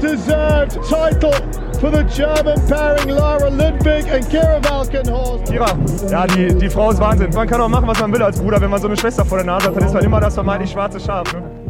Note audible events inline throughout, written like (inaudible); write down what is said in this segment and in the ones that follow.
deserved title for the German pairing Lara Lindberg and Kira Valkenhorst. Kira, ja, die, die Frau ist Wahnsinn. Man kann auch machen, was man will als Bruder. Wenn man so eine Schwester vor der Nase hat, dann ist man immer das vermeintlich schwarze Schaf. Ne?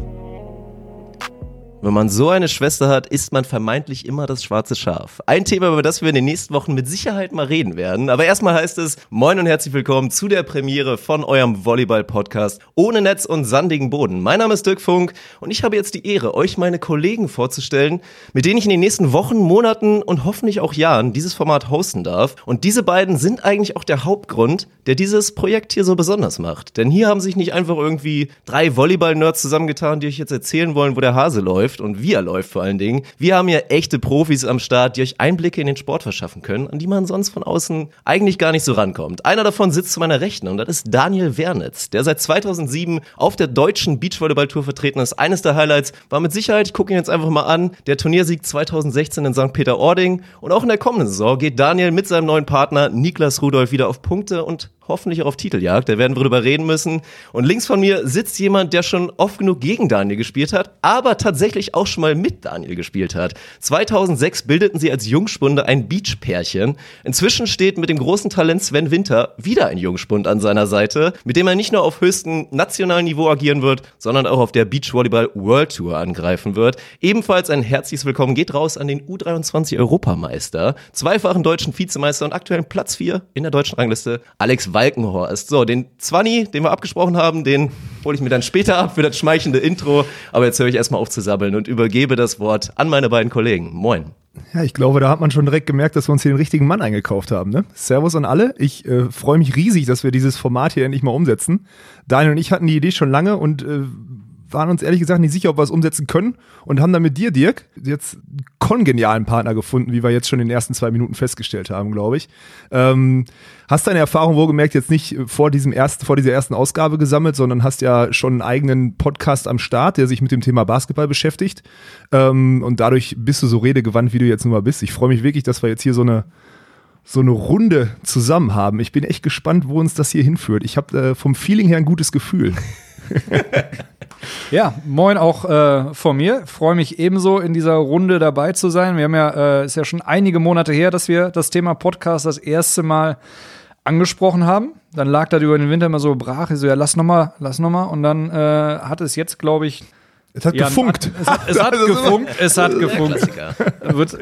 Wenn man so eine Schwester hat, ist man vermeintlich immer das schwarze Schaf. Ein Thema, über das wir in den nächsten Wochen mit Sicherheit mal reden werden. Aber erstmal heißt es, moin und herzlich willkommen zu der Premiere von eurem Volleyball-Podcast ohne Netz und sandigen Boden. Mein Name ist Dirk Funk und ich habe jetzt die Ehre, euch meine Kollegen vorzustellen, mit denen ich in den nächsten Wochen, Monaten und hoffentlich auch Jahren dieses Format hosten darf. Und diese beiden sind eigentlich auch der Hauptgrund, der dieses Projekt hier so besonders macht. Denn hier haben sich nicht einfach irgendwie drei Volleyball-Nerds zusammengetan, die euch jetzt erzählen wollen, wo der Hase läuft läuft und wie er läuft vor allen Dingen. Wir haben hier echte Profis am Start, die euch Einblicke in den Sport verschaffen können, an die man sonst von außen eigentlich gar nicht so rankommt. Einer davon sitzt zu meiner Rechten und das ist Daniel Wernitz, der seit 2007 auf der deutschen Beachvolleyball-Tour vertreten ist. Eines der Highlights war mit Sicherheit, ich gucke ihn jetzt einfach mal an, der Turniersieg 2016 in St. Peter-Ording und auch in der kommenden Saison geht Daniel mit seinem neuen Partner Niklas Rudolf wieder auf Punkte und hoffentlich auch auf Titeljagd. Da werden wir drüber reden müssen. Und links von mir sitzt jemand, der schon oft genug gegen Daniel gespielt hat, aber tatsächlich auch schon mal mit Daniel gespielt hat. 2006 bildeten sie als Jungspunde ein Beach-Pärchen. Inzwischen steht mit dem großen Talent Sven Winter wieder ein Jungspund an seiner Seite, mit dem er nicht nur auf höchstem nationalen Niveau agieren wird, sondern auch auf der Beachvolleyball World Tour angreifen wird. Ebenfalls ein herzliches Willkommen geht raus an den U23 Europameister, zweifachen deutschen Vizemeister und aktuellen Platz 4 in der deutschen Rangliste, Alex Walkenhorst. So, den Zwanni, den wir abgesprochen haben, den hole ich mir dann später ab für das schmeichelnde Intro. Aber jetzt höre ich erstmal auf zu sabbeln und übergebe das Wort an meine beiden Kollegen. Moin. Ja, ich glaube, da hat man schon direkt gemerkt, dass wir uns hier den richtigen Mann eingekauft haben. Ne? Servus an alle. Ich äh, freue mich riesig, dass wir dieses Format hier endlich mal umsetzen. Daniel und ich hatten die Idee schon lange und äh, waren uns ehrlich gesagt nicht sicher, ob wir es umsetzen können und haben dann mit dir, Dirk, jetzt einen kongenialen Partner gefunden, wie wir jetzt schon in den ersten zwei Minuten festgestellt haben, glaube ich. Ähm, hast deine Erfahrung wohlgemerkt jetzt nicht vor diesem ersten, vor dieser ersten Ausgabe gesammelt, sondern hast ja schon einen eigenen Podcast am Start, der sich mit dem Thema Basketball beschäftigt. Ähm, und dadurch bist du so redegewandt, wie du jetzt nun mal bist. Ich freue mich wirklich, dass wir jetzt hier so eine so eine Runde zusammen haben. Ich bin echt gespannt, wo uns das hier hinführt. Ich habe äh, vom Feeling her ein gutes Gefühl. (laughs) Ja, moin auch äh, von mir. Freue mich ebenso in dieser Runde dabei zu sein. Wir haben ja, äh, ist ja schon einige Monate her, dass wir das Thema Podcast das erste Mal angesprochen haben. Dann lag das über den Winter immer so brach. Ich so, ja, lass noch mal, lass noch mal. Und dann äh, hat es jetzt, glaube ich, Es hat ja, gefunkt. Es hat, es hat (laughs) gefunkt. Es hat gefunkt. Klassiker. Wird,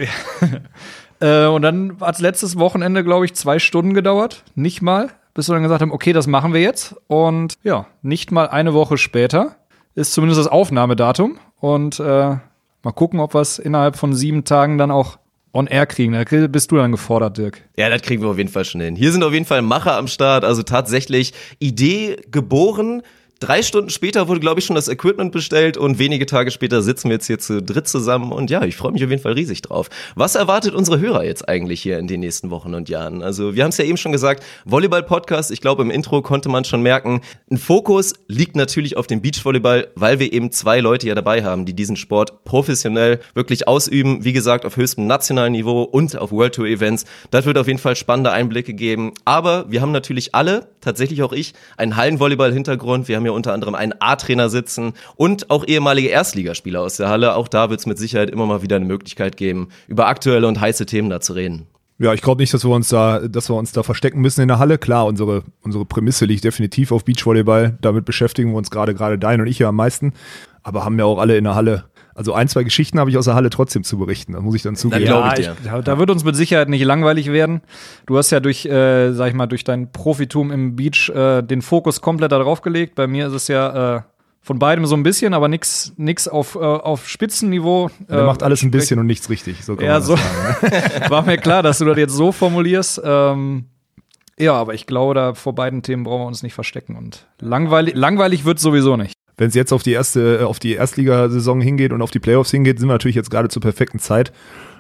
(laughs) äh, und dann hat es letztes Wochenende, glaube ich, zwei Stunden gedauert. Nicht mal. Bis wir dann gesagt haben, okay, das machen wir jetzt. Und ja, nicht mal eine Woche später ist zumindest das Aufnahmedatum. Und äh, mal gucken, ob wir es innerhalb von sieben Tagen dann auch on air kriegen. Da bist du dann gefordert, Dirk. Ja, das kriegen wir auf jeden Fall schon hin. Hier sind auf jeden Fall Macher am Start, also tatsächlich Idee geboren. Drei Stunden später wurde, glaube ich, schon das Equipment bestellt und wenige Tage später sitzen wir jetzt hier zu dritt zusammen und ja, ich freue mich auf jeden Fall riesig drauf. Was erwartet unsere Hörer jetzt eigentlich hier in den nächsten Wochen und Jahren? Also wir haben es ja eben schon gesagt, Volleyball-Podcast, ich glaube im Intro konnte man schon merken, ein Fokus liegt natürlich auf dem Beachvolleyball, weil wir eben zwei Leute ja dabei haben, die diesen Sport professionell wirklich ausüben, wie gesagt, auf höchstem nationalen Niveau und auf World Tour Events. Das wird auf jeden Fall spannende Einblicke geben, aber wir haben natürlich alle, tatsächlich auch ich, einen Hallenvolleyball-Hintergrund, wir haben ja unter anderem einen A-Trainer sitzen und auch ehemalige Erstligaspieler aus der Halle. Auch da wird es mit Sicherheit immer mal wieder eine Möglichkeit geben, über aktuelle und heiße Themen da zu reden. Ja, ich glaube nicht, dass wir uns da, dass wir uns da verstecken müssen in der Halle. Klar, unsere, unsere Prämisse liegt definitiv auf Beachvolleyball. Damit beschäftigen wir uns gerade, gerade Dein und ich ja am meisten. Aber haben ja auch alle in der Halle. Also ein, zwei Geschichten habe ich aus der Halle trotzdem zu berichten. Das muss ich dann zugeben. glaub ich Ja, dir. da, da wird uns mit Sicherheit nicht langweilig werden. Du hast ja durch, äh, sag ich mal, durch dein Profitum im Beach äh, den Fokus komplett darauf gelegt. Bei mir ist es ja äh, von beidem so ein bisschen, aber nix, nix auf, äh, auf Spitzenniveau. Er Äh, macht alles ein bisschen und nichts richtig. So kann Ja, man das so sagen. (laughs) war mir klar, dass du das jetzt so formulierst. Ähm, ja, aber ich glaube, da vor beiden Themen brauchen wir uns nicht verstecken. Und langweilig, langweilig wird sowieso nicht. Wenn es jetzt auf die erste, äh, auf die Erstligasaison hingeht und auf die Playoffs hingeht, sind wir natürlich jetzt gerade zur perfekten Zeit,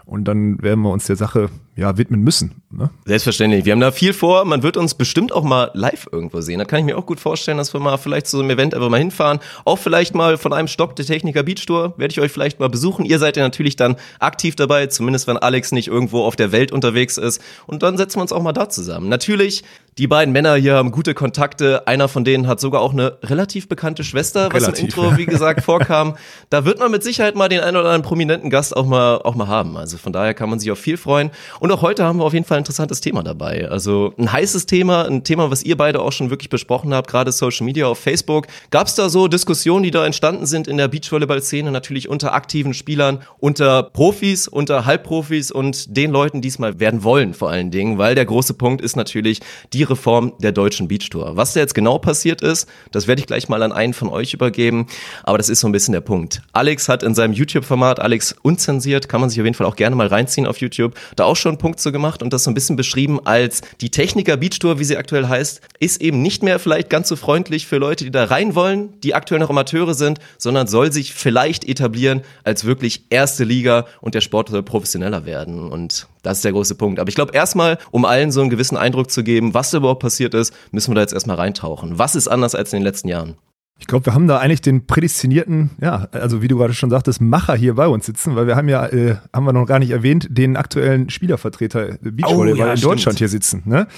Und dann werden wir uns der Sache ja, widmen müssen. Ne? Selbstverständlich. Wir haben da viel vor. Man wird uns bestimmt auch mal live irgendwo sehen. Da kann ich mir auch gut vorstellen, dass wir mal vielleicht zu so einem Event einfach mal hinfahren. Auch vielleicht mal von einem Stock der Techniker Beach Tour werde ich euch vielleicht mal besuchen. Ihr seid ja natürlich dann aktiv dabei, zumindest wenn Alex nicht irgendwo auf der Welt unterwegs ist. Und dann setzen wir uns auch mal da zusammen. Natürlich, die beiden Männer hier haben gute Kontakte. Einer von denen hat sogar auch eine relativ bekannte Schwester, was relativ, im Intro, ja. wie gesagt, vorkam. (laughs) Da wird man mit Sicherheit mal den einen oder anderen prominenten Gast auch mal, auch mal haben. Also von daher kann man sich auf viel freuen. Und auch heute haben wir auf jeden Fall ein interessantes Thema dabei. Also ein heißes Thema, ein Thema, was ihr beide auch schon wirklich besprochen habt, gerade Social Media auf Facebook. Gab es da so Diskussionen, die da entstanden sind in der Beachvolleyball-Szene, natürlich unter aktiven Spielern, unter Profis, unter Halbprofis und den Leuten, die es mal werden wollen vor allen Dingen, weil der große Punkt ist natürlich die Reform der deutschen Beachtour. Was da jetzt genau passiert ist, das werde ich gleich mal an einen von euch übergeben, aber das ist so ein bisschen der Punkt. Alex hat in seinem YouTube-Format, Alex unzensiert, kann man sich auf jeden Fall auch gerne mal reinziehen auf YouTube, da auch schon einen Punkt zu gemacht und das so ein bisschen beschrieben als die Techniker Beach Tour, wie sie aktuell heißt, ist eben nicht mehr vielleicht ganz so freundlich für Leute, die da rein wollen, die aktuell noch Amateure sind, sondern soll sich vielleicht etablieren als wirklich erste Liga und der Sport soll professioneller werden und das ist der große Punkt. Aber ich glaube, erstmal, um allen so einen gewissen Eindruck zu geben, was da überhaupt passiert ist, müssen wir da jetzt erstmal reintauchen. Was ist anders als in den letzten Jahren? Ich glaube, wir haben da eigentlich den prädestinierten, ja, also wie du gerade schon sagtest, Macher hier bei uns sitzen, weil wir haben ja, äh, haben wir noch gar nicht erwähnt, den aktuellen Spielervertreter Beachvolleyball oh, ja, in stimmt. Deutschland hier sitzen. Ne?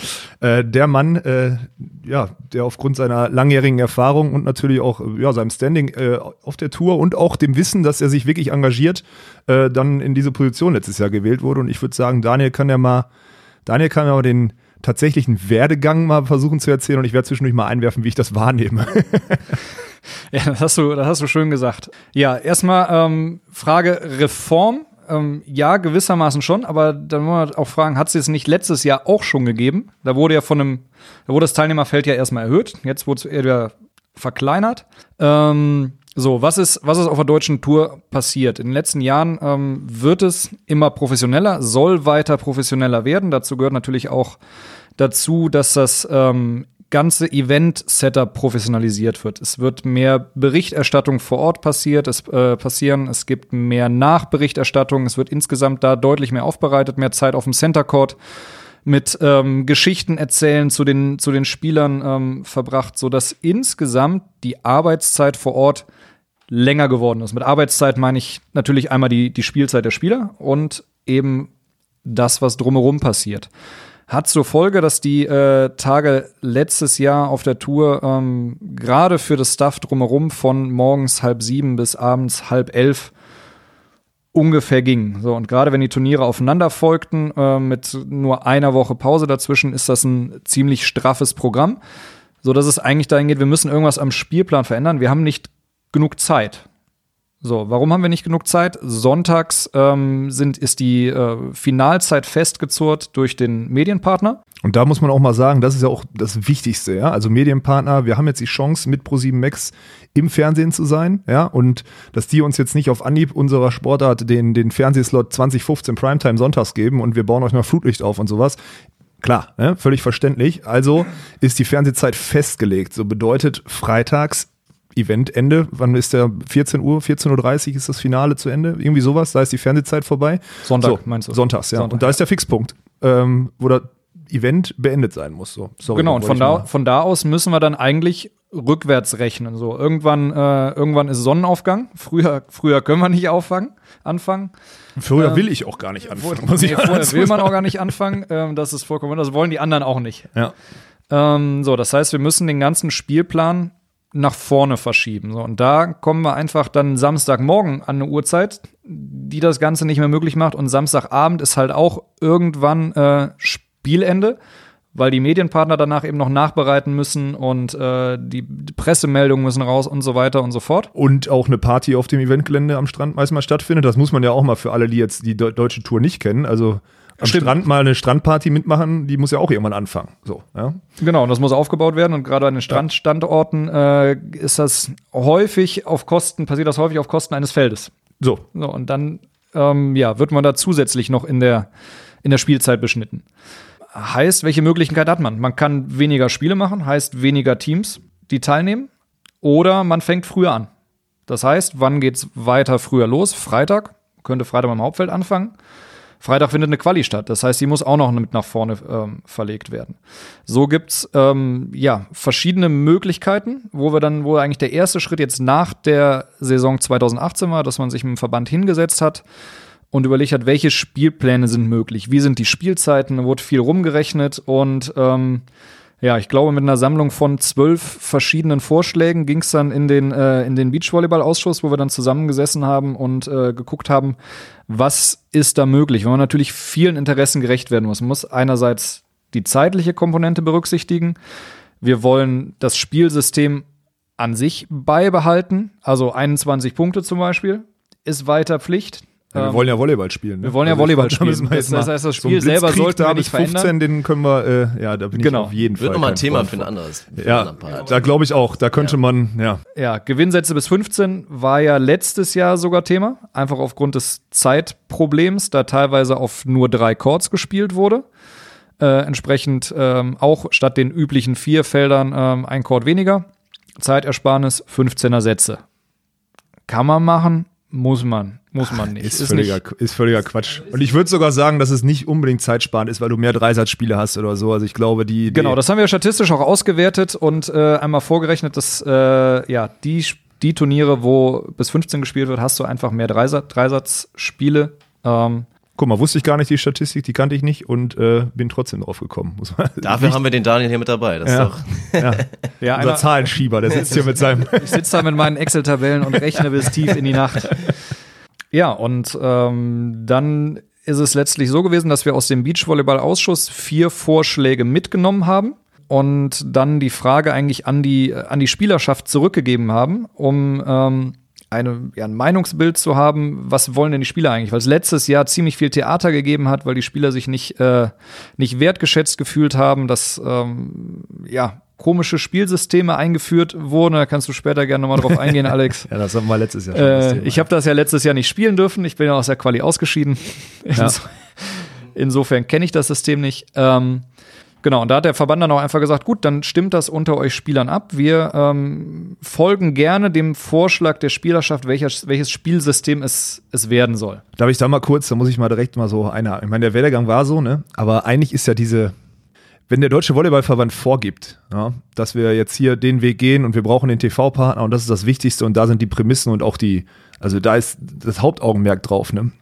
Äh, der Mann, äh, ja, der aufgrund seiner langjährigen Erfahrung und natürlich auch ja, seinem Standing äh, auf der Tour und auch dem Wissen, dass er sich wirklich engagiert, äh, dann in diese Position letztes Jahr gewählt wurde. Und ich würde sagen, Daniel kann ja mal, Daniel kann ja mal den tatsächlichen Werdegang mal versuchen zu erzählen und ich werde zwischendurch mal einwerfen, wie ich das wahrnehme. (laughs) ja, das hast du, das hast du schön gesagt. Ja, erstmal ähm, Frage Reform. Ähm, ja, gewissermaßen schon, aber dann wollen wir auch fragen, hat es jetzt nicht letztes Jahr auch schon gegeben? Da wurde ja von einem, da wurde das Teilnehmerfeld ja erstmal erhöht, jetzt wurde es eher verkleinert. Ähm, so, was ist, was ist auf der deutschen Tour passiert? In den letzten Jahren ähm, wird es immer professioneller, soll weiter professioneller werden. Dazu gehört natürlich auch dazu, dass das ähm, ganze Event-Setup professionalisiert wird. Es wird mehr Berichterstattung vor Ort passiert, es, äh, passieren, es gibt mehr Nachberichterstattung, es wird insgesamt da deutlich mehr aufbereitet, mehr Zeit auf dem Center Court mit ähm, Geschichten erzählen zu den, zu den Spielern ähm, verbracht, sodass insgesamt die Arbeitszeit vor Ort länger geworden ist. Mit Arbeitszeit meine ich natürlich einmal die, die Spielzeit der Spieler und eben das, was drumherum passiert. Hat zur Folge, dass die äh, Tage letztes Jahr auf der Tour ähm, gerade für das Stuff drumherum von morgens halb sieben bis abends halb elf ungefähr ging. So, und gerade wenn die Turniere aufeinander folgten, äh, mit nur einer Woche Pause dazwischen, ist das ein ziemlich straffes Programm. So dass es eigentlich dahin geht, wir müssen irgendwas am Spielplan verändern. Wir haben nicht genug Zeit. So, warum haben wir nicht genug Zeit? Sonntags ähm, sind, ist die äh, Finalzeit festgezurrt durch den Medienpartner. Und da muss man auch mal sagen, das ist ja auch das Wichtigste, ja. Also Medienpartner, wir haben jetzt die Chance, mit Pro7 Max im Fernsehen zu sein, ja. Und dass die uns jetzt nicht auf Anhieb unserer Sportart den, den Fernsehslot 2015 Primetime sonntags geben und wir bauen euch mal Flutlicht auf und sowas. Klar, ne? völlig verständlich. Also ist die Fernsehzeit festgelegt. So bedeutet freitags Eventende. Wann ist der? 14 Uhr, 14.30 Uhr ist das Finale zu Ende? Irgendwie sowas, da ist die Fernsehzeit vorbei. Sonntag, so, meinst du? Sonntags, ja. Sonntag, und da ist der Fixpunkt, ähm, wo das Event beendet sein muss. So. Sorry, genau, und von da, von da aus müssen wir dann eigentlich rückwärts rechnen. So, irgendwann, äh, irgendwann ist Sonnenaufgang. Früher, früher können wir nicht auffangen, anfangen. Früher ähm, will ich auch gar nicht anfangen. Muss nee, früher will man auch gar nicht anfangen. Ähm, das ist vollkommen, das wollen die anderen auch nicht. Ja. Ähm, so, das heißt, wir müssen den ganzen Spielplan nach vorne verschieben. So, und da kommen wir einfach dann Samstagmorgen an eine Uhrzeit, die das Ganze nicht mehr möglich macht. Und Samstagabend ist halt auch irgendwann äh, Spielende, weil die Medienpartner danach eben noch nachbereiten müssen und äh, die Pressemeldungen müssen raus und so weiter und so fort. Und auch eine Party auf dem Eventgelände am Strand meist mal stattfindet. Das muss man ja auch mal für alle, die jetzt die deutsche Tour nicht kennen. Also am Stimmt. Strand mal eine Strandparty mitmachen, die muss ja auch irgendwann anfangen. So, ja. Genau, und das muss aufgebaut werden. Und gerade an den Strandstandorten äh, ist das häufig auf Kosten, passiert das häufig auf Kosten eines Feldes. So. so und dann ähm, ja, wird man da zusätzlich noch in der, in der Spielzeit beschnitten. Heißt, welche Möglichkeit hat man? Man kann weniger Spiele machen, heißt weniger Teams, die teilnehmen. Oder man fängt früher an. Das heißt, wann geht's weiter früher los? Freitag, könnte Freitag beim Hauptfeld anfangen. Freitag findet eine Quali statt. Das heißt, die muss auch noch mit nach vorne ähm, verlegt werden. So gibt's ähm, ja verschiedene Möglichkeiten, wo wir dann, wo eigentlich der erste Schritt jetzt nach der Saison 2018 war, dass man sich mit dem Verband hingesetzt hat und überlegt hat, welche Spielpläne sind möglich, wie sind die Spielzeiten, da wurde viel rumgerechnet und ähm, ja, ich glaube, mit einer Sammlung von zwölf verschiedenen Vorschlägen ging es dann in den, äh, in den Beachvolleyball-Ausschuss, wo wir dann zusammengesessen haben und äh, geguckt haben, was ist da möglich, weil man natürlich vielen Interessen gerecht werden muss. Man muss einerseits die zeitliche Komponente berücksichtigen. Wir wollen das Spielsystem an sich beibehalten, also 21 Punkte zum Beispiel, ist weiter Pflicht. Ja, wir wollen ja Volleyball spielen. Ne? Wir wollen ja Also Volleyball da müssen spielen. wir Das, jetzt das mal heißt, das so Spiel einen selber sollten da wir nicht verändern. 15, den können wir, äh, ja, da bin Genau. ich auf jeden Wird Fall. nochmal ein Thema Freund für ein anderes. Für Ja, da glaube ich auch. Da könnte man, ja. Ja, Gewinnsätze bis 15 war ja letztes Jahr sogar Thema, einfach aufgrund des Zeitproblems, da teilweise auf nur drei Chords gespielt wurde. Äh, entsprechend ähm, auch statt den üblichen vier Feldern ähm, ein Chord weniger. Zeitersparnis 15er Sätze. Kann man machen, muss man, muss man nicht. Ist, völliger, ist völliger Quatsch. Und ich würde sogar sagen, dass es nicht unbedingt zeitsparend ist, weil du mehr Dreisatzspiele hast oder so. Also ich glaube, die. Genau, die, das haben wir statistisch auch ausgewertet und äh, einmal vorgerechnet, dass äh, ja die, die Turniere, wo bis 15 gespielt wird, hast du einfach mehr Dreisatz, Dreisatzspiele. Ähm, Guck mal, wusste ich gar nicht die Statistik, die kannte ich nicht und äh, bin trotzdem drauf gekommen. Muss man, Dafür haben wir den Daniel hier mit dabei. Das Ja. ist doch. ja. (laughs) ja, Unser Zahlenschieber, der sitzt hier mit seinem. ich sitze da mit meinen Excel-Tabellen und rechne bis tief in die Nacht. Ja, und ähm, dann ist es letztlich so gewesen, dass wir aus dem Beachvolleyball-Ausschuss vier Vorschläge mitgenommen haben und dann die Frage eigentlich an die, an die Spielerschaft zurückgegeben haben, um ähm, eine, ja, ein Meinungsbild zu haben, was wollen denn die Spieler eigentlich? Weil es letztes Jahr ziemlich viel Theater gegeben hat, weil die Spieler sich nicht, äh, nicht wertgeschätzt gefühlt haben, dass ähm, ja, komische Spielsysteme eingeführt wurden. Da kannst du später gerne nochmal drauf eingehen, (laughs) Alex. Ja, das haben wir letztes Jahr schon. Äh, ich habe das ja letztes Jahr nicht spielen dürfen. Ich bin ja aus der Quali ausgeschieden. (laughs) Inso Insofern kenne ich das System nicht. Ähm, genau, und da hat der Verband dann auch einfach gesagt, gut, dann stimmt das unter euch Spielern ab. Wir ähm, folgen gerne dem Vorschlag der Spielerschaft, welches, welches Spielsystem es, es werden soll. Darf ich da mal kurz, da muss ich mal direkt mal so eine. Ich meine, der Werdegang war so, ne? Aber eigentlich ist ja diese, wenn der Deutsche Volleyballverband vorgibt, ja, dass wir jetzt hier den Weg gehen und wir brauchen den TV-Partner und das ist das Wichtigste und da sind die Prämissen und auch die, also da ist das Hauptaugenmerk drauf, ne?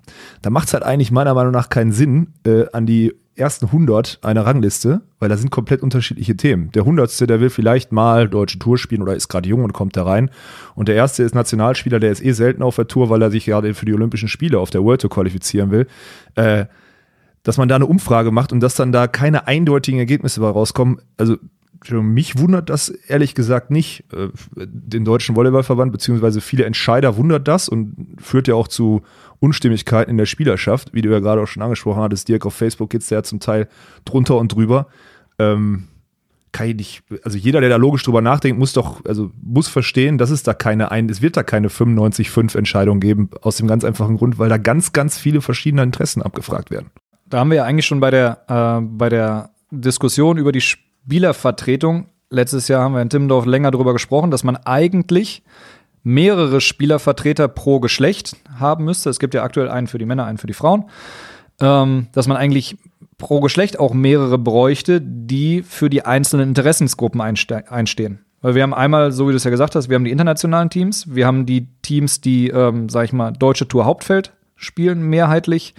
Da macht es halt eigentlich meiner Meinung nach keinen Sinn, äh, an die ersten 100 einer Rangliste, weil da sind komplett unterschiedliche Themen. Der Hundertste, der will vielleicht mal deutsche Tour spielen oder ist gerade jung und kommt da rein. Und der Erste ist Nationalspieler, der ist eh selten auf der Tour, weil er sich gerade für die Olympischen Spiele auf der World Tour qualifizieren will. Äh, dass man da eine Umfrage macht und dass dann da keine eindeutigen Ergebnisse bei rauskommen. Also mich wundert das ehrlich gesagt nicht. Äh, Den Deutschen Volleyballverband beziehungsweise viele Entscheider wundert das und führt ja auch zu Unstimmigkeiten in der Spielerschaft, wie du ja gerade auch schon angesprochen hattest. Dirk auf Facebook geht's da ja zum Teil drunter und drüber. Ähm, kann ich nicht, also jeder, der da logisch drüber nachdenkt, muss doch, also muss verstehen, dass es da keine ein, es wird da keine 95-5 Entscheidung geben, aus dem ganz einfachen Grund, weil da ganz, ganz viele verschiedene Interessen abgefragt werden. Da haben wir ja eigentlich schon bei der, äh, bei der Diskussion über die Spielervertretung, letztes Jahr haben wir in Timmendorf länger darüber gesprochen, dass man eigentlich mehrere Spielervertreter pro Geschlecht haben müsste. Es gibt ja aktuell einen für die Männer, einen für die Frauen. Ähm, dass man eigentlich pro Geschlecht auch mehrere bräuchte, die für die einzelnen Interessensgruppen einste einstehen. Weil wir haben einmal, so wie du es ja gesagt hast, wir haben die internationalen Teams, wir haben die Teams, die, ähm, sag ich mal, deutsche Tour Hauptfeld spielen, mehrheitlich,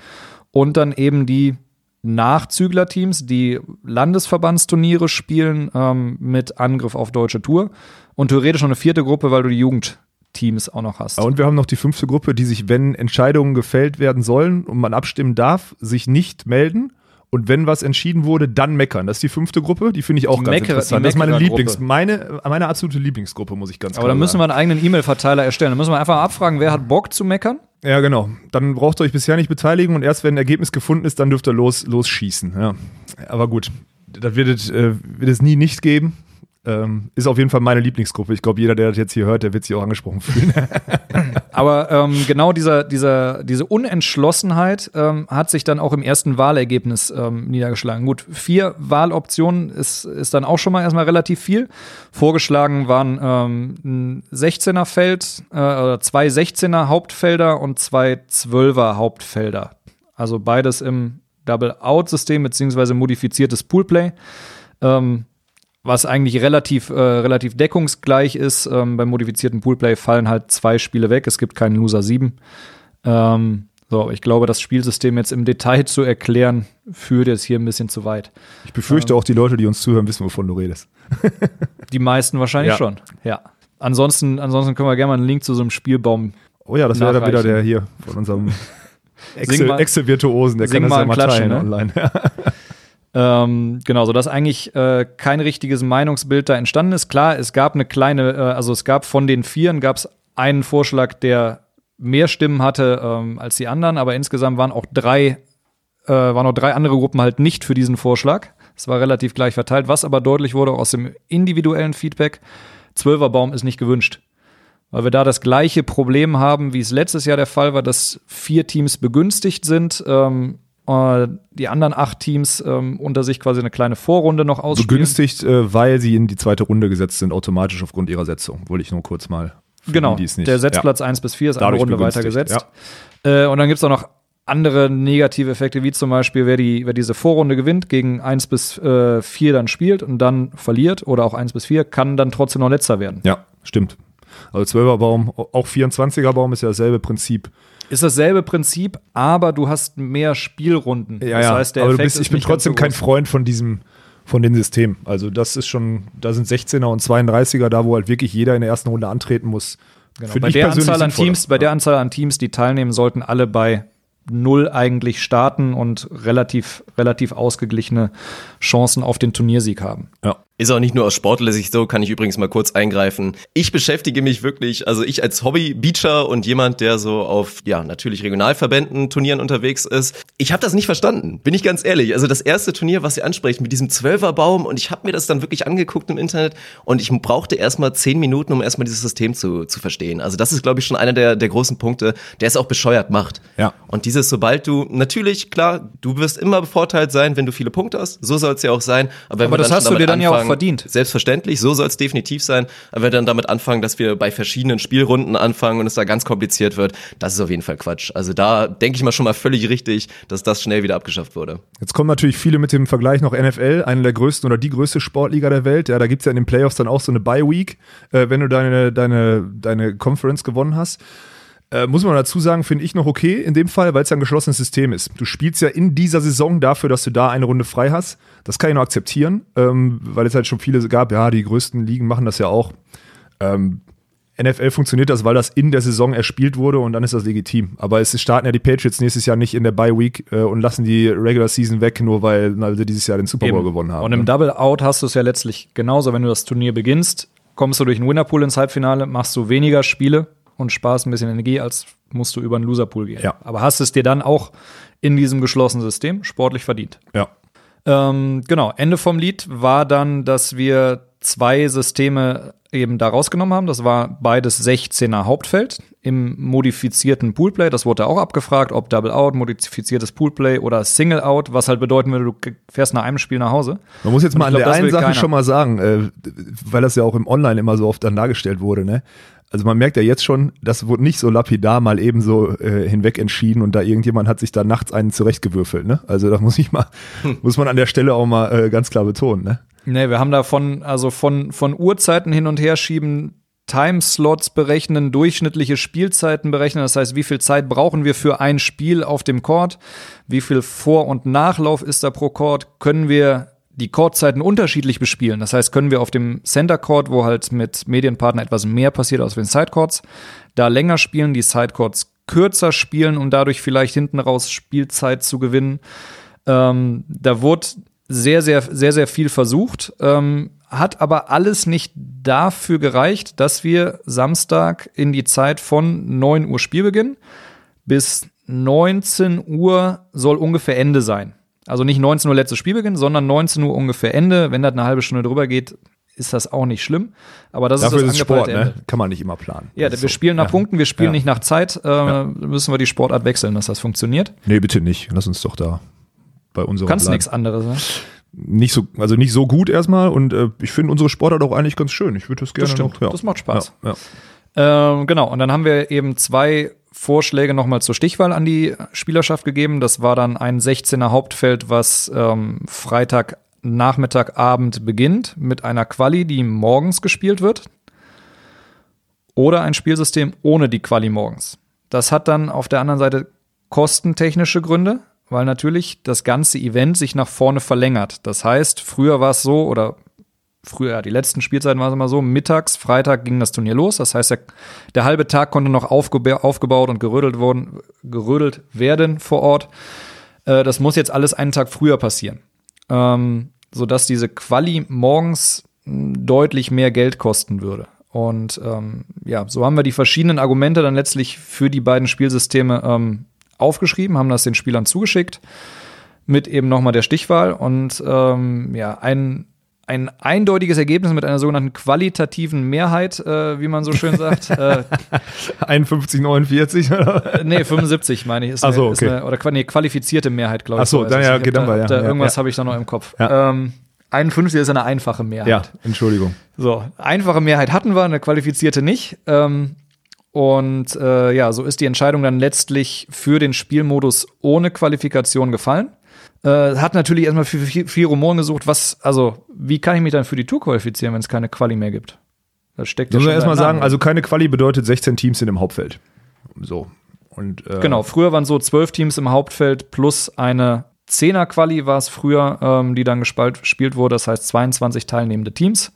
und dann eben die Nachzüglerteams, die Landesverbandsturniere spielen ähm, mit Angriff auf deutsche Tour und theoretisch noch eine vierte Gruppe, weil du die Jugendteams auch noch hast. Und wir haben noch die fünfte Gruppe, die sich, wenn Entscheidungen gefällt werden sollen und man abstimmen darf, sich nicht melden. Und wenn was entschieden wurde, dann meckern. Das ist die fünfte Gruppe, die finde ich auch Die ganz Mecker- interessant. Das ist meine. Lieblings, meine, meine absolute Lieblingsgruppe, muss ich ganz Aber klar dann müssen sagen. wir einen eigenen E-Mail-Verteiler erstellen. Dann müssen wir einfach abfragen, wer hat Bock zu meckern. Ja, genau. Dann braucht ihr euch bisher nicht beteiligen und erst wenn ein Ergebnis gefunden ist, dann dürft ihr los, losschießen. Ja. Aber gut, das wird es, äh, wird es nie nicht geben. Ähm, ist auf jeden Fall meine Lieblingsgruppe. Ich glaube, jeder, der das jetzt hier hört, der wird sich auch angesprochen fühlen. (laughs) Aber ähm, genau dieser, dieser, diese Unentschlossenheit ähm, hat sich dann auch im ersten Wahlergebnis ähm, niedergeschlagen. Gut, vier Wahloptionen ist, ist dann auch schon mal erstmal relativ viel. Vorgeschlagen waren ähm, ein 16er Feld, äh, oder zwei 16er Hauptfelder und zwei 12er Hauptfelder. Also beides im Double-Out-System beziehungsweise modifiziertes Poolplay. Ähm, was eigentlich relativ, äh, relativ deckungsgleich ist. Ähm, beim modifizierten Poolplay fallen halt zwei Spiele weg. Es gibt keinen Loser 7. Ähm, so, ich glaube, das Spielsystem jetzt im Detail zu erklären, führt jetzt hier ein bisschen zu weit. Ich befürchte ähm, auch, die Leute, die uns zuhören, wissen, wovon du redest. (laughs) die meisten wahrscheinlich ja. schon, ja. Ansonsten, ansonsten können wir gerne mal einen Link zu so einem Spielbaum. Oh ja, das wäre dann wieder der hier von unserem Excel-Virtuosen, der kann das ja mal teilen ne? online. (laughs) Ähm, genau, so dass eigentlich äh, kein richtiges Meinungsbild da entstanden ist. Klar, es gab eine kleine, äh, also es gab von den Vieren gab es einen Vorschlag, der mehr Stimmen hatte ähm, als die anderen, aber insgesamt waren auch drei, äh, waren auch drei andere Gruppen halt nicht für diesen Vorschlag. Es war relativ gleich verteilt, was aber deutlich wurde aus dem individuellen Feedback. Zwölferbaum ist nicht gewünscht. Weil wir da das gleiche Problem haben, wie es letztes Jahr der Fall war, dass vier Teams begünstigt sind. Ähm, äh, die anderen acht Teams ähm, unter sich quasi eine kleine Vorrunde noch ausspielen. Begünstigt, äh, weil sie in die zweite Runde gesetzt sind, automatisch aufgrund ihrer Setzung. Wollte ich nur kurz mal. Genau, die, der Setzplatz ja. 1 bis 4 ist Dadurch eine Runde weiter gesetzt. Ja. Äh, und dann gibt es auch noch andere negative Effekte, wie zum Beispiel, wer, die, wer diese Vorrunde gewinnt, gegen 1 bis äh, 4 dann spielt und dann verliert oder auch 1 bis 4, kann dann trotzdem noch letzter werden. Ja, stimmt. Also 12er Baum, auch 24er Baum ist ja dasselbe Prinzip. Ist dasselbe Prinzip, aber du hast mehr Spielrunden. Ja, das heißt, der aber Effekt bist, ich bin trotzdem kein Freund von diesem, von dem System. Also das ist schon, da sind 16er und 32er da, wo halt wirklich jeder in der ersten Runde antreten muss. Genau. Bei der Anzahl an Teams, bei der Anzahl an Teams, die teilnehmen, sollten alle bei null eigentlich starten und relativ, relativ ausgeglichene Chancen auf den Turniersieg haben. Ja. Ist auch nicht nur aus sportler Sicht so, kann ich übrigens mal kurz eingreifen. Ich beschäftige mich wirklich, also ich als Hobby-Beacher und jemand, der so auf, ja, natürlich Regionalverbänden, Turnieren unterwegs ist. Ich habe das nicht verstanden, bin ich ganz ehrlich. Also das erste Turnier, was Sie ansprechen, mit diesem Zwölferbaum und ich habe mir das dann wirklich angeguckt im Internet und ich brauchte erstmal zehn Minuten, um erstmal dieses System zu, zu verstehen. Also das ist, glaube ich, schon einer der, der großen Punkte, der es auch bescheuert macht. Ja. Und dieses, sobald du, natürlich, klar, du wirst immer bevorteilt sein, wenn du viele Punkte hast. So soll es ja auch sein. Aber, aber das hast du dir dann ja auch verdient. Selbstverständlich, so soll es definitiv sein. Aber wenn wir dann damit anfangen, dass wir bei verschiedenen Spielrunden anfangen und es da ganz kompliziert wird, das ist auf jeden Fall Quatsch. Also da denke ich mal schon mal völlig richtig, dass das schnell wieder abgeschafft wurde. Jetzt kommen natürlich viele mit dem Vergleich noch NFL, eine der größten oder die größte Sportliga der Welt. Ja, da gibt es ja in den Playoffs dann auch so eine Bye-Week, äh, wenn du deine, deine, deine Conference gewonnen hast. Äh, muss man dazu sagen, finde ich noch okay in dem Fall, weil es ja ein geschlossenes System ist. Du spielst ja in dieser Saison dafür, dass du da eine Runde frei hast. Das kann ich noch akzeptieren, ähm, weil es halt schon viele gab, ja, die größten Ligen machen das ja auch. Ähm, NFL funktioniert das, weil das in der Saison erspielt wurde und dann ist das legitim. Aber es starten ja die Patriots nächstes Jahr nicht in der Bye Week äh, und lassen die Regular Season weg, nur weil, sie dieses Jahr den Super Bowl Eben. gewonnen haben. Und im ne? Double Out hast du es ja letztlich genauso, wenn du das Turnier beginnst, kommst du durch einen Winnerpool ins Halbfinale, machst du weniger Spiele und sparst ein bisschen Energie, als musst du über einen Loserpool gehen. Ja. Aber hast es dir dann auch in diesem geschlossenen System sportlich verdient. Ja. Ähm, genau, Ende vom Lied war dann, dass wir zwei Systeme eben da rausgenommen haben. Das war beides 16er Hauptfeld im modifizierten Poolplay. Das wurde auch abgefragt, ob Double Out, modifiziertes Poolplay oder Single Out, was halt bedeuten würde, du fährst nach einem Spiel nach Hause. Man muss jetzt mal glaub, an der einen Sache keiner. schon mal sagen, äh, weil das ja auch im Online immer so oft dann dargestellt wurde, ne? Also man merkt ja jetzt schon, das wurde nicht so lapidar mal eben so äh, hinweg entschieden und da irgendjemand hat sich da nachts einen zurechtgewürfelt, ne? Also das muss ich mal, hm. muss man an der Stelle auch mal äh, ganz klar betonen, ne? Nee, wir haben da von, also von, von Uhrzeiten hin und her schieben, Timeslots berechnen, durchschnittliche Spielzeiten berechnen. Das heißt, wie viel Zeit brauchen wir für ein Spiel auf dem Court? Wie viel Vor- und Nachlauf ist da pro Court? Können wir die Courtzeiten unterschiedlich bespielen? Das heißt, können wir auf dem Center Court, wo halt mit Medienpartner etwas mehr passiert als auf den Sidecourts, da länger spielen, die Sidecourts kürzer spielen, um dadurch vielleicht hinten raus Spielzeit zu gewinnen? Ähm, da wurde sehr, sehr, sehr, sehr viel versucht, ähm, hat aber alles nicht dafür gereicht, dass wir Samstag in die Zeit von 9 Uhr Spielbeginn bis 19 Uhr soll ungefähr Ende sein. Also nicht 19 Uhr letztes Spielbeginn, sondern 19 Uhr ungefähr Ende. Wenn das eine halbe Stunde drüber geht, ist das auch nicht schlimm. Aber das Dafür ist das ist Sport, ne? Kann man nicht immer planen. Ja, wir so. spielen nach ja. Punkten, wir spielen ja. nicht nach Zeit. Äh, ja. Müssen wir die Sportart wechseln, dass das funktioniert? Nee, bitte nicht. Lass uns doch da bei unserem. Kannst nichts anderes, ne? Nicht so, also nicht so gut erstmal und äh, ich finde unsere Sportart auch eigentlich ganz schön. Ich würde das gerne das noch. Ja. Das macht Spaß. Ja, ja. Ähm, genau, und dann haben wir eben zwei Vorschläge nochmal zur Stichwahl an die Spielerschaft gegeben. Das war dann ein 16er Hauptfeld, was ähm, Freitag Nachmittag, Abend beginnt mit einer Quali, die morgens gespielt wird. Oder ein Spielsystem ohne die Quali morgens. Das hat dann auf der anderen Seite kostentechnische Gründe, weil natürlich das ganze Event sich nach vorne verlängert. Das heißt, früher war es so, oder früher, die letzten Spielzeiten war es immer so, mittags, Freitag ging das Turnier los. Das heißt, der, der halbe Tag konnte noch aufgeba aufgebaut und gerödelt, worden, gerödelt werden vor Ort. Äh, das muss jetzt alles einen Tag früher passieren. Ähm, sodass diese Quali morgens deutlich mehr Geld kosten würde. Und ähm, ja, so haben wir die verschiedenen Argumente dann letztlich für die beiden Spielsysteme ähm, aufgeschrieben, haben das den Spielern zugeschickt mit eben nochmal der Stichwahl und ähm, ja, ein, ein eindeutiges Ergebnis mit einer sogenannten qualitativen Mehrheit, äh, wie man so schön (laughs) sagt. äh, 51, 49 oder? (laughs) nee, 75 meine ich. Ist Ach so, eine, okay. eine, oder nee, qualifizierte Mehrheit, glaube ich. Ach so, dann ja, okay, dann da, war ja. da irgendwas ja. habe ich da noch im Kopf. Ja. Ähm, 51 ist eine einfache Mehrheit. Ja, Entschuldigung. So, einfache Mehrheit hatten wir, eine qualifizierte nicht. Ähm, und äh, ja, so ist die Entscheidung dann letztlich für den Spielmodus ohne Qualifikation gefallen. Äh, hat natürlich erstmal viel, viel, viel Rumoren gesucht, was, also, wie kann ich mich dann für die Tour qualifizieren, wenn es keine Quali mehr gibt? Das steckt ja Müssen schon wir erstmal sagen, also keine Quali bedeutet 16 Teams sind im Hauptfeld. So. Und, äh, Genau, früher waren so zwölf Teams im Hauptfeld plus eine Zehner-Quali war es früher, ähm, die dann gespalt, gespielt wurde, das heißt 22 teilnehmende Teams.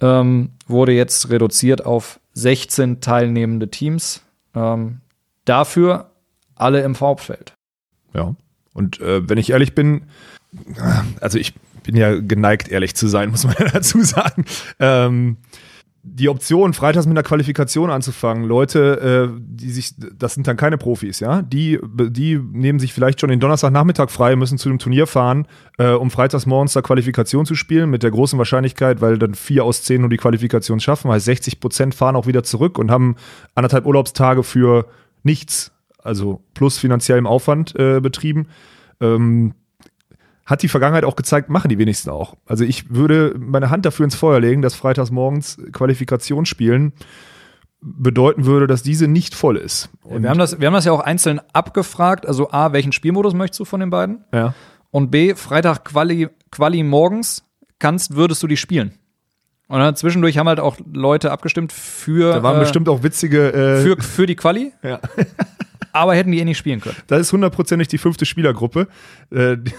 Ähm, wurde jetzt reduziert auf 16 teilnehmende Teams. Ähm, dafür alle im Hauptfeld. Ja. Und äh, wenn ich ehrlich bin, also ich bin ja geneigt, ehrlich zu sein, (laughs) muss man ja dazu sagen. Ähm, die Option, freitags mit einer Qualifikation anzufangen, Leute, äh, die sich, das sind dann keine Profis, ja, die, die nehmen sich vielleicht schon den Donnerstagnachmittag frei, müssen zu dem Turnier fahren, äh, um freitags morgens da Qualifikation zu spielen, mit der großen Wahrscheinlichkeit, weil dann vier aus zehn nur die Qualifikation schaffen, heißt 60 Prozent fahren auch wieder zurück und haben anderthalb Urlaubstage für nichts, also plus finanziellem Aufwand äh, betrieben. Ähm, hat die Vergangenheit auch gezeigt, machen die wenigsten auch. Also ich würde meine Hand dafür ins Feuer legen, dass freitags morgens Qualifikationsspielen bedeuten würde, dass diese nicht voll ist. Und, wir, haben das, wir haben das ja auch einzeln abgefragt. Also A, welchen Spielmodus möchtest du von den beiden? ja. Und B, Freitag Quali, Quali morgens kannst, würdest du die spielen. Und dann zwischendurch haben halt auch Leute abgestimmt für, Da waren äh, bestimmt auch witzige. Äh, für, für die Quali, (laughs) ja. Aber hätten die eh nicht spielen können. Das ist hundertprozentig die fünfte Spielergruppe, äh, die,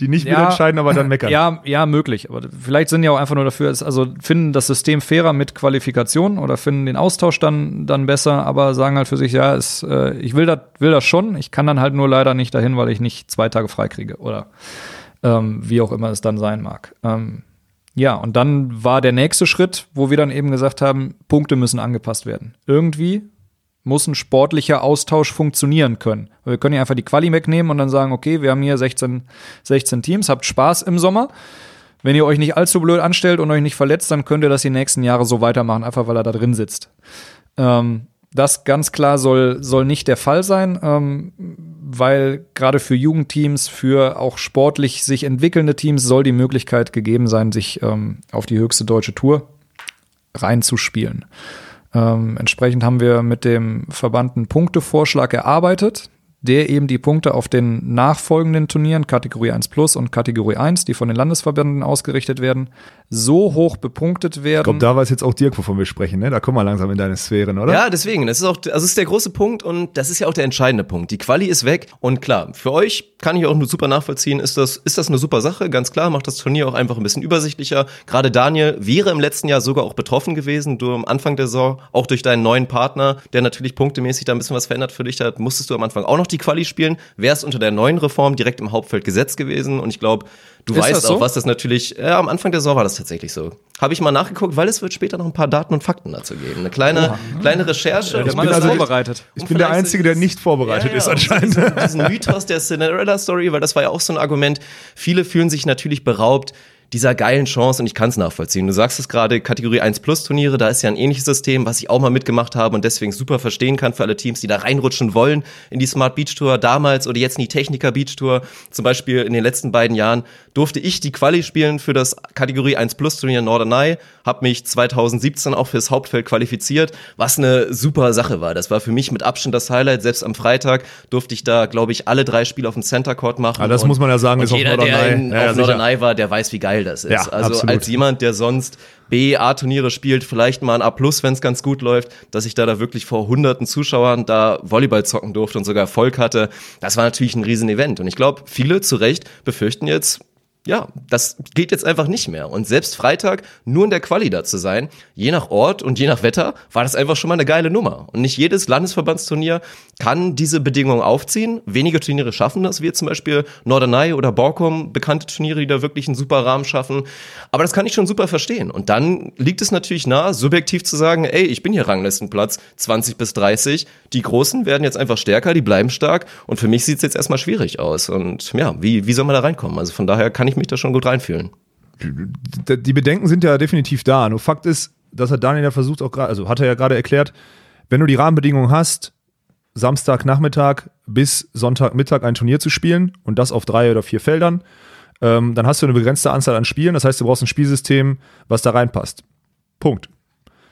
die nicht Ja. wieder entscheiden, aber dann meckern. Ja, ja, möglich. Aber vielleicht sind die auch einfach nur dafür, also finden das System fairer mit Qualifikation oder finden den Austausch dann, dann besser, aber sagen halt für sich, ja, es, äh, ich will das will das schon, ich kann dann halt nur leider nicht dahin, weil ich nicht zwei Tage frei kriege oder ähm, wie auch immer es dann sein mag. Ähm, ja, und dann war der nächste Schritt, wo wir dann eben gesagt haben, Punkte müssen angepasst werden. Irgendwie muss ein sportlicher Austausch funktionieren können. Wir können ja einfach die Quali wegnehmen und dann sagen, okay, wir haben hier 16, 16 Teams, habt Spaß im Sommer. Wenn ihr euch nicht allzu blöd anstellt und euch nicht verletzt, dann könnt ihr das die nächsten Jahre so weitermachen, einfach weil er da drin sitzt. Ähm, das ganz klar soll, soll nicht der Fall sein, ähm, weil gerade für Jugendteams, für auch sportlich sich entwickelnde Teams soll die Möglichkeit gegeben sein, sich ähm, auf die höchste deutsche Tour reinzuspielen. Ähm, entsprechend haben wir mit dem Verband einen Punktevorschlag erarbeitet, der eben die Punkte auf den nachfolgenden Turnieren, Kategorie 1 Plus und Kategorie 1, die von den Landesverbänden ausgerichtet werden, so hoch bepunktet werden. Ich glaube, da weiß jetzt auch Dirk, wovon wir sprechen. Ne? Da kommen wir langsam in deine Sphären, oder? Ja, deswegen. Das ist auch, also das ist der große Punkt und das ist ja auch der entscheidende Punkt. Die Quali ist weg und klar, für euch kann ich auch nur super nachvollziehen, ist das, ist das eine super Sache. Ganz klar, macht das Turnier auch einfach ein bisschen übersichtlicher. Gerade Daniel wäre im letzten Jahr sogar auch betroffen gewesen. Du am Anfang der Saison, auch durch deinen neuen Partner, der natürlich punktemäßig da ein bisschen was verändert für dich hat, musstest du am Anfang auch noch die Quali spielen. Wärst unter der neuen Reform direkt im Hauptfeld gesetzt gewesen und ich glaube, du Ist weißt so? auch, was das natürlich, ja, am Anfang der Saison war das tatsächlich so. Habe ich mal nachgeguckt, weil es wird später noch ein paar Daten und Fakten dazu geben. Eine kleine, kleine Recherche. der Und Mann ist vielleicht- vorbereitet. Ich bin der Einzige, der nicht vorbereitet ja, ist ja, anscheinend. Diesen, diesen Mythos der Cinderella-Story, weil das war ja auch so ein Argument. Viele fühlen sich natürlich beraubt, dieser geilen Chance und ich kann es nachvollziehen. Du sagst es gerade, Kategorie 1 Plus Turniere, da ist ja ein ähnliches System, was ich auch mal mitgemacht habe und deswegen super verstehen kann für alle Teams, die da reinrutschen wollen in die Smart Beach Tour damals oder jetzt in die Techniker Beach Tour. Zum Beispiel in den letzten beiden Jahren durfte ich die Quali spielen für das Kategorie 1 Plus Turnier Norderney, habe mich 2017 auch fürs Hauptfeld qualifiziert, was eine super Sache war. Das war für mich mit Abstand das Highlight. Selbst am Freitag durfte ich da, glaube ich, alle drei Spiele auf dem Center Court machen. Ja, das und, muss man ja sagen, ist jeder, auf Norderney. der in, Ja, ja, auf. Norderney war, der weiß, wie geil das ist. Ja, also absolut. als jemand, der sonst B, A-Turniere spielt, vielleicht mal ein A+, wenn es ganz gut läuft, dass ich da da wirklich vor hunderten Zuschauern da Volleyball zocken durfte und sogar Erfolg hatte, das war natürlich ein riesen Event. Und ich glaube, viele zu Recht befürchten jetzt, ja, das geht jetzt einfach nicht mehr. Und selbst Freitag nur in der Quali da zu sein, je nach Ort und je nach Wetter, war das einfach schon mal eine geile Nummer. Und nicht jedes Landesverbandsturnier kann diese Bedingungen aufziehen. Wenige Turniere schaffen das, wie zum Beispiel Norderney oder Borkum, bekannte Turniere, die da wirklich einen super Rahmen schaffen. Aber das kann ich schon super verstehen. Und dann liegt es natürlich nahe, subjektiv zu sagen, ey, ich bin hier Ranglistenplatz 20 bis 30. Die Großen werden jetzt einfach stärker, die bleiben stark. Und für mich sieht es jetzt erstmal schwierig aus. Und ja, wie, wie soll man da reinkommen? Also von daher kann ich mich da schon gut reinfühlen. Die Bedenken sind ja definitiv da. Nur Fakt ist, dass er Daniel ja versucht auch gerade, also hat er ja gerade erklärt, wenn du die Rahmenbedingungen hast, Samstagnachmittag bis Sonntagmittag ein Turnier zu spielen und das auf drei oder vier Feldern, ähm, dann hast du eine begrenzte Anzahl an Spielen. Das heißt, du brauchst ein Spielsystem, was da reinpasst. Punkt.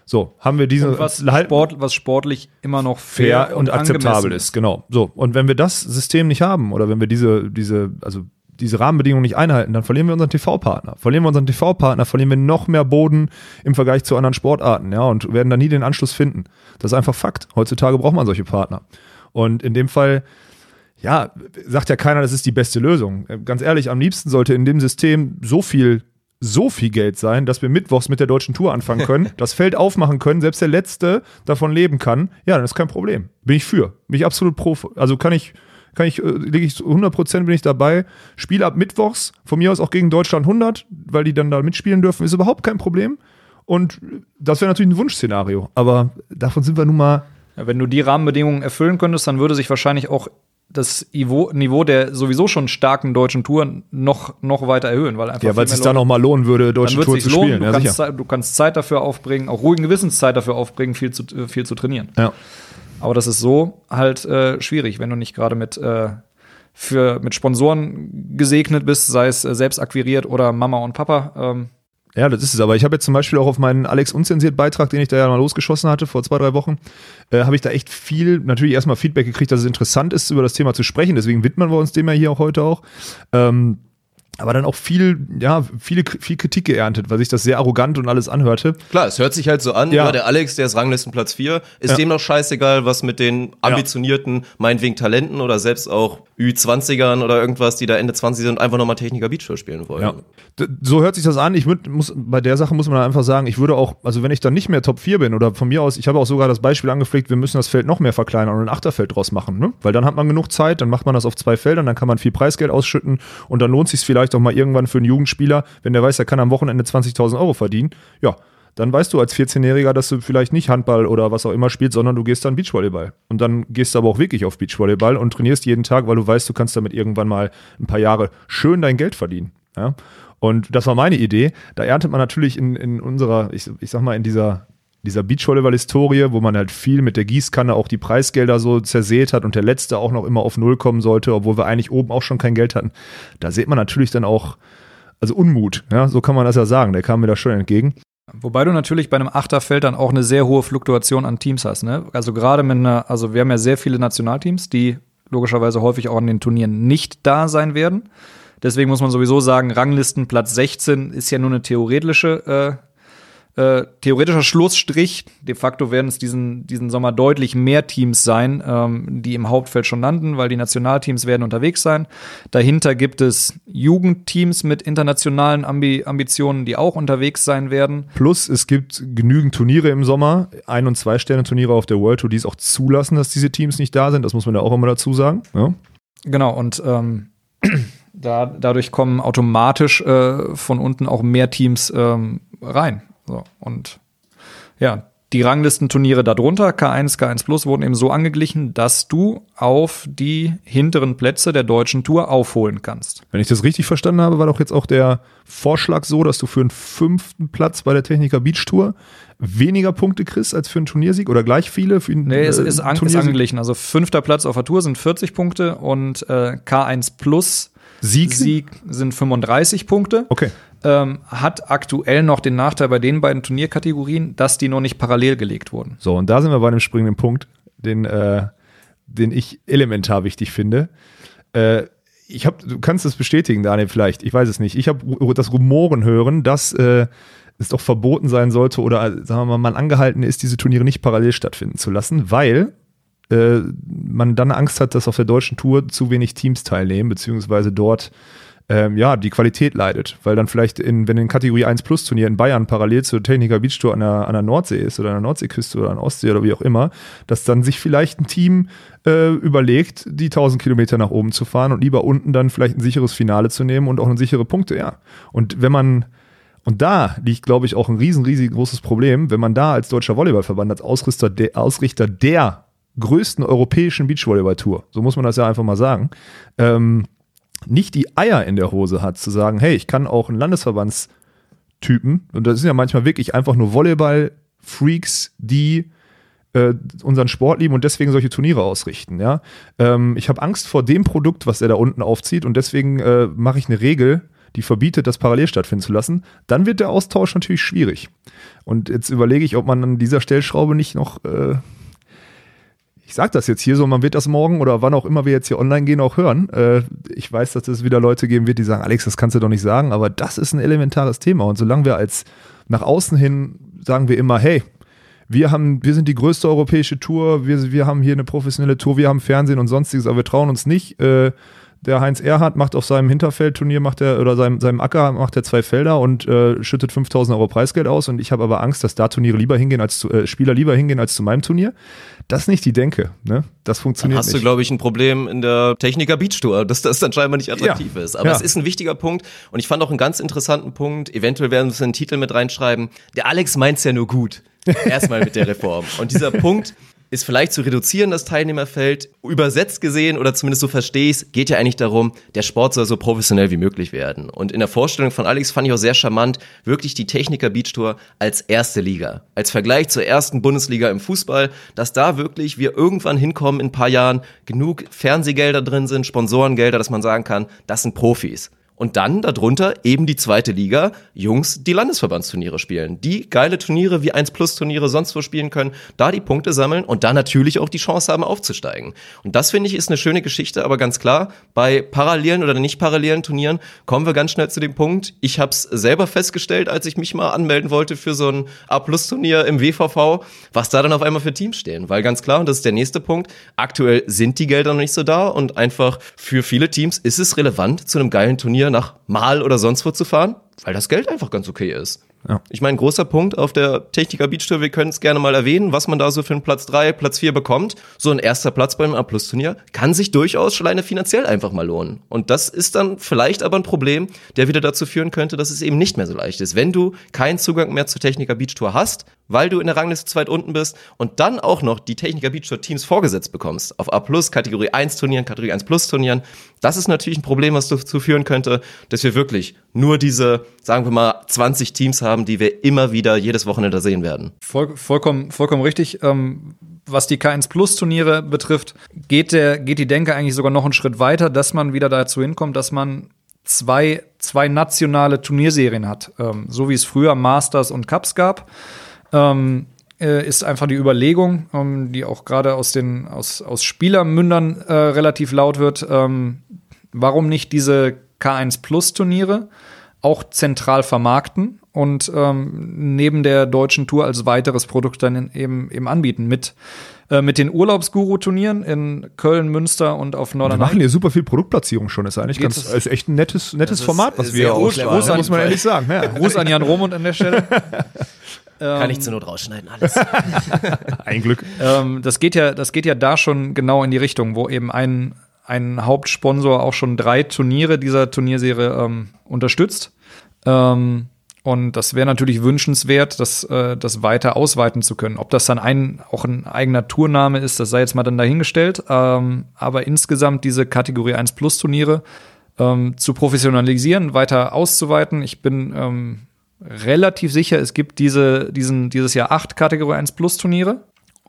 So, haben wir diesen Und was, Sport, was sportlich immer noch fair, fair und akzeptabel angemessen ist, genau. So, und wenn wir das System nicht haben oder wenn wir diese, diese, also diese Rahmenbedingungen nicht einhalten, dann verlieren wir unseren TV-Partner. Verlieren wir unseren TV-Partner, verlieren wir noch mehr Boden im Vergleich zu anderen Sportarten, ja, und werden da nie den Anschluss finden. Das ist einfach Fakt. Heutzutage braucht man solche Partner. Und in dem Fall, ja, sagt ja keiner, das ist die beste Lösung. Äh, Ganz ehrlich, am liebsten sollte in dem System so viel so viel Geld sein, dass wir mittwochs mit der deutschen Tour anfangen können, (laughs) das Feld aufmachen können, selbst der Letzte davon leben kann, ja, dann ist kein Problem. Bin ich für. Bin ich absolut pro. Also kann ich, kann ich, äh, lege ich zu 100% bin ich dabei. Spiel ab mittwochs, von mir aus auch gegen Deutschland 100, weil die dann da mitspielen dürfen, ist überhaupt kein Problem. Und das wäre natürlich ein Wunschszenario, aber davon sind wir nun mal Ja, wenn du die Rahmenbedingungen erfüllen könntest, dann würde sich wahrscheinlich auch das Niveau, Niveau der sowieso schon starken deutschen Touren noch, noch weiter erhöhen, weil einfach Ja, weil es sich da noch mal lohnen würde, deutsche dann wird Tour es zu lohnen. spielen. Du, Ja, kannst, du kannst Zeit dafür aufbringen, auch ruhigen Gewissenszeit dafür aufbringen, viel zu, viel zu trainieren. Ja. Aber das ist so halt äh, schwierig, wenn du nicht gerade mit, äh, für, mit Sponsoren gesegnet bist, sei es äh, selbst akquiriert oder Mama und Papa. Ähm, Ja, das ist es. Aber ich habe jetzt zum Beispiel auch auf meinen Alex unzensiert Beitrag, den ich da ja mal losgeschossen hatte vor zwei, drei Wochen, äh, habe ich da echt viel, natürlich erstmal Feedback gekriegt, dass es interessant ist, über das Thema zu sprechen. Deswegen widmen wir uns dem ja hier auch heute auch. Ähm, aber dann auch viel, ja, viele, viel Kritik geerntet, weil sich das sehr arrogant und alles anhörte. Klar, es hört sich halt so an, Ja. ja, der Alex, der ist Ranglistenplatz 4, ist Ja. dem doch scheißegal, was mit den ambitionierten, meinetwegen Talenten oder selbst auch Ü20ern oder irgendwas, die da Ende 20 sind, einfach nochmal Techniker Beachtour spielen wollen. Ja. So hört sich das an. Ich würd, muss, bei der Sache muss man einfach sagen, ich würde auch, also wenn ich dann nicht mehr Top 4 bin oder von mir aus, ich habe auch sogar das Beispiel angepflegt, wir müssen das Feld noch mehr verkleinern und ein Achterfeld draus machen, ne? Weil dann hat man genug Zeit, dann macht man das auf zwei Feldern, dann kann man viel Preisgeld ausschütten und dann lohnt sich vielleicht auch mal irgendwann für einen Jugendspieler, wenn der weiß, er kann am Wochenende 20.000 Euro verdienen, ja, dann weißt du als 14-Jähriger, dass du vielleicht nicht Handball oder was auch immer spielst, sondern du gehst dann Beachvolleyball. Und dann gehst du aber auch wirklich auf Beachvolleyball und trainierst jeden Tag, weil du weißt, du kannst damit irgendwann mal ein paar Jahre schön dein Geld verdienen. Ja? Und das war meine Idee. Da erntet man natürlich in, in unserer, ich, ich sag mal, in dieser, dieser Beachvolleyball-Historie, wo man halt viel mit der Gießkanne auch die Preisgelder so zersät hat und der Letzte auch noch immer auf Null kommen sollte, obwohl wir eigentlich oben auch schon kein Geld hatten. Da sieht man natürlich dann auch, also Unmut, ja, so kann man das ja sagen. Der kam mir da schon entgegen. Wobei du natürlich bei einem Achterfeld dann auch eine sehr hohe Fluktuation an Teams hast. Ne? Also gerade mit einer, also wir haben ja sehr viele Nationalteams, die logischerweise häufig auch an den Turnieren nicht da sein werden. Deswegen muss man sowieso sagen, Ranglisten Platz 16 ist ja nur eine theoretische, äh, äh, theoretischer Schlussstrich. De facto werden es diesen, diesen Sommer deutlich mehr Teams sein, ähm, die im Hauptfeld schon landen, weil die Nationalteams werden unterwegs sein. Dahinter gibt es Jugendteams mit internationalen Ambi Ambitionen, die auch unterwegs sein werden. Plus, es gibt genügend Turniere im Sommer, Ein- und Zwei-Sterne-Turniere auf der World Tour, die es auch zulassen, dass diese Teams nicht da sind. Das muss man ja auch immer dazu sagen. Ja. Genau, und ähm, da, dadurch kommen automatisch äh, von unten auch mehr Teams ähm, rein. So, und ja, die Ranglistenturniere darunter, K1, K1 Plus, wurden eben so angeglichen, dass du auf die hinteren Plätze der deutschen Tour aufholen kannst. Wenn ich das richtig verstanden habe, war doch jetzt auch der Vorschlag so, dass du für einen fünften Platz bei der Techniker Beach Tour weniger Punkte kriegst als für einen Turniersieg oder gleich viele für einen Nee, es ist, äh, an, ist angeglichen. Also fünfter Platz auf der Tour sind 40 Punkte und äh, K1 Plus Sieg? Sieg sind 35 Punkte. Okay. Ähm, hat aktuell noch den Nachteil bei den beiden Turnierkategorien, dass die noch nicht parallel gelegt wurden. So, und da sind wir bei einem springenden Punkt, den, äh, den ich elementar wichtig finde. Äh, ich habe, du kannst es bestätigen, Daniel, vielleicht, ich weiß es nicht. Ich habe das Rumoren hören, dass äh, es doch verboten sein sollte oder, äh, sagen wir mal, man angehalten ist, diese Turniere nicht parallel stattfinden zu lassen, weil äh, man dann Angst hat, dass auf der deutschen Tour zu wenig Teams teilnehmen, beziehungsweise dort ähm, ja, die Qualität leidet, weil dann vielleicht in, wenn in Kategorie 1 Plus Turnier in Bayern parallel zur Techniker Beach Tour an der, an der Nordsee ist oder an der Nordseeküste oder an der Ostsee oder wie auch immer, dass dann sich vielleicht ein Team äh, überlegt, die 1000 Kilometer nach oben zu fahren und lieber unten dann vielleicht ein sicheres Finale zu nehmen und auch eine sichere Punkte, ja. Und wenn man und da liegt, glaube ich, auch ein riesen, riesig großes Problem, wenn man da als deutscher Volleyballverband, als Ausrichter der, Ausrichter der größten europäischen Beachvolleyball-Tour, so muss man das ja einfach mal sagen, ähm, nicht die Eier in der Hose hat, zu sagen, hey, ich kann auch einen Landesverbandstypen, und das sind ja manchmal wirklich einfach nur Volleyball-Freaks, die äh, unseren Sport lieben und deswegen solche Turniere ausrichten. Ja? Ähm, ich habe Angst vor dem Produkt, was er da unten aufzieht und deswegen äh, mache ich eine Regel, die verbietet, das parallel stattfinden zu lassen. Dann wird der Austausch natürlich schwierig. Und jetzt überlege ich, ob man an dieser Stellschraube nicht noch äh, ich sage das jetzt hier so, man wird das morgen oder wann auch immer wir jetzt hier online gehen auch hören. Äh, ich weiß, dass es wieder Leute geben wird, die sagen, Alex, das kannst du doch nicht sagen, aber das ist ein elementares Thema. Und solange wir als nach außen hin sagen wir immer, hey, wir haben, wir sind die größte europäische Tour, wir, wir haben hier eine professionelle Tour, wir haben Fernsehen und sonstiges, aber wir trauen uns nicht. Äh, der Heinz Erhardt macht auf seinem Hinterfeldturnier macht er oder seinem, seinem Acker macht er zwei Felder und äh, schüttet 5000 Euro Preisgeld aus und ich habe aber Angst, dass da Turniere lieber hingehen als zu, äh, Spieler lieber hingehen als zu meinem Turnier. Das ist nicht die Denke, ne? Das Dann funktioniert hast du, nicht. glaube ich, ein Problem in der Techniker Beach Tour, dass das dann scheinbar nicht attraktiv Ja. ist. Aber Ja. es ist ein wichtiger Punkt und ich fand auch einen ganz interessanten Punkt. Eventuell werden wir es in den Titel mit reinschreiben. Der Alex meint's ja nur gut. Erstmal mit der Reform. Und dieser Punkt ist vielleicht zu reduzieren, das Teilnehmerfeld. Übersetzt gesehen, oder zumindest so verstehe ich es, geht ja eigentlich darum, der Sport soll so professionell wie möglich werden. Und in der Vorstellung von Alex fand ich auch sehr charmant, wirklich die Techniker Beach Tour als erste Liga. Als Vergleich zur ersten Bundesliga im Fußball, dass da wirklich wir irgendwann hinkommen in ein paar Jahren, genug Fernsehgelder drin sind, Sponsorengelder, dass man sagen kann, das sind Profis. Und dann darunter eben die zweite Liga, Jungs, die Landesverbandsturniere spielen. Die geile Turniere wie 1 Plus Turniere sonst wo spielen können, da die Punkte sammeln und da natürlich auch die Chance haben aufzusteigen. Und das finde ich ist eine schöne Geschichte, aber ganz klar, bei parallelen oder nicht parallelen Turnieren kommen wir ganz schnell zu dem Punkt, ich habe es selber festgestellt, als ich mich mal anmelden wollte für so ein A Plus Turnier im WVV, was da dann auf einmal für Teams stehen, weil ganz klar, und das ist der nächste Punkt, aktuell sind die Gelder noch nicht so da und einfach für viele Teams ist es relevant, zu einem geilen Turnier nach Mal oder sonst wo zu fahren, weil das Geld einfach ganz okay ist. Ja. Ich meine, großer Punkt auf der Techniker Beach Tour, wir können es gerne mal erwähnen, was man da so für einen Platz 3, Platz 4 bekommt. So ein erster Platz beim A-Plus-Turnier kann sich durchaus schon alleine finanziell einfach mal lohnen. Und das ist dann vielleicht aber ein Problem, der wieder dazu führen könnte, dass es eben nicht mehr so leicht ist. Wenn du keinen Zugang mehr zur Techniker Beach Tour hast, weil du in der Rangliste zu weit unten bist und dann auch noch die Techniker Beach Tour Teams vorgesetzt bekommst, auf A+, Kategorie 1 Turnieren, Kategorie 1 Plus Turnieren, das ist natürlich ein Problem, was dazu führen könnte, dass wir wirklich nur diese, sagen wir mal, 20 Teams haben, die wir immer wieder jedes Wochenende sehen werden. Voll, vollkommen, vollkommen richtig. Ähm, was die K1 Plus Turniere betrifft, geht, der, geht die Denke eigentlich sogar noch einen Schritt weiter, dass man wieder dazu hinkommt, dass man zwei, zwei nationale Turnierserien hat. Ähm, so wie es früher Masters und Cups gab. Ähm, äh, ist einfach die Überlegung, ähm, die auch gerade aus den aus, aus Spielermündern äh, relativ laut wird, ähm, warum nicht diese K1 Plus Turniere auch zentral vermarkten und ähm, neben der deutschen Tour als weiteres Produkt dann eben, eben anbieten mit äh, mit den Urlaubsguru-Turnieren in Köln, Münster und auf Wir Norderney. machen hier super viel Produktplatzierung schon. Ist eigentlich Geht ganz, ist echt ein nettes, nettes Format, was wir hier Groß ne, an- muss man ehrlich sagen. Ja. Gruß an Jan Romund an der Stelle. (laughs) Kann ich zur Not rausschneiden, alles. (laughs) Ein Glück. ähm, das geht ja, das geht ja da schon genau in die Richtung, wo eben ein, ein Hauptsponsor auch schon drei Turniere dieser Turnierserie ähm, unterstützt. Ähm, Und das wäre natürlich wünschenswert, das, äh, das weiter ausweiten zu können. Ob das dann ein, auch ein eigener Tourname ist, das sei jetzt mal dann dahingestellt. Ähm, aber insgesamt diese Kategorie 1 Plus Turniere ähm, zu professionalisieren, weiter auszuweiten. Ich bin ähm, relativ sicher, es gibt diese, diesen, dieses Jahr acht Kategorie 1 Plus Turniere.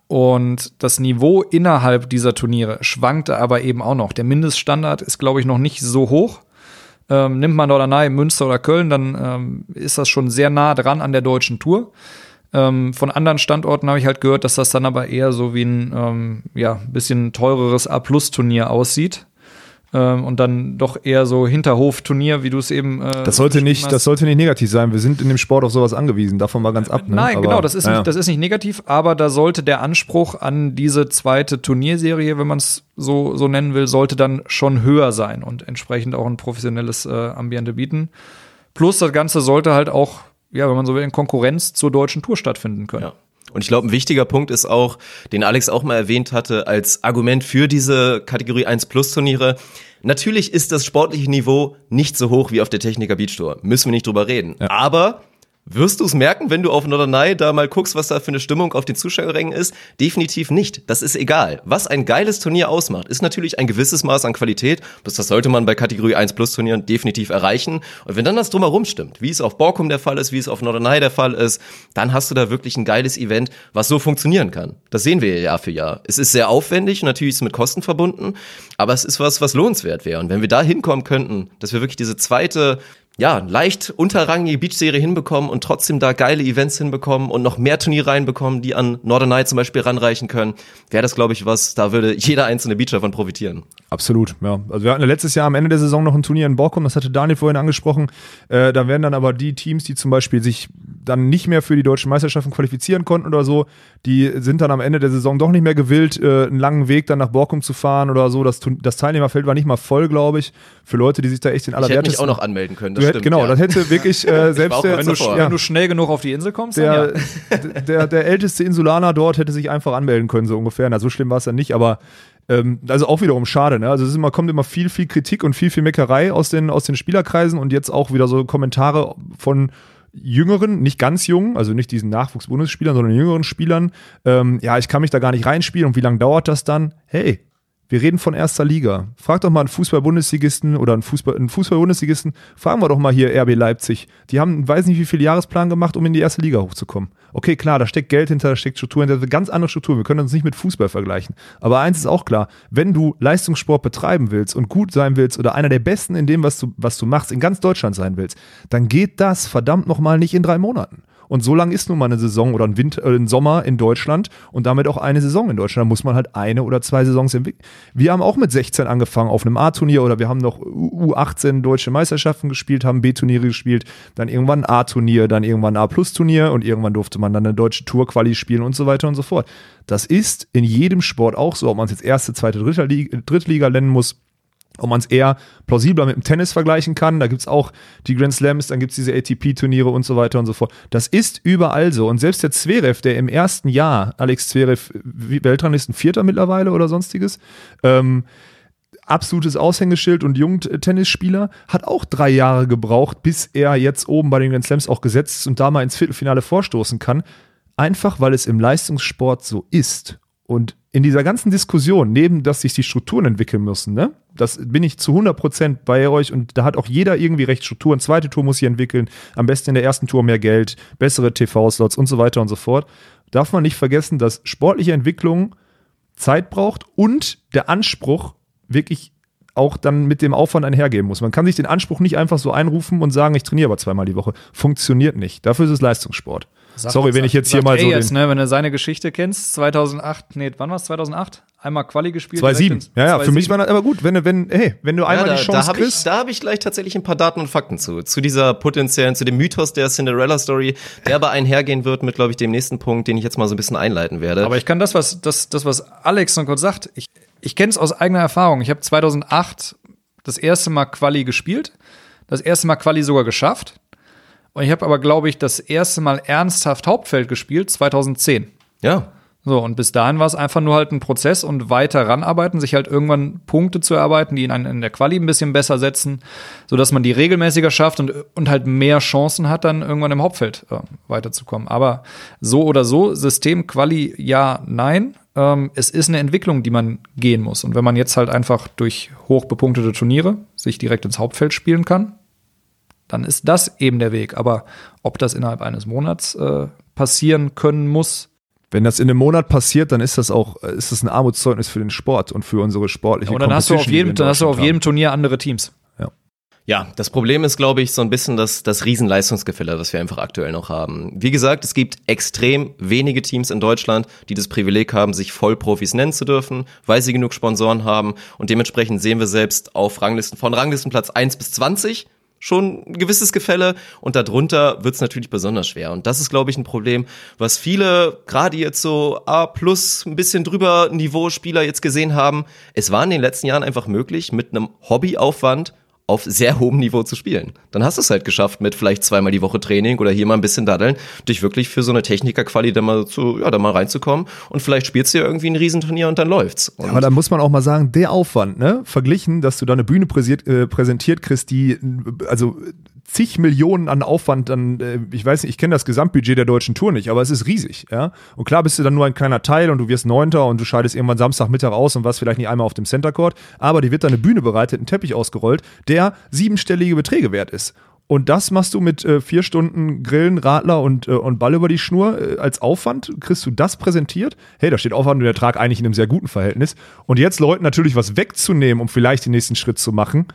Und das Niveau innerhalb dieser Turniere schwankte aber eben auch noch. Der Mindeststandard ist, glaube ich, noch nicht so hoch. Ähm, nimmt man Norderney, Münster oder Köln, dann ähm, ist das schon sehr nah dran an der deutschen Tour. Ähm, von anderen Standorten habe ich halt gehört, dass das dann aber eher so wie ein ähm, ja, bisschen teureres A-Plus-Turnier aussieht ähm, und dann doch eher so Hinterhof-Turnier, wie du es eben. Äh, das sollte nicht, das sollte nicht negativ sein. Wir sind in dem Sport auf sowas angewiesen. Davon mal ganz ab. Ne? Nein, aber, genau, das ist, ja. nicht, das ist nicht negativ, aber da sollte der Anspruch an diese zweite Turnierserie, wenn man es so, so nennen will, sollte dann schon höher sein und entsprechend auch ein professionelles äh, Ambiente bieten. Plus das Ganze sollte halt auch, ja, wenn man so will, in Konkurrenz zur deutschen Tour stattfinden können. Ja. Und ich glaube, ein wichtiger Punkt ist auch, den Alex auch mal erwähnt hatte, als Argument für diese Kategorie 1 Plus Turniere. Natürlich ist das sportliche Niveau nicht so hoch wie auf der Techniker Beach Tour. Müssen wir nicht drüber reden. Ja. Aber wirst du es merken, wenn du auf Norderney da mal guckst, was da für eine Stimmung auf den Zuschauerrängen ist? Definitiv nicht. Das ist egal. Was ein geiles Turnier ausmacht, ist natürlich ein gewisses Maß an Qualität. Das, sollte man bei Kategorie 1 Plus Turnieren definitiv erreichen. Und wenn dann das drumherum stimmt, wie es auf Borkum der Fall ist, wie es auf Norderney der Fall ist, dann hast du da wirklich ein geiles Event, was so funktionieren kann. Das sehen wir Jahr für Jahr. Es ist sehr aufwendig natürlich ist es mit Kosten verbunden, aber es ist was, was lohnenswert wäre. Und wenn wir da hinkommen könnten, dass wir wirklich diese zweite ja, leicht unterrangige Beach-Serie hinbekommen und trotzdem da geile Events hinbekommen und noch mehr Turniere reinbekommen, die an Norderney zum Beispiel ranreichen können, wäre das, glaube ich, was, da würde jeder einzelne Beach davon profitieren. Absolut, ja. Also wir hatten letztes Jahr am Ende der Saison noch ein Turnier in Borkum, das hatte Daniel vorhin angesprochen. Äh, da werden dann aber die Teams, die zum Beispiel sich dann nicht mehr für die deutschen Meisterschaften qualifizieren konnten oder so, die sind dann am Ende der Saison doch nicht mehr gewillt, äh, einen langen Weg dann nach Borkum zu fahren oder so. Das, das Teilnehmerfeld war nicht mal voll, glaube ich, für Leute, die sich da echt in aller Ich hätte mich auch noch anmelden können, das stimmt, Genau, ja. das hätte wirklich äh, (laughs) selbst der, wenn, du, ja. wenn du schnell genug auf die Insel kommst, der, ja. (laughs) der, der, älteste Insulaner dort hätte sich einfach anmelden können, so ungefähr. Na, so schlimm war es dann nicht, aber ähm, also auch wiederum schade, ne? Also es immer, kommt immer viel, viel Kritik und viel, viel Meckerei aus den, aus den Spielerkreisen und jetzt auch wieder so Kommentare von jüngeren, nicht ganz jungen, also nicht diesen Nachwuchs-Bundesspielern, sondern jüngeren Spielern. Ähm, ja, ich kann mich da gar nicht reinspielen und wie lange dauert das dann? Hey, wir reden von erster Liga. Frag doch mal einen Fußball-Bundesligisten oder einen Fußball, einen Fußball-Bundesligisten. Fragen wir doch mal hier RB Leipzig. Die haben, weiß nicht wie viel Jahresplan gemacht, um in die erste Liga hochzukommen. Okay, klar, da steckt Geld hinter, da steckt Struktur hinter, ganz andere Struktur. Wir können uns nicht mit Fußball vergleichen. Aber eins ist auch klar, wenn du Leistungssport betreiben willst und gut sein willst oder einer der Besten in dem, was du, was du machst, in ganz Deutschland sein willst, dann geht das verdammt nochmal nicht in drei Monaten. Und so lang ist nun mal eine Saison oder ein, Winter, äh, ein Sommer in Deutschland und damit auch eine Saison in Deutschland. Da muss man halt eine oder zwei Saisons entwickeln. Wir haben auch mit 16 angefangen auf einem A-Turnier oder wir haben noch U18 deutsche Meisterschaften gespielt, haben B-Turniere gespielt, dann irgendwann A-Turnier, dann irgendwann A-Plus-Turnier und irgendwann durfte man dann eine deutsche Tour-Quali spielen und so weiter und so fort. Das ist in jedem Sport auch so, ob man es jetzt erste, zweite, dritte Liga, Drittliga nennen muss ob man es eher plausibler mit dem Tennis vergleichen kann. Da gibt es auch die Grand Slams, dann gibt es diese ATP-Turniere und so weiter und so fort. Das ist überall so. Und selbst der Zverev, der im ersten Jahr, Alex Zverev, Weltranglisten Vierter mittlerweile oder sonstiges, ähm, absolutes Aushängeschild und Jungtennisspieler, hat auch drei Jahre gebraucht, bis er jetzt oben bei den Grand Slams auch gesetzt ist und da mal ins Viertelfinale vorstoßen kann. Einfach weil es im Leistungssport so ist. Und in dieser ganzen Diskussion, neben dass sich die Strukturen entwickeln müssen, ne, das bin ich zu 100% bei euch und da hat auch jeder irgendwie recht Strukturen. Zweite Tour muss sich entwickeln, am besten in der ersten Tour mehr Geld, bessere TV-Slots und so weiter und so fort. Darf man nicht vergessen, dass sportliche Entwicklung Zeit braucht und der Anspruch wirklich auch dann mit dem Aufwand einhergehen muss. Man kann sich den Anspruch nicht einfach so einrufen und sagen, ich trainiere aber zweimal die Woche. Funktioniert nicht. Dafür ist es Leistungssport. Sag, Sorry, wenn ich jetzt hier mal so. Jetzt, ne, wenn du seine Geschichte kennst, 2008, nee, wann war es? 2008? Einmal Quali gespielt. 2007. Ja, ja, für mich war das aber gut, wenn, wenn, hey, wenn du einmal ja, da, die Chance da hab kriegst. Ich, da habe ich gleich tatsächlich ein paar Daten und Fakten zu. Zu dieser potenziellen, zu dem Mythos der Cinderella-Story, der aber einhergehen wird mit, glaube ich, dem nächsten Punkt, den ich jetzt mal so ein bisschen einleiten werde. Aber ich kann das, was, das, das, was Alex noch kurz sagt, ich, ich kenne es aus eigener Erfahrung. Ich habe 2008 das erste Mal Quali gespielt, das erste Mal Quali sogar geschafft und ich habe aber, glaube ich, das erste Mal ernsthaft Hauptfeld gespielt, 2010. Ja. So, und bis dahin war es einfach nur halt ein Prozess und weiter ranarbeiten, sich halt irgendwann Punkte zu erarbeiten, die ihn in der Quali ein bisschen besser setzen, sodass man die regelmäßiger schafft und, und halt mehr Chancen hat, dann irgendwann im Hauptfeld äh, weiterzukommen. Aber so oder so, System Quali ja, nein. Ähm, es ist eine Entwicklung, die man gehen muss. Und wenn man jetzt halt einfach durch hochbepunktete Turniere sich direkt ins Hauptfeld spielen kann, dann ist das eben der Weg. Aber ob das innerhalb eines Monats äh, passieren können muss, wenn das in einem Monat passiert, dann ist das auch ist das ein Armutszeugnis für den Sport und für unsere sportliche ja, Und dann hast du auf jedem, dann hast du auf jedem Turnier andere Teams. Ja. Ja, das Problem ist, glaube ich, so ein bisschen das, das Riesenleistungsgefälle, das wir einfach aktuell noch haben. Wie gesagt, es gibt extrem wenige Teams in Deutschland, die das Privileg haben, sich Vollprofis nennen zu dürfen, weil sie genug Sponsoren haben. Und dementsprechend sehen wir selbst auf Ranglisten von Ranglistenplatz 1 bis 20 schon ein gewisses Gefälle und darunter wird es natürlich besonders schwer. Und das ist, glaube ich, ein Problem, was viele, gerade jetzt so A plus ein bisschen drüber Niveau Spieler jetzt gesehen haben. Es war in den letzten Jahren einfach möglich, mit einem Hobbyaufwand auf sehr hohem Niveau zu spielen. Dann hast du es halt geschafft mit vielleicht zweimal die Woche Training oder hier mal ein bisschen daddeln, dich wirklich für so eine Technikerquali da mal zu, ja, da mal reinzukommen und vielleicht spielst du ja irgendwie ein Riesenturnier und dann läuft's. Und aber da muss man auch mal sagen, der Aufwand, ne, verglichen, dass du da eine Bühne präsentiert, äh, präsentiert kriegst, die, also zig Millionen an Aufwand dann, äh, ich weiß nicht, ich kenne das Gesamtbudget der deutschen Tour nicht, aber es ist riesig, ja. Und klar bist du dann nur ein kleiner Teil und du wirst Neunter und du scheidest irgendwann Samstagmittag aus und warst vielleicht nicht einmal auf dem Center Court, aber dir wird da eine Bühne bereitet, ein Teppich ausgerollt, der siebenstellige Beträge wert ist. Und das machst du mit äh, vier Stunden Grillen, Radler und, äh, und Ball über die Schnur äh, als Aufwand. Kriegst du das präsentiert? Hey, da steht Aufwand und Ertrag eigentlich in einem sehr guten Verhältnis. Und jetzt Leuten natürlich was wegzunehmen, um vielleicht den nächsten Schritt zu machen,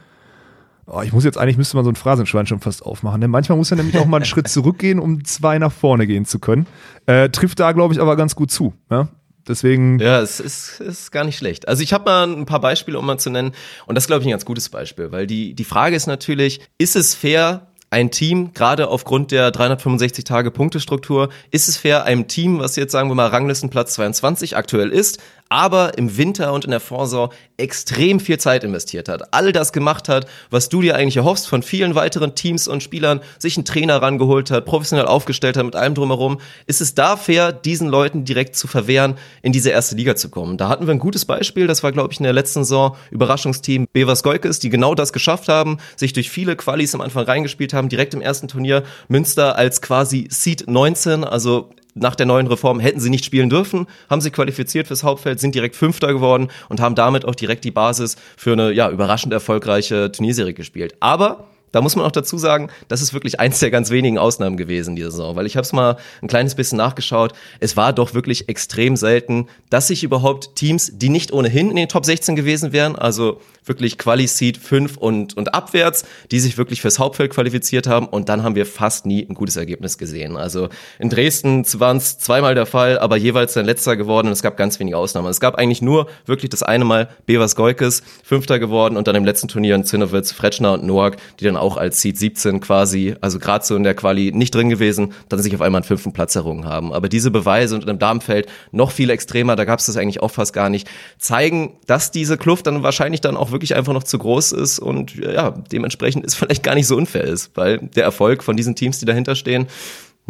Oh, ich muss jetzt eigentlich, müsste man so ein Phrasenschwein schon fast aufmachen. Denn manchmal muss er nämlich auch mal einen (laughs) Schritt zurückgehen, um zwei nach vorne gehen zu können. Äh, trifft da, glaube ich, aber ganz gut zu. Ja? Deswegen. Ja, es ist, ist gar nicht schlecht. Also ich habe mal ein paar Beispiele, um mal zu nennen. Und das glaube ich ein ganz gutes Beispiel, weil die, die Frage ist natürlich, ist es fair, ein Team, gerade aufgrund der 365 Tage Punktestruktur, ist es fair, einem Team, was jetzt sagen wir mal Ranglistenplatz 22 aktuell ist, aber im Winter und in der Vorsaison extrem viel Zeit investiert hat, all das gemacht hat, was du dir eigentlich erhoffst von vielen weiteren Teams und Spielern, sich einen Trainer rangeholt hat, professionell aufgestellt hat mit allem drumherum, ist es da fair, diesen Leuten direkt zu verwehren, in diese erste Liga zu kommen. Da hatten wir ein gutes Beispiel, das war glaube ich in der letzten Saison Überraschungsteam Bevers Goikes, die genau das geschafft haben, sich durch viele Qualis am Anfang reingespielt haben, direkt im ersten Turnier. Münster als quasi Seed 19, also nach der neuen Reform hätten sie nicht spielen dürfen, haben sie qualifiziert fürs Hauptfeld, sind direkt Fünfter geworden und haben damit auch direkt die Basis für eine ja, überraschend erfolgreiche Turnierserie gespielt. Aber da muss man auch dazu sagen, das ist wirklich eins der ganz wenigen Ausnahmen gewesen diese Saison, weil ich habe es mal ein kleines bisschen nachgeschaut. Es war doch wirklich extrem selten, dass sich überhaupt Teams, die nicht ohnehin in den Top 16 gewesen wären, also wirklich Quali-Seed 5 und, und abwärts, die sich wirklich fürs Hauptfeld qualifiziert haben und dann haben wir fast nie ein gutes Ergebnis gesehen. Also in Dresden waren es zweimal der Fall, aber jeweils dann letzter geworden und es gab ganz wenige Ausnahmen. Es gab eigentlich nur wirklich das eine Mal Bevers Goikes, Fünfter geworden und dann im letzten Turnier in Zinnowitz, Fretschner und Noack, die dann auch als Seed 17 quasi, also gerade so in der Quali nicht drin gewesen, dann sich auf einmal einen fünften Platz errungen haben. Aber diese Beweise und im Damenfeld noch viel extremer, da gab es das eigentlich auch fast gar nicht, zeigen, dass diese Kluft dann wahrscheinlich dann auch wirklich einfach noch zu groß ist und ja, dementsprechend ist (laughs) vielleicht gar nicht so unfair ist, weil der Erfolg von diesen Teams, die dahinter stehen,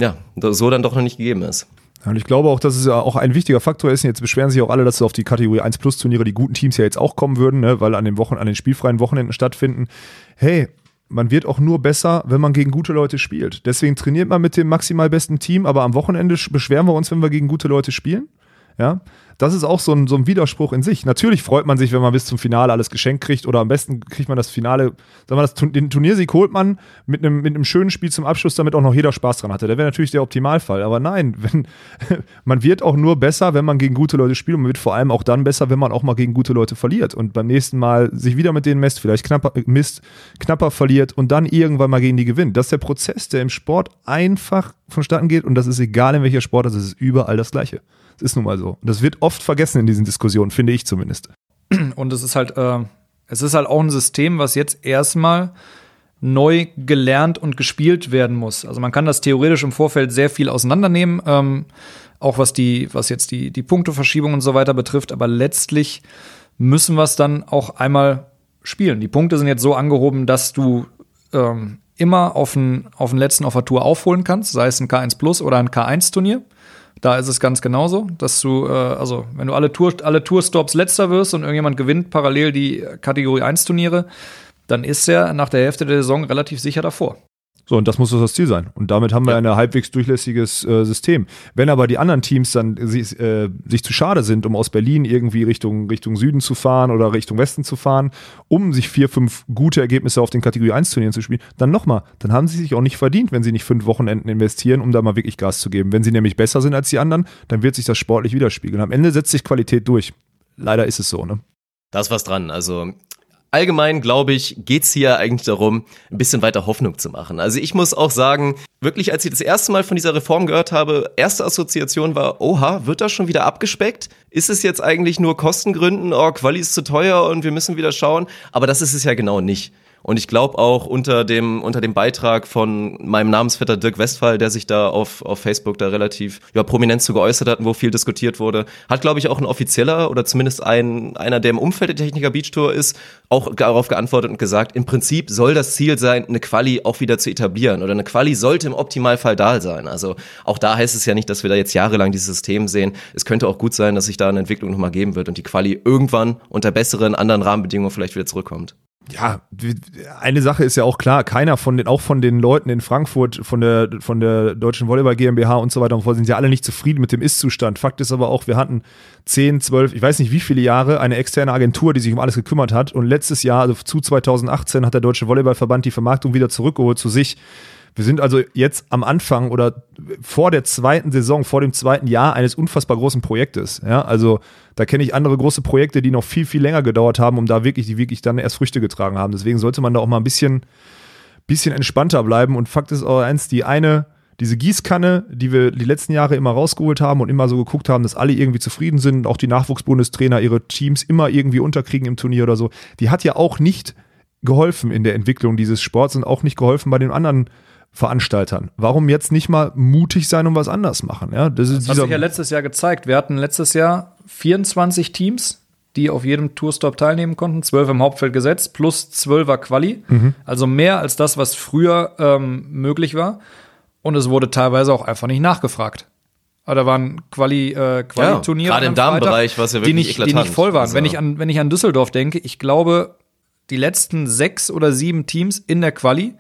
ja, so dann doch noch nicht gegeben ist. Und ich glaube auch, dass es ja auch ein wichtiger Faktor ist. Jetzt beschweren sich auch alle, dass auf die Kategorie 1 Plus Turniere die guten Teams ja jetzt auch kommen würden, ne, weil an den Wochen, an den spielfreien Wochenenden stattfinden. Hey, man wird auch nur besser, wenn man gegen gute Leute spielt. Deswegen trainiert man mit dem maximal besten Team, aber am Wochenende beschweren wir uns, wenn wir gegen gute Leute spielen. Ja, das ist auch so ein, so ein Widerspruch in sich. Natürlich freut man sich, wenn man bis zum Finale alles geschenkt kriegt oder am besten kriegt man das Finale, sagen wir das, den Turniersieg holt man mit einem, mit einem schönen Spiel zum Abschluss, damit auch noch jeder Spaß dran hatte. Der wäre natürlich der Optimalfall. Aber nein, (laughs) wenn, man wird auch nur besser, wenn man gegen gute Leute spielt und man wird vor allem auch dann besser, wenn man auch mal gegen gute Leute verliert und beim nächsten Mal sich wieder mit denen messt, vielleicht knapper, misst, knapper verliert und dann irgendwann mal gegen die gewinnt. Das ist der Prozess, der im Sport einfach vonstatten geht und das ist egal in welcher Sport, das ist überall das Gleiche. Das ist nun mal so. Und das wird oft vergessen in diesen Diskussionen, finde ich zumindest. Und es ist halt, äh, es ist halt auch ein System, was jetzt erstmal neu gelernt und gespielt werden muss. Also man kann das theoretisch im Vorfeld sehr viel auseinandernehmen, ähm, auch was die, was jetzt die, die Punkteverschiebung und so weiter betrifft, aber letztlich müssen wir es dann auch einmal spielen. Die Punkte sind jetzt so angehoben, dass du ähm, immer auf den, auf den letzten auf der Tour aufholen kannst, sei es ein K1 Plus oder ein K1 Turnier Da ist es ganz genauso, dass du, äh, also wenn du alle, Tour, alle Tourstops letzter wirst und irgendjemand gewinnt parallel die Kategorie 1 Turniere, dann ist er nach der Hälfte der Saison relativ sicher davor. So, und das muss das Ziel sein. Und damit haben wir ja. ein halbwegs durchlässiges äh, System. Wenn aber die anderen Teams dann sich, äh, sich zu schade sind, um aus Berlin irgendwie Richtung, Richtung Süden zu fahren oder Richtung Westen zu fahren, um sich vier, fünf gute Ergebnisse auf den Kategorie 1 Turnieren zu spielen, dann nochmal, dann haben sie sich auch nicht verdient, wenn sie nicht fünf Wochenenden investieren, um da mal wirklich Gas zu geben. Wenn sie nämlich besser sind als die anderen, dann wird sich das sportlich widerspiegeln. Am Ende setzt sich Qualität durch. Leider ist es so, ne? Da ist was dran. Also allgemein, glaube ich, geht's hier eigentlich darum, ein bisschen weiter Hoffnung zu machen. Also ich muss auch sagen, wirklich, als ich das erste Mal von dieser Reform gehört habe, erste Assoziation war, oha, wird das schon wieder abgespeckt? Ist es jetzt eigentlich nur Kostengründen, oh, Quali ist zu teuer und wir müssen wieder schauen? Aber das ist es ja genau nicht. Und ich glaube auch unter dem, unter dem Beitrag von meinem Namensvetter Dirk Westphal, der sich da auf, auf Facebook da relativ ja, prominent zu geäußert hat und wo viel diskutiert wurde, hat, glaube ich, auch ein offizieller oder zumindest ein, einer, der im Umfeld der Techniker Beach Tour ist, auch darauf geantwortet und gesagt, im Prinzip soll das Ziel sein, eine Quali auch wieder zu etablieren oder eine Quali sollte im Optimalfall da sein. Also auch da heißt es ja nicht, dass wir da jetzt jahrelang dieses System sehen. Es könnte auch gut sein, dass sich da eine Entwicklung nochmal geben wird und die Quali irgendwann unter besseren anderen Rahmenbedingungen vielleicht wieder zurückkommt ja, eine Sache ist ja auch klar, keiner von den, auch von den Leuten in Frankfurt, von der, von der Deutschen Volleyball GmbH und so weiter und fort, sind ja alle nicht zufrieden mit dem Ist-Zustand. Fakt ist aber auch, wir hatten 10, 12, ich weiß nicht wie viele Jahre, eine externe Agentur, die sich um alles gekümmert hat. Und letztes Jahr, also zu 2018, hat der Deutsche Volleyballverband die Vermarktung wieder zurückgeholt zu sich. Wir sind also jetzt am Anfang oder vor der zweiten Saison, vor dem zweiten Jahr eines unfassbar großen Projektes. Ja, also da kenne ich andere große Projekte, die noch viel, viel länger gedauert haben, um da wirklich, die wirklich dann erst Früchte getragen haben. Deswegen sollte man da auch mal ein bisschen, bisschen entspannter bleiben. Und Fakt ist auch eins, die eine, diese Gießkanne, die wir die letzten Jahre immer rausgeholt haben und immer so geguckt haben, dass alle irgendwie zufrieden sind, auch die Nachwuchsbundestrainer ihre Teams immer irgendwie unterkriegen im Turnier oder so, die hat ja auch nicht geholfen in der Entwicklung dieses Sports und auch nicht geholfen bei den anderen Veranstaltern. Warum jetzt nicht mal mutig sein und was anders machen? Ja, das, ist das hat sich ja letztes Jahr gezeigt. Wir hatten letztes Jahr 24 Teams, die auf jedem Tourstop teilnehmen konnten, zwölf im Hauptfeld gesetzt, plus zwölfer Quali. Mhm. Also mehr als das, was früher ähm, möglich war. Und es wurde teilweise auch einfach nicht nachgefragt. Aber da waren Quali, äh, Quali-Turniere. Ja, gerade im Damenbereich, was ja wirklich die nicht, die nicht voll waren. Also. Wenn, ich an, wenn ich an Düsseldorf denke, ich glaube, die letzten sechs oder sieben Teams in der Quali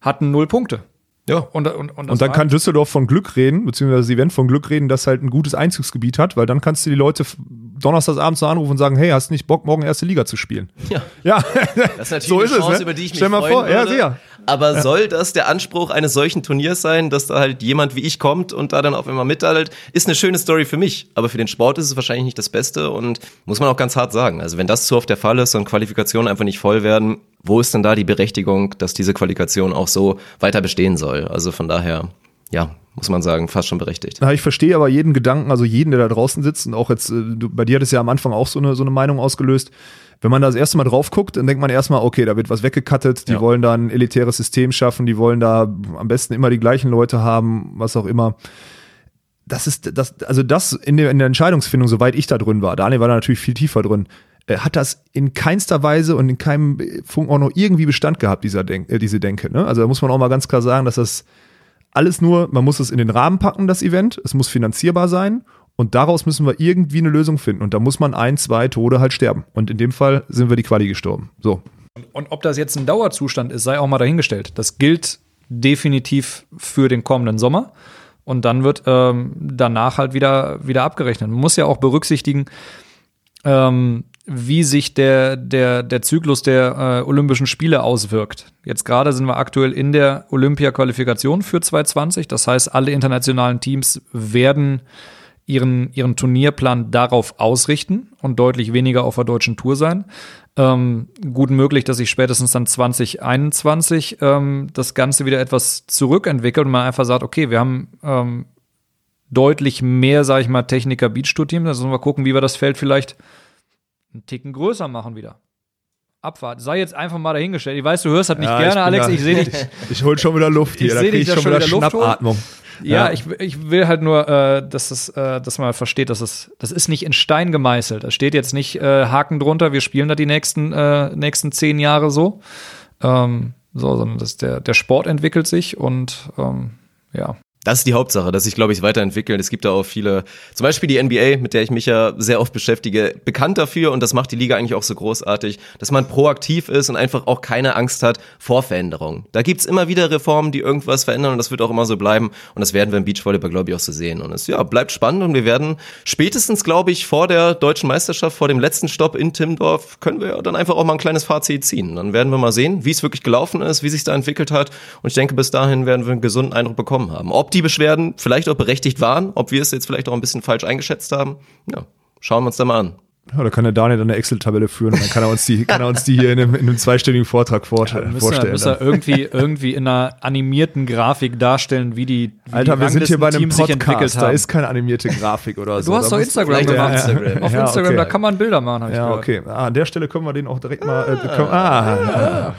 hatten null Punkte. Ja. Und, und, und, und dann kann Düsseldorf von Glück reden, beziehungsweise das Event von Glück reden, dass halt ein gutes Einzugsgebiet hat, weil dann kannst du die Leute donnerstagsabends anrufen und sagen, hey, hast du nicht Bock, morgen erste Liga zu spielen? Ja. Ja. Das ist (laughs) natürlich so eine ist Chance, es, ne? über die ich mich Stell mal vor, würde. ja, sicher. Aber ja. soll das der Anspruch eines solchen Turniers sein, dass da halt jemand wie ich kommt und da dann auf einmal mitteilt? Ist eine schöne Story für mich, aber für den Sport ist es wahrscheinlich nicht das Beste und muss man auch ganz hart sagen. Also wenn das so oft der Fall ist und Qualifikationen einfach nicht voll werden, wo ist denn da die Berechtigung, dass diese Qualifikation auch so weiter bestehen soll? Also von daher, ja, muss man sagen, fast schon berechtigt. Ja, ich verstehe aber jeden Gedanken, also jeden, der da draußen sitzt und auch jetzt, äh, du, bei dir hat es ja am Anfang auch so eine, so eine Meinung ausgelöst. Wenn man da das erste Mal drauf guckt, dann denkt man erstmal, okay, da wird was weggekattet, die ja. wollen da ein elitäres System schaffen, die wollen da am besten immer die gleichen Leute haben, was auch immer. Das ist, das, also das in der, in der Entscheidungsfindung, soweit ich da drin war, Daniel war da natürlich viel tiefer drin, hat das in keinster Weise und in keinem Funk auch noch irgendwie Bestand gehabt, dieser Denk äh, diese Denke. Ne? Also da muss man auch mal ganz klar sagen, dass das alles nur, man muss es in den Rahmen packen, das Event, es muss finanzierbar sein und daraus müssen wir irgendwie eine Lösung finden. Und da muss man ein, zwei Tode halt sterben. Und in dem Fall sind wir die Quali gestorben. So. Und ob das jetzt ein Dauerzustand ist, sei auch mal dahingestellt. Das gilt definitiv für den kommenden Sommer. Und dann wird ähm, danach halt wieder, wieder abgerechnet. Man muss ja auch berücksichtigen, ähm, wie sich der, der, der Zyklus der äh, Olympischen Spiele auswirkt. Jetzt gerade sind wir aktuell in der Olympia-Qualifikation für 2020. Das heißt, alle internationalen Teams werden ihren, ihren Turnierplan darauf ausrichten und deutlich weniger auf der deutschen Tour sein. Ähm, gut möglich, dass sich spätestens dann 2021 ähm, das Ganze wieder etwas zurückentwickelt und man einfach sagt, okay, wir haben ähm, deutlich mehr, sage ich mal, Techniker Beach Tour Teams. Also wir gucken, wie wir das Feld vielleicht einen Ticken größer machen wieder. Abfahrt. Sei jetzt einfach mal dahingestellt. Ich weiß, du hörst das nicht ja, gerne, Alex. Da, ich sehe dich. (laughs) ich hol schon wieder Luft hier. Ich da krieg ich schon wieder, wieder Schnappatmung. Ja, ja, Ich, ich will halt nur, äh, dass, das, äh, dass man versteht, dass es, das ist nicht in Stein gemeißelt. Da steht jetzt nicht äh, Haken drunter, wir spielen da die nächsten, äh, nächsten zehn Jahre so. Ähm, so, sondern das, der, der Sport entwickelt sich und ähm, ja. Das ist die Hauptsache, dass sich, glaube ich, weiterentwickeln. Es gibt da auch viele, zum Beispiel die NBA, mit der ich mich ja sehr oft beschäftige, bekannt dafür und das macht die Liga eigentlich auch so großartig, dass man proaktiv ist und einfach auch keine Angst hat vor Veränderungen. Da gibt's immer wieder Reformen, die irgendwas verändern und das wird auch immer so bleiben und das werden wir im Beachvolleyball, glaube ich, auch so sehen. Und es ja, bleibt spannend und wir werden spätestens, glaube ich, vor der deutschen Meisterschaft, vor dem letzten Stopp in Timmendorf, können wir dann einfach auch mal ein kleines Fazit ziehen. Dann werden wir mal sehen, wie es wirklich gelaufen ist, wie sich da entwickelt hat und ich denke, bis dahin werden wir einen gesunden Eindruck bekommen haben. Ob die die Beschwerden vielleicht auch berechtigt waren, ob wir es jetzt vielleicht auch ein bisschen falsch eingeschätzt haben. Ja, schauen wir uns da mal an. Ja, da kann der Daniel dann eine Excel-Tabelle führen und dann kann er uns die, (laughs) kann er uns die hier in einem, in einem zweistündigen Vortrag vor, ja, vorstellen. Muss er irgendwie, irgendwie in einer animierten Grafik darstellen, wie die wie Alter, die wir sind hier bei einem Teams Podcast, da ist keine animierte Grafik oder so. Du hast doch Instagram gemacht. Instagram. Auf Ja, Instagram, okay. da kann man Bilder machen, Ja, gehört. okay. Ah, an der Stelle können wir den auch direkt mal. Äh, können, ah,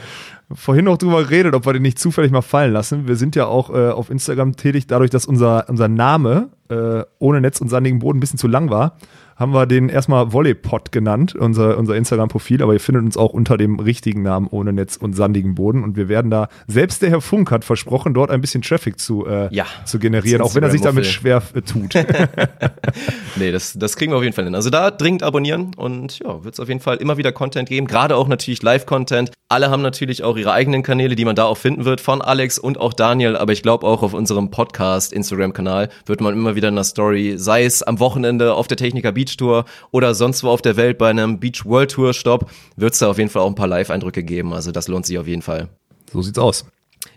Vorhin noch drüber geredet, ob wir den nicht zufällig mal fallen lassen. Wir sind ja auch äh, auf Instagram tätig, dadurch, dass unser, unser Name äh, ohne Netz und sandigen Boden ein bisschen zu lang war, haben wir den erstmal Volleypod genannt, unser, unser Instagram-Profil, aber ihr findet uns auch unter dem richtigen Namen ohne Netz und sandigen Boden. Und wir werden da, selbst der Herr Funk hat versprochen, dort ein bisschen Traffic zu, äh, Ja, zu generieren, auch wenn er sich damit schwer äh, tut. (laughs) (laughs) Nee, das, das kriegen wir auf jeden Fall hin. Also da dringend abonnieren und ja, wird es auf jeden Fall immer wieder Content geben. Gerade auch natürlich Live-Content. Alle haben natürlich auch ihre eigenen Kanäle, die man da auch finden wird, von Alex und auch Daniel. Aber ich glaube auch auf unserem Podcast, Instagram-Kanal, wird man immer wieder in einer Story, sei es am Wochenende auf der Techniker Beach Tour oder sonst wo auf der Welt bei einem Beach World Tour Stopp, wird es da auf jeden Fall auch ein paar Live-Eindrücke geben. Also das lohnt sich auf jeden Fall. so sieht's aus.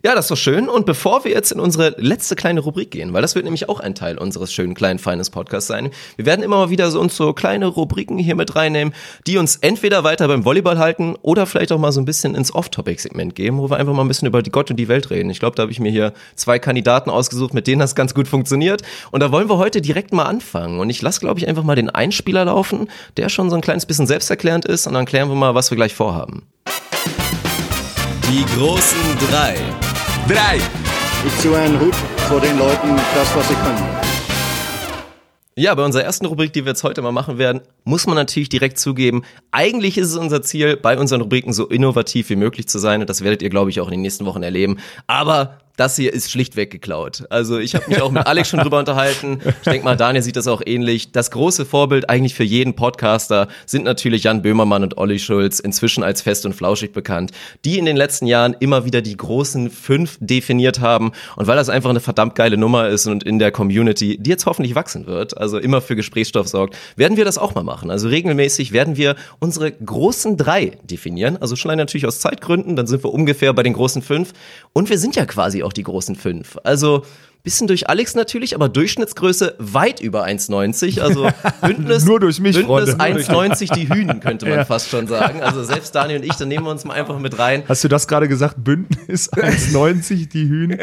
Ja, das ist doch schön. Und bevor wir jetzt in unsere letzte kleine Rubrik gehen, weil das wird nämlich auch ein Teil unseres schönen kleinen feines Podcasts sein, wir werden immer mal wieder so uns so kleine Rubriken hier mit reinnehmen, die uns entweder weiter beim Volleyball halten oder vielleicht auch mal so ein bisschen ins Off-Topic-Segment geben, wo wir einfach mal ein bisschen über die Gott und die Welt reden. Ich glaube, da habe ich mir hier zwei Kandidaten ausgesucht, mit denen das ganz gut funktioniert. Und da wollen wir heute direkt mal anfangen. Und ich lasse, glaube ich, einfach mal den Einspieler laufen, der schon so ein kleines bisschen selbsterklärend ist. Und dann klären wir mal, was wir gleich vorhaben. Die großen drei. Drei. Ich ziehe einen Hut vor den Leuten, das, was sie können. Ja, bei unserer ersten Rubrik, die wir jetzt heute mal machen werden, muss man natürlich direkt zugeben, eigentlich ist es unser Ziel, bei unseren Rubriken so innovativ wie möglich zu sein und das werdet ihr, glaube ich, auch in den nächsten Wochen erleben. Aber das hier ist schlichtweg geklaut. Also ich habe mich auch mit Alex schon drüber unterhalten. Ich denke mal, Daniel sieht das auch ähnlich. Das große Vorbild eigentlich für jeden Podcaster sind natürlich Jan Böhmermann und Olli Schulz, inzwischen als fest und flauschig bekannt, die in den letzten Jahren immer wieder die großen fünf definiert haben. Und weil das einfach eine verdammt geile Nummer ist und in der Community, die jetzt hoffentlich wachsen wird, also immer für Gesprächsstoff sorgt, werden wir das auch mal machen. Also regelmäßig werden wir unsere großen drei definieren. Also schon natürlich aus Zeitgründen, dann sind wir ungefähr bei den großen fünf. Und wir sind ja quasi auch die großen fünf. Also bisschen durch Alex natürlich, aber Durchschnittsgröße weit über 1,90. Also (laughs) Bündnis, Nur durch mich, Bündnis Freunde. 1,90 die Hühnen, könnte man Ja. fast schon sagen. Also selbst Daniel und ich, da nehmen wir uns mal einfach mit rein. Hast du das gerade gesagt? Bündnis (laughs) 1,90, die Hühne?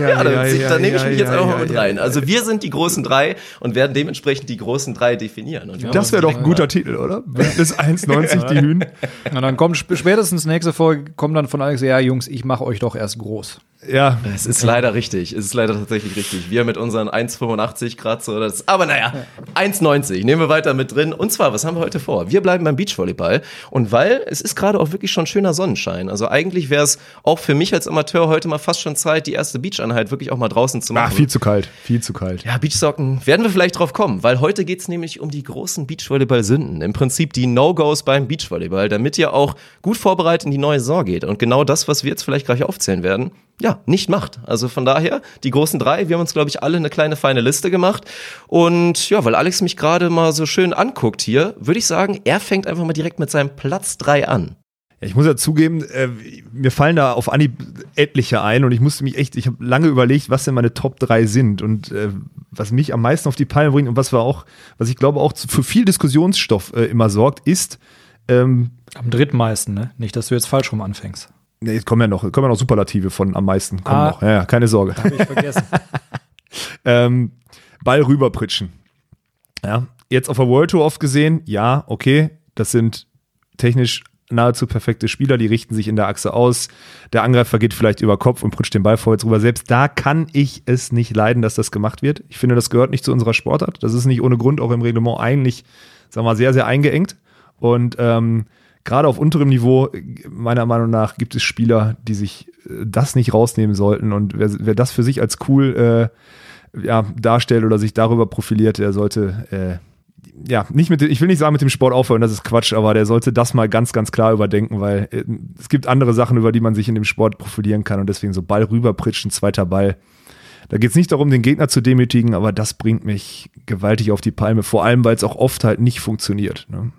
Ja, da, da nehme ich mich jetzt einfach mal mit rein. Also wir sind die großen drei und werden dementsprechend die großen drei definieren. Das wäre doch ein guter Titel, oder? Bündnis 1,90, die Hühne. Und dann kommt sp- spätestens nächste Folge, kommt dann von Alex, ja, Jungs, ich mache euch doch erst groß. Ja, Es ist leider richtig. Es ist leider tatsächlich richtig. Wir mit unseren 1,85 Grad so. Das, aber naja, 1,90. Nehmen wir weiter mit drin. Und zwar, was haben wir heute vor? Wir bleiben beim Beachvolleyball. Und weil es ist gerade auch wirklich schon schöner Sonnenschein. Also eigentlich wäre es auch für mich als Amateur heute mal fast schon Zeit, die erste Beacheinheit wirklich auch mal draußen zu machen. Ach, viel zu kalt, viel zu kalt. Ja, Beachsocken werden wir vielleicht drauf kommen, weil heute geht's nämlich um die großen Beachvolleyball-Sünden. Im Prinzip die No-Gos beim Beachvolleyball, damit ihr auch gut vorbereitet in die neue Saison geht. Und genau das, was wir jetzt vielleicht gleich aufzählen werden, ja, nicht macht. Also von daher, die großen drei, wir haben uns, glaube ich, alle eine kleine feine Liste gemacht. Und ja, weil Alex mich gerade mal so schön anguckt hier, würde ich sagen, er fängt einfach mal direkt mit seinem Platz drei an. Ja, ich muss ja zugeben, äh, mir fallen da auf Anhieb etliche ein und ich musste mich echt, ich habe lange überlegt, was denn meine Top 3 sind und äh, was mich am meisten auf die Palme bringt und was wir auch, was ich glaube auch zu- für viel Diskussionsstoff äh, immer sorgt, ist, ähm, Am drittmeisten, ne? Nicht, dass du jetzt falsch rum anfängst. Ne, jetzt kommen ja noch, kommen ja noch Superlative von am meisten, kommen Ah. noch, ja, ja, keine Sorge. Hab ich vergessen. (laughs) ähm, Ball rüberpritschen. Ja, jetzt auf der World Tour oft gesehen, ja, okay, das sind technisch nahezu perfekte Spieler, die richten sich in der Achse aus. Der Angreifer geht vielleicht über Kopf und pritscht den Ball vorwärts rüber. Selbst da kann ich es nicht leiden, dass das gemacht wird. Ich finde, das gehört nicht zu unserer Sportart. Das ist nicht ohne Grund auch im Reglement eigentlich, sagen wir mal, sehr, sehr eingeengt. Und ähm, gerade auf unterem Niveau, meiner Meinung nach, gibt es Spieler, die sich äh, das nicht rausnehmen sollten. Und wer, wer das für sich als cool äh, ja, darstellt oder sich darüber profiliert, der sollte äh, ja nicht mit, ich will nicht sagen mit dem Sport aufhören, das ist Quatsch, aber der sollte das mal ganz, ganz klar überdenken, weil äh, es gibt andere Sachen, über die man sich in dem Sport profilieren kann und deswegen so Ball rüberpritschen, zweiter Ball. Da geht es nicht darum, den Gegner zu demütigen, aber das bringt mich gewaltig auf die Palme, vor allem, weil es auch oft halt nicht funktioniert. Ne?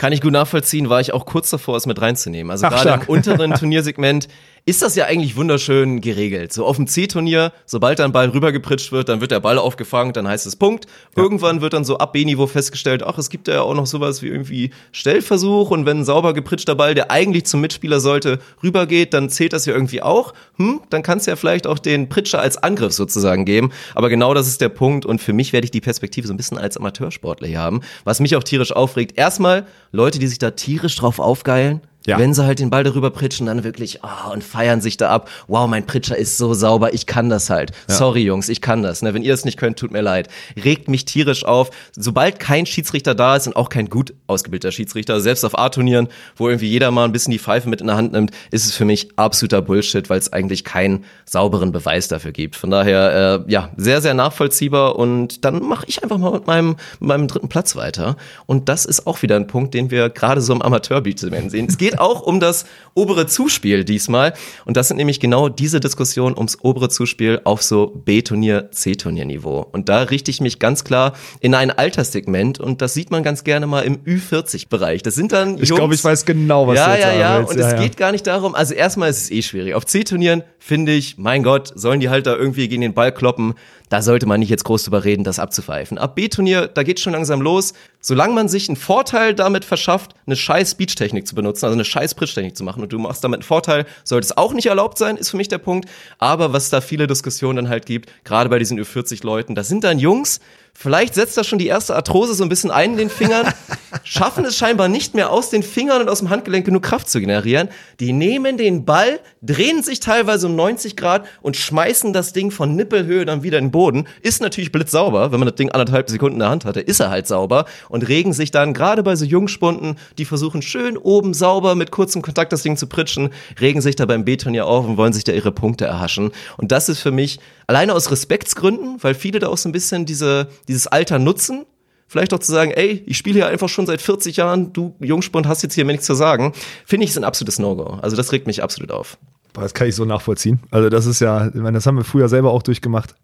Kann ich gut nachvollziehen, war ich auch kurz davor, es mit reinzunehmen. Also Ach, gerade stark. im unteren (laughs) Turniersegment ist das ja eigentlich wunderschön geregelt. So auf dem C-Turnier, sobald da ein Ball rübergepritscht wird, dann wird der Ball aufgefangen, dann heißt es Punkt. Irgendwann wird dann so ab B-Niveau festgestellt, ach, es gibt ja auch noch sowas wie irgendwie Stellversuch und wenn ein sauber gepritschter Ball, der eigentlich zum Mitspieler sollte, rübergeht, dann zählt das ja irgendwie auch. Hm, dann kann es ja vielleicht auch den Pritscher als Angriff sozusagen geben. Aber genau das ist der Punkt und für mich werde ich die Perspektive so ein bisschen als Amateursportler hier haben, was mich auch tierisch aufregt. Erstmal Leute, die sich da tierisch drauf aufgeilen, Ja. wenn sie halt den Ball darüber pritschen, dann wirklich oh, und feiern sich da ab. Wow, mein Pritscher ist so sauber, ich kann das halt. Sorry, Jungs, ich kann das. Ne? Wenn ihr das nicht könnt, tut mir leid. Regt mich tierisch auf. Sobald kein Schiedsrichter da ist und auch kein gut ausgebildeter Schiedsrichter, selbst auf A-Turnieren, wo irgendwie jeder mal ein bisschen die Pfeife mit in der Hand nimmt, ist es für mich absoluter Bullshit, weil es eigentlich keinen sauberen Beweis dafür gibt. Von daher, äh, ja, sehr, sehr nachvollziehbar und dann mache ich einfach mal mit meinem, mit meinem dritten Platz weiter. Und das ist auch wieder ein Punkt, den wir gerade so im Amateur-Beat-Segment sehen. Es geht auch um das obere Zuspiel diesmal. Und das sind nämlich genau diese Diskussionen ums obere Zuspiel auf so B-Turnier, C-Turnier-Niveau. Und da richte ich mich ganz klar in ein Alterssegment und das sieht man ganz gerne mal im Ü40-Bereich. Das sind dann Ich Jungs, glaube, ich weiß genau, was ja, du jetzt ja, ja. willst. Und es geht gar nicht darum, also erstmal ist es eh schwierig. Auf C-Turnieren finde ich, mein Gott, sollen die halt da irgendwie gegen den Ball kloppen. Da sollte man nicht jetzt groß drüber reden, das abzupfeifen. Ab B-Turnier, da geht schon langsam los. Solange man sich einen Vorteil damit verschafft, eine scheiß Speech-Technik zu benutzen, also eine scheiß Pritsch-Technik zu machen und du machst damit einen Vorteil, sollte es auch nicht erlaubt sein, ist für mich der Punkt. Aber was da viele Diskussionen dann halt gibt, gerade bei diesen Ü40 Leuten, das sind dann Jungs, Vielleicht setzt da schon die erste Arthrose so ein bisschen ein in den Fingern, (laughs) schaffen es scheinbar nicht mehr aus den Fingern und aus dem Handgelenk genug Kraft zu generieren. Die nehmen den Ball, drehen sich teilweise um 90 Grad und schmeißen das Ding von Nippelhöhe dann wieder in den Boden. Ist natürlich blitzsauber, wenn man das Ding anderthalb Sekunden in der Hand hatte, ist er halt sauber und regen sich dann gerade bei so Jungspunden, die versuchen schön oben sauber mit kurzem Kontakt das Ding zu pritschen, regen sich da beim B-Turnier auf und wollen sich da ihre Punkte erhaschen. Und das ist für mich alleine aus Respektsgründen, weil viele da auch so ein bisschen diese, dieses Alter nutzen, vielleicht auch zu sagen, ey, ich spiele hier einfach schon seit 40 Jahren, du Jungspund hast jetzt hier mir nichts zu sagen, finde ich ist ein absolutes No-Go. Also das regt mich absolut auf. Das kann ich so nachvollziehen. Also das ist ja, ich meine, das haben wir früher selber auch durchgemacht.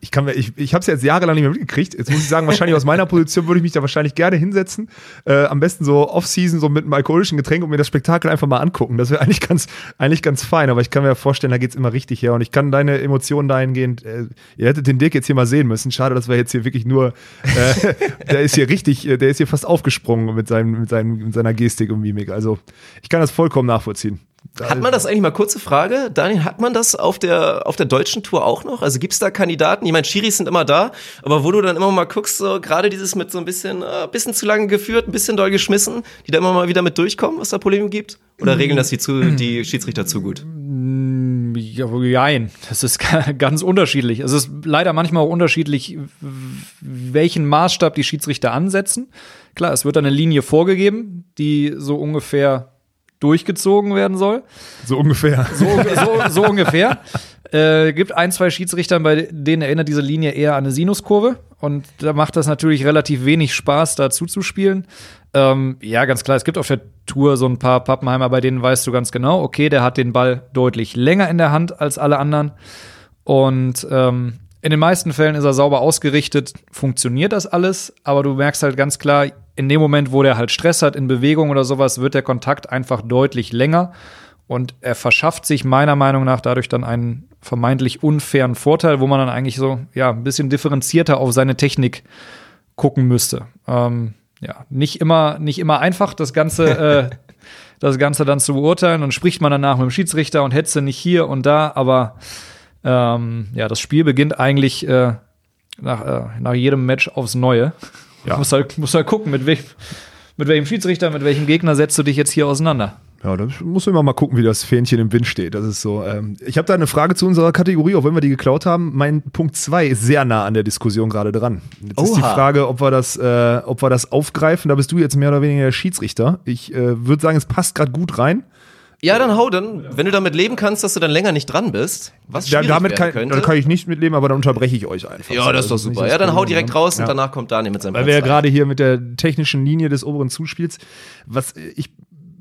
Ich kann mir, ich, ich habe es jetzt jahrelang nicht mehr mitgekriegt. Jetzt muss ich sagen, wahrscheinlich aus meiner (laughs) Position würde ich mich da wahrscheinlich gerne hinsetzen. Äh, am besten so Off-Season, so mit einem alkoholischen Getränk und mir das Spektakel einfach mal angucken. Das wäre eigentlich ganz, eigentlich ganz fein. Aber ich kann mir vorstellen, da geht's immer richtig her. Und ich kann deine Emotionen dahingehend, äh, ihr hättet den Dirk jetzt hier mal sehen müssen. Schade, dass wir jetzt hier wirklich nur, äh, (laughs) der ist hier richtig, äh, der ist hier fast aufgesprungen mit, seinem, mit, seinem, mit seiner Gestik und Mimik. Also ich kann das vollkommen nachvollziehen. Hat man das eigentlich mal kurze Frage, Daniel, hat man das auf der auf der deutschen Tour auch noch? Also gibt's da Kandidaten? Ich meine, Schiris sind immer da, aber wo du dann immer mal guckst, so gerade dieses mit so ein bisschen äh, bisschen zu lange geführt, ein bisschen doll geschmissen, die da immer mal wieder mit durchkommen, was da Probleme gibt? Oder regeln das die, zu, (clears throat) die Schiedsrichter zu gut? Ja, jein. Das ist ganz unterschiedlich. Es ist leider manchmal auch unterschiedlich, welchen Maßstab die Schiedsrichter ansetzen. Klar, es wird eine Linie vorgegeben, die so ungefähr durchgezogen werden soll. So ungefähr. So, so, so ungefähr. Äh, gibt ein, zwei Schiedsrichter, bei denen erinnert diese Linie eher an eine Sinuskurve. Und da macht das natürlich relativ wenig Spaß, da zuzuspielen. Ähm, ja, ganz klar, es gibt auf der Tour so ein paar Pappenheimer, bei denen weißt du ganz genau, okay, der hat den Ball deutlich länger in der Hand als alle anderen. Und ähm, in den meisten Fällen ist er sauber ausgerichtet, funktioniert das alles, aber du merkst halt ganz klar, in dem Moment, wo der halt Stress hat in Bewegung oder sowas, wird der Kontakt einfach deutlich länger und er verschafft sich meiner Meinung nach dadurch dann einen vermeintlich unfairen Vorteil, wo man dann eigentlich so ja ein bisschen differenzierter auf seine Technik gucken müsste. Ähm, ja, nicht immer nicht immer einfach das ganze (laughs) äh, das Ganze dann zu beurteilen und spricht man danach mit dem Schiedsrichter und hetze nicht hier und da, aber ähm, ja, das Spiel beginnt eigentlich äh, nach, äh, nach jedem Match aufs Neue. Ja. Muss halt, muss halt gucken, mit, wem, mit welchem Schiedsrichter, mit welchem Gegner setzt du dich jetzt hier auseinander. Ja, da muss man immer mal gucken, wie das Fähnchen im Wind steht. Das ist so. Ähm, ich habe da eine Frage zu unserer Kategorie, auch wenn wir die geklaut haben. Mein Punkt 2 ist sehr nah an der Diskussion gerade dran. Jetzt ist die Oha. Frage, ob wir das, äh, ob wir das aufgreifen. Da bist du jetzt mehr oder weniger der Schiedsrichter. Ich äh, würde sagen, es passt gerade gut rein. Ja, dann hau dann, wenn du damit leben kannst, dass du dann länger nicht dran bist, was schwierig damit werden kann, könnte. da kann ich nicht mitleben, aber dann unterbreche ich euch einfach. ja, das ist doch nicht super. Ja, dann hau direkt ne? raus und Ja. danach kommt Daniel mit seinem Weil wir ja gerade hier mit der technischen Linie des oberen Zuspiels, was ich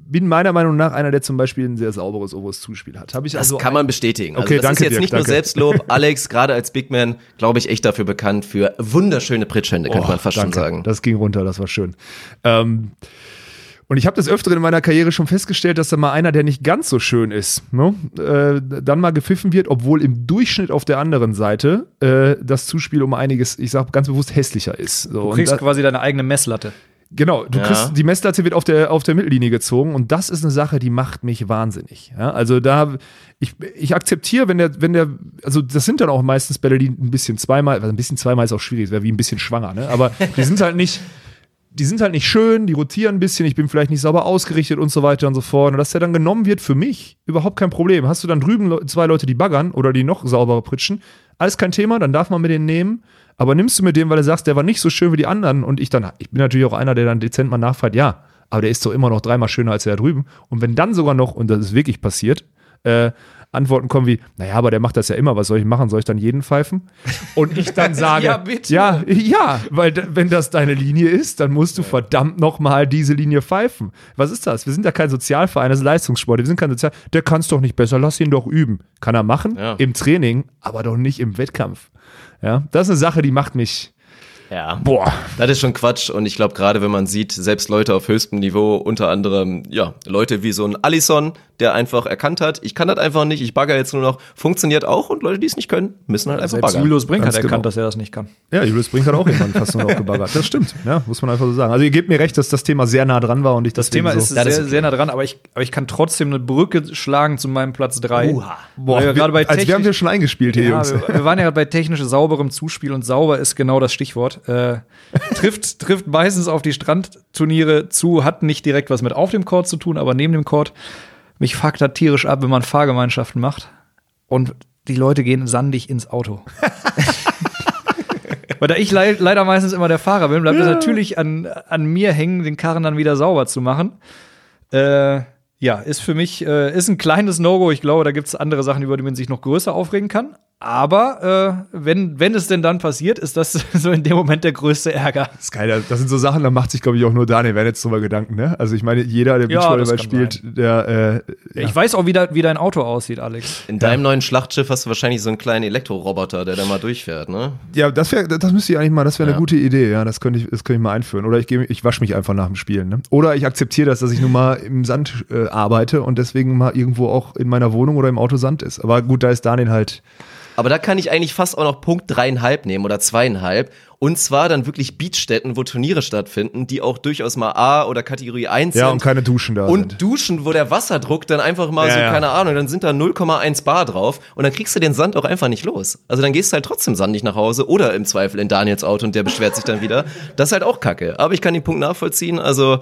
bin meiner Meinung nach einer, der zum Beispiel ein sehr sauberes oberes Zuspiel hat. Habe ich Das also kann man bestätigen. Also Okay, das danke, ist jetzt Dirk, nicht danke. nur Selbstlob. (laughs) Alex, gerade als Big Man, glaube ich, echt dafür bekannt für wunderschöne Pritschhände, könnte Oh, man fast schon danke. sagen. Das ging runter, das war schön. Ähm, und ich habe das öfter in meiner Karriere schon festgestellt, dass da mal einer, der nicht ganz so schön ist, ne, äh, dann mal gepfiffen wird, obwohl im Durchschnitt auf der anderen Seite äh, das Zuspiel um einiges, ich sage ganz bewusst, hässlicher ist. So, Du kriegst da- quasi deine eigene Messlatte. Genau, du Ja. kriegst, die Messlatte wird auf der, auf der Mittellinie gezogen und das ist eine Sache, die macht mich wahnsinnig. Ja, also da, ich, ich akzeptiere, wenn der, wenn der, also das sind dann auch meistens Bälle, die ein bisschen zweimal, also ein bisschen zweimal ist auch schwierig, das wäre wie ein bisschen schwanger, ne? aber die sind halt nicht, (laughs) die sind halt nicht schön, die rotieren ein bisschen, ich bin vielleicht nicht sauber ausgerichtet und so weiter und so fort. Und dass der dann genommen wird, für mich überhaupt kein Problem. Hast du dann drüben zwei Leute, die baggern oder die noch sauberer pritschen, alles kein Thema, dann darf man mit denen nehmen. Aber nimmst du mit dem, weil du sagst, der war nicht so schön wie die anderen und ich dann, ich bin natürlich auch einer, der dann dezent mal nachfragt, ja, aber der ist doch immer noch dreimal schöner als der da drüben. Und wenn dann sogar noch, und das ist wirklich passiert, äh, Antworten kommen wie, naja, aber der macht das ja immer, was soll ich machen? Soll ich dann jeden pfeifen? Und ich dann (laughs) sage, Ja, bitte. ja, ja, weil wenn das deine Linie ist, dann musst du verdammt nochmal diese Linie pfeifen. Was ist das? Wir sind ja kein Sozialverein, das ist Leistungssport. Wir sind kein Sozial. Der kann es doch nicht besser, lass ihn doch üben. Kann er machen Ja. im Training, aber doch nicht im Wettkampf. Ja, das ist eine Sache, die macht mich. Ja. Boah. Das ist schon Quatsch und ich glaube gerade, wenn man sieht, selbst Leute auf höchstem Niveau, unter anderem, ja, Leute wie so ein Allison, der einfach erkannt hat, ich kann das einfach nicht, ich bagger jetzt nur noch, funktioniert auch und Leute, die es nicht können, müssen halt einfach Selbst baggern. Julius Brink hat Ganz erkannt, genau. dass er das nicht kann. Ja, Julius Brink hat auch irgendwann fast nur noch gebaggert. Das stimmt, ja, muss man einfach so sagen. Also ihr gebt mir recht, dass das Thema sehr nah dran war und ich Das Thema so ist Das sehr, ist okay. sehr nah dran, aber ich, aber ich kann trotzdem eine Brücke schlagen zu meinem Platz 3. Uha. Boah, wir gerade bei als wir haben technisch- wir schon eingespielt hier, Ja, Jungs. wir, wir waren ja bei technisch sauberem Zuspiel und sauber ist genau das Stichwort. Äh, (laughs) trifft, trifft meistens auf die Strandturniere zu, hat nicht direkt was mit auf dem Court zu tun, aber neben dem Court. Mich fuckt das tierisch ab, wenn man Fahrgemeinschaften macht und die Leute gehen sandig ins Auto. (laughs) Weil da ich lei- leider meistens immer der Fahrer bin, bleibt es natürlich an, an mir hängen, den Karren dann wieder sauber zu machen. Äh, ja, ist für mich, äh, ist ein kleines No-Go. Ich glaube, da gibt es andere Sachen, über die man sich noch größer aufregen kann. Aber äh, wenn, wenn es denn dann passiert, ist das (laughs) so in dem Moment der größte Ärger. Das ist geil. Das sind so Sachen, da macht sich, glaube ich, auch nur Daniel Wernitz drüber Gedanken, ne? Also ich meine, jeder, der Ja, Beachvolleyball kann spielt, der, äh, Ich weiß auch, wie, da, wie dein Auto aussieht, Alex. In deinem neuen Schlachtschiff hast du wahrscheinlich so einen kleinen Elektroroboter, der da mal durchfährt, ne? ja, das wäre, das müsste ich eigentlich mal, das wäre Ja. eine gute Idee, ja, das könnte ich, das könnte ich mal einführen. Oder ich gehe, ich wasche mich einfach nach dem Spielen, ne? Oder ich akzeptiere das, dass ich nun mal im Sand äh, arbeite und deswegen mal irgendwo auch in meiner Wohnung oder im Auto Sand ist. Aber gut, da ist Daniel halt. Aber da kann ich eigentlich fast auch noch Punkt dreieinhalb nehmen oder zweieinhalb. Und zwar dann wirklich Beachstätten, wo Turniere stattfinden, die auch durchaus mal A oder Kategorie 1 Ja, sind. und keine Duschen da Und sind. Duschen, wo der Wasserdruck dann einfach mal Ja, so, ja. keine Ahnung, dann sind da 0,1 Bar drauf und dann kriegst du den Sand auch einfach nicht los. Also dann gehst du halt trotzdem sandig nach Hause oder im Zweifel in Daniels Auto und der beschwert sich dann wieder. Das ist halt auch kacke. Aber ich kann den Punkt nachvollziehen. Also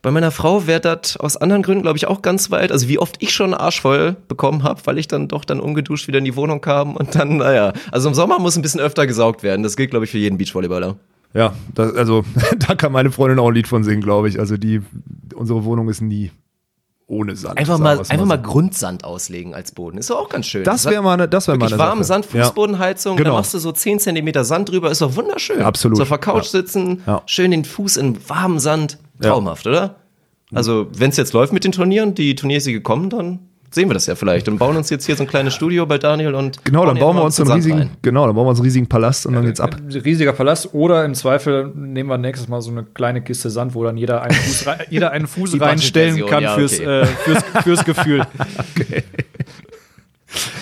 bei meiner Frau wäre das aus anderen Gründen, glaube ich, auch ganz weit. Also wie oft ich schon einen Arsch voll bekommen habe, weil ich dann doch dann ungeduscht wieder in die Wohnung kam und dann, naja. Also im Sommer muss ein bisschen öfter gesaugt werden. Das gilt, glaube ich, für jeden Beachvolleyballer. Ja, das, also (laughs) da kann meine Freundin auch ein Lied von singen, glaube ich. Also die, unsere Wohnung ist nie ohne Sand. Einfach mal, einfach mal. Grundsand auslegen als Boden. Ist doch auch ganz schön. Das wäre mal eine, das wäre mal eine warmen Sache. Sand, Fußbodenheizung, Genau. da machst du so 10 Zentimeter Sand drüber, ist doch wunderschön. Ja, absolut. So auf der Couch Ja. sitzen, Ja. schön den Fuß in warmem Sand, Ja. traumhaft, oder? Also, wenn es jetzt läuft mit den Turnieren, die Turniersiege kommen, dann sehen wir das ja vielleicht und bauen uns jetzt hier so ein kleines Studio bei Daniel und Genau, dann bauen wir uns so einen riesigen, rein. genau, dann bauen wir uns einen riesigen Palast und dann geht's ab. Riesiger Palast oder im Zweifel nehmen wir nächstes Mal so eine kleine Kiste Sand, wo dann jeder einen Fuß, rei- jeder einen Fuß reinstellen kann ja, fürs, okay. äh, fürs, fürs Gefühl. (laughs)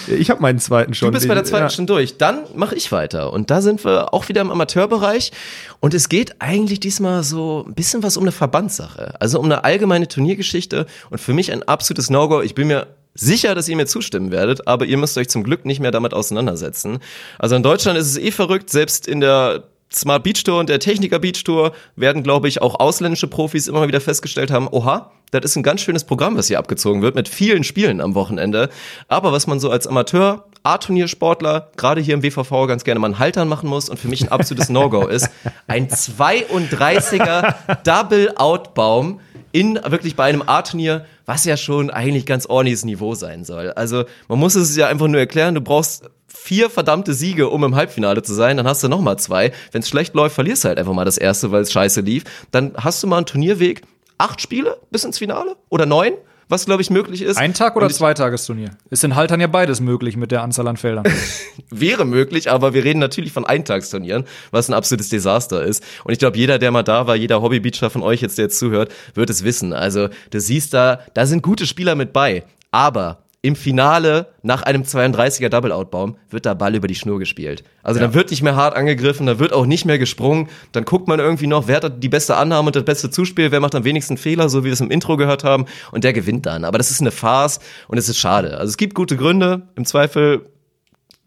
Ich habe meinen zweiten schon. Du bist bei der zweiten ja. schon durch. Dann mache ich weiter. Und da sind wir auch wieder im Amateurbereich. Und es geht eigentlich diesmal so ein bisschen was um eine Verbandssache. Also um eine allgemeine Turniergeschichte. Und für mich ein absolutes No-Go. Ich bin mir sicher, dass ihr mir zustimmen werdet, aber ihr müsst euch zum Glück nicht mehr damit auseinandersetzen. Also in Deutschland ist es eh verrückt, selbst in der Smart Beach Tour und der Techniker Beach Tour werden, glaube ich, auch ausländische Profis immer mal wieder festgestellt haben, oha, das ist ein ganz schönes Programm, was hier abgezogen wird, mit vielen Spielen am Wochenende. Aber was man so als Amateur, A-Turniersportler, gerade hier im WVV ganz gerne mal einen Haltern machen muss und für mich ein absolutes No-Go (laughs) ist, ein 32er Double-Out-Baum in wirklich bei einem A-Turnier, was ja schon eigentlich ganz ordentliches Niveau sein soll. Also man muss es ja einfach nur erklären, du brauchst vier verdammte Siege, um im Halbfinale zu sein, dann hast du noch mal zwei. Wenn es schlecht läuft, verlierst du halt einfach mal das erste, weil es scheiße lief. Dann hast du mal einen Turnierweg, acht Spiele bis ins Finale oder neun was glaube ich möglich ist. Ein Tag oder Zweitagesturnier? Ist in Haltern ja beides möglich mit der Anzahl an Feldern. (laughs) Wäre möglich, aber wir reden natürlich von Eintagsturnieren, was ein absolutes Desaster ist. Und ich glaube, jeder, der mal da war, jeder Hobbybeacher von euch jetzt, der jetzt zuhört, wird es wissen. Also du siehst da, da sind gute Spieler mit bei. Aber im Finale nach einem 32er Double-Out-Baum wird der Ball über die Schnur gespielt. Also ja. dann wird nicht mehr hart angegriffen, dann wird auch nicht mehr gesprungen. Dann guckt man irgendwie noch, wer hat die beste Annahme und das beste Zuspiel, wer macht am wenigsten Fehler, so wie wir es im Intro gehört haben. Und der gewinnt dann. Aber das ist eine Farce und es ist schade. Also es gibt gute Gründe. Im Zweifel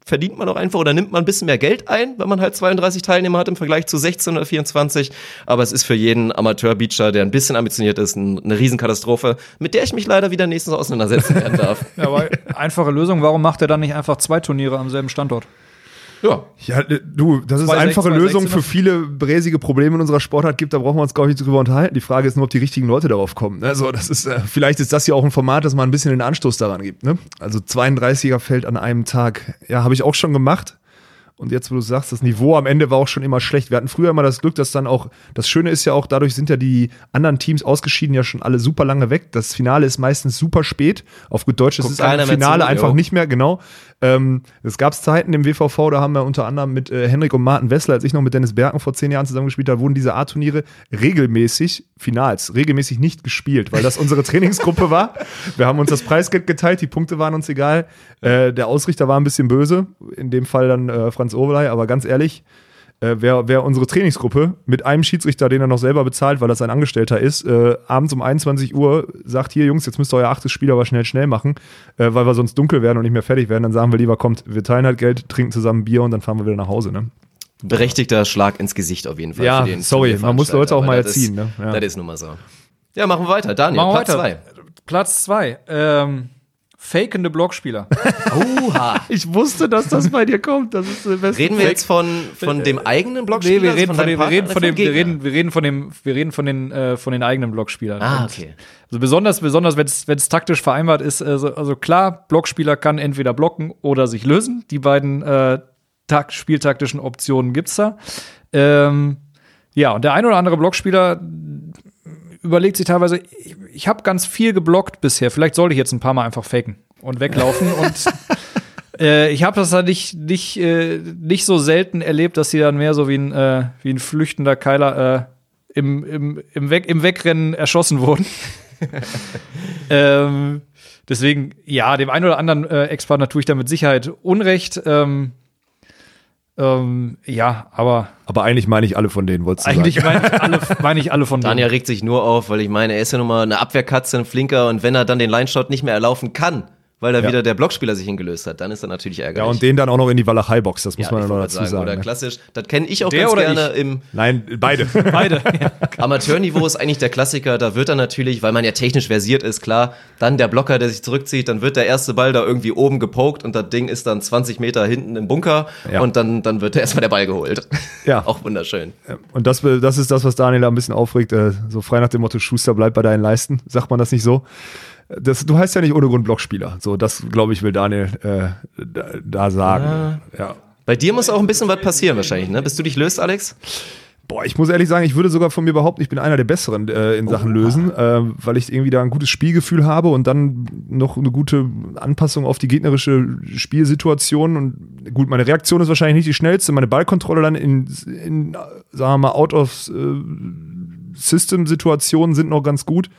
verdient man auch einfach oder nimmt man ein bisschen mehr Geld ein, wenn man halt 32 Teilnehmer hat im Vergleich zu 16 oder 24. Aber es ist für jeden Amateur-Beacher, der ein bisschen ambitioniert ist, eine Riesenkatastrophe, mit der ich mich leider wieder nächstens auseinandersetzen werden darf. (laughs) ja, aber einfache Lösung, warum macht er dann nicht einfach zwei Turniere am selben Standort? Ja. Ja, du, dass es einfache Lösungen für viele bräsige Probleme in unserer Sportart gibt, da brauchen wir uns, glaube ich, nicht drüber unterhalten. Die Frage ist nur, ob die richtigen Leute darauf kommen. Also, das ist, äh, vielleicht ist das ja auch ein Format, das mal ein bisschen den Anstoß daran gibt. Ne? Also 32er fällt an einem Tag. Ja, habe ich auch schon gemacht. Und jetzt, wo du sagst, das Niveau am Ende war auch schon immer schlecht. Wir hatten früher immer das Glück, dass dann auch, das Schöne ist ja auch, dadurch sind ja die anderen Teams ausgeschieden ja schon alle super lange weg. Das Finale ist meistens super spät. Auf gut Deutsch, es ist ein Finale zu, einfach jo. nicht mehr, genau. Ähm, es gab Zeiten im WVV, da haben wir unter anderem mit äh, Henrik und Martin Wessler, als ich noch mit Dennis Berken vor zehn Jahren zusammengespielt habe, wurden diese A-Turniere regelmäßig, Finals, regelmäßig nicht gespielt, weil das unsere (laughs) Trainingsgruppe war. Wir haben uns das Preisgeld geteilt, die Punkte waren uns egal. Äh, der Ausrichter war ein bisschen böse, in dem Fall dann äh, Franz Oberlei, aber ganz ehrlich, äh, wer, wer unsere Trainingsgruppe mit einem Schiedsrichter, den er noch selber bezahlt, weil das ein Angestellter ist, äh, abends um 21 Uhr sagt, hier Jungs, jetzt müsst ihr euer achtes Spiel aber schnell, schnell machen, äh, weil wir sonst dunkel werden und nicht mehr fertig werden, dann sagen wir lieber, kommt, wir teilen halt Geld, trinken zusammen Bier und dann fahren wir wieder nach Hause, ne? Berechtigter Schlag ins Gesicht auf jeden Fall. Ja, sorry, man muss Leute auch mal erziehen. Das, ne? ja. das ist nun mal so. Ja, machen wir weiter. Daniel, machen Platz zwei. Platz zwei. Ähm, fakende Blockspieler. (laughs) Oha. Ich wusste, dass das bei dir kommt. Das ist Reden wir jetzt von, von dem eigenen Blockspieler? Nee, wir reden von, dem, wir reden von dem, wir reden, wir reden von dem, wir reden von den, äh, von den eigenen Blockspielern. Ah, okay. Also besonders, besonders, wenn es, wenn es taktisch vereinbart ist, also, also klar, Blockspieler kann entweder blocken oder sich lösen. Die beiden äh, takt, spieltaktischen Optionen gibt's da. Ähm, ja, und der ein oder andere Blockspieler überlegt sich teilweise, ich, ich habe ganz viel geblockt bisher. Vielleicht sollte ich jetzt ein paar Mal einfach faken und weglaufen. (laughs) und äh, ich habe das da nicht, nicht, äh, nicht so selten erlebt, dass sie dann mehr so wie ein, äh, wie ein flüchtender Keiler äh, im, im, im, Weg, im Wegrennen erschossen wurden. (laughs) ähm, deswegen, ja, dem einen oder anderen äh, Ex-Partner tue ich da mit Sicherheit Unrecht. Ähm, ähm, ja, aber. Aber eigentlich meine ich alle von denen, wolltest du eigentlich sagen. Eigentlich meine, meine ich alle von (laughs) denen. Daniel regt sich nur auf, weil ich meine, er ist ja nun mal eine Abwehrkatze, ein Flinker und wenn er dann den Line-Shot nicht mehr erlaufen kann, weil da ja. wieder der Blockspieler sich hingelöst hat, dann ist er natürlich ärgerlich. Ja, und den dann auch noch in die Walachei-Box, das muss ja, man dann noch dazu sagen. oder ne? klassisch, das kenne ich auch der ganz gerne ich? im Nein, beide. (laughs) beide. (laughs) Amateurniveau ist eigentlich der Klassiker, da wird er natürlich, weil man ja technisch versiert ist, klar, dann der Blocker, der sich zurückzieht, dann wird der erste Ball da irgendwie oben gepokt und das Ding ist dann 20 Meter hinten im Bunker ja. und dann, dann wird erstmal der Ball geholt. Ja. (laughs) auch wunderschön. Und das, das ist das, was Daniel da ein bisschen aufregt, äh, so frei nach dem Motto, Schuster bleibt bei deinen Leisten, sagt man das nicht so? Das, du heißt ja nicht ohne Grund Blockspieler. So, das glaube ich, will Daniel äh, da, da, sagen. Ja. ja. Bei dir muss auch ein bisschen was passieren wahrscheinlich, ne? Bis du dich löst, Alex? Boah, ich muss ehrlich sagen, ich würde sogar von mir behaupten, ich bin einer der Besseren äh, in Sachen oh, Lösen, äh, weil ich irgendwie da ein gutes Spielgefühl habe und dann noch eine gute Anpassung auf die gegnerische Spielsituation. Und gut, meine Reaktion ist wahrscheinlich nicht die schnellste. Meine Ballkontrolle dann in, in sagen wir mal, Out-of-System-Situationen sind noch ganz gut.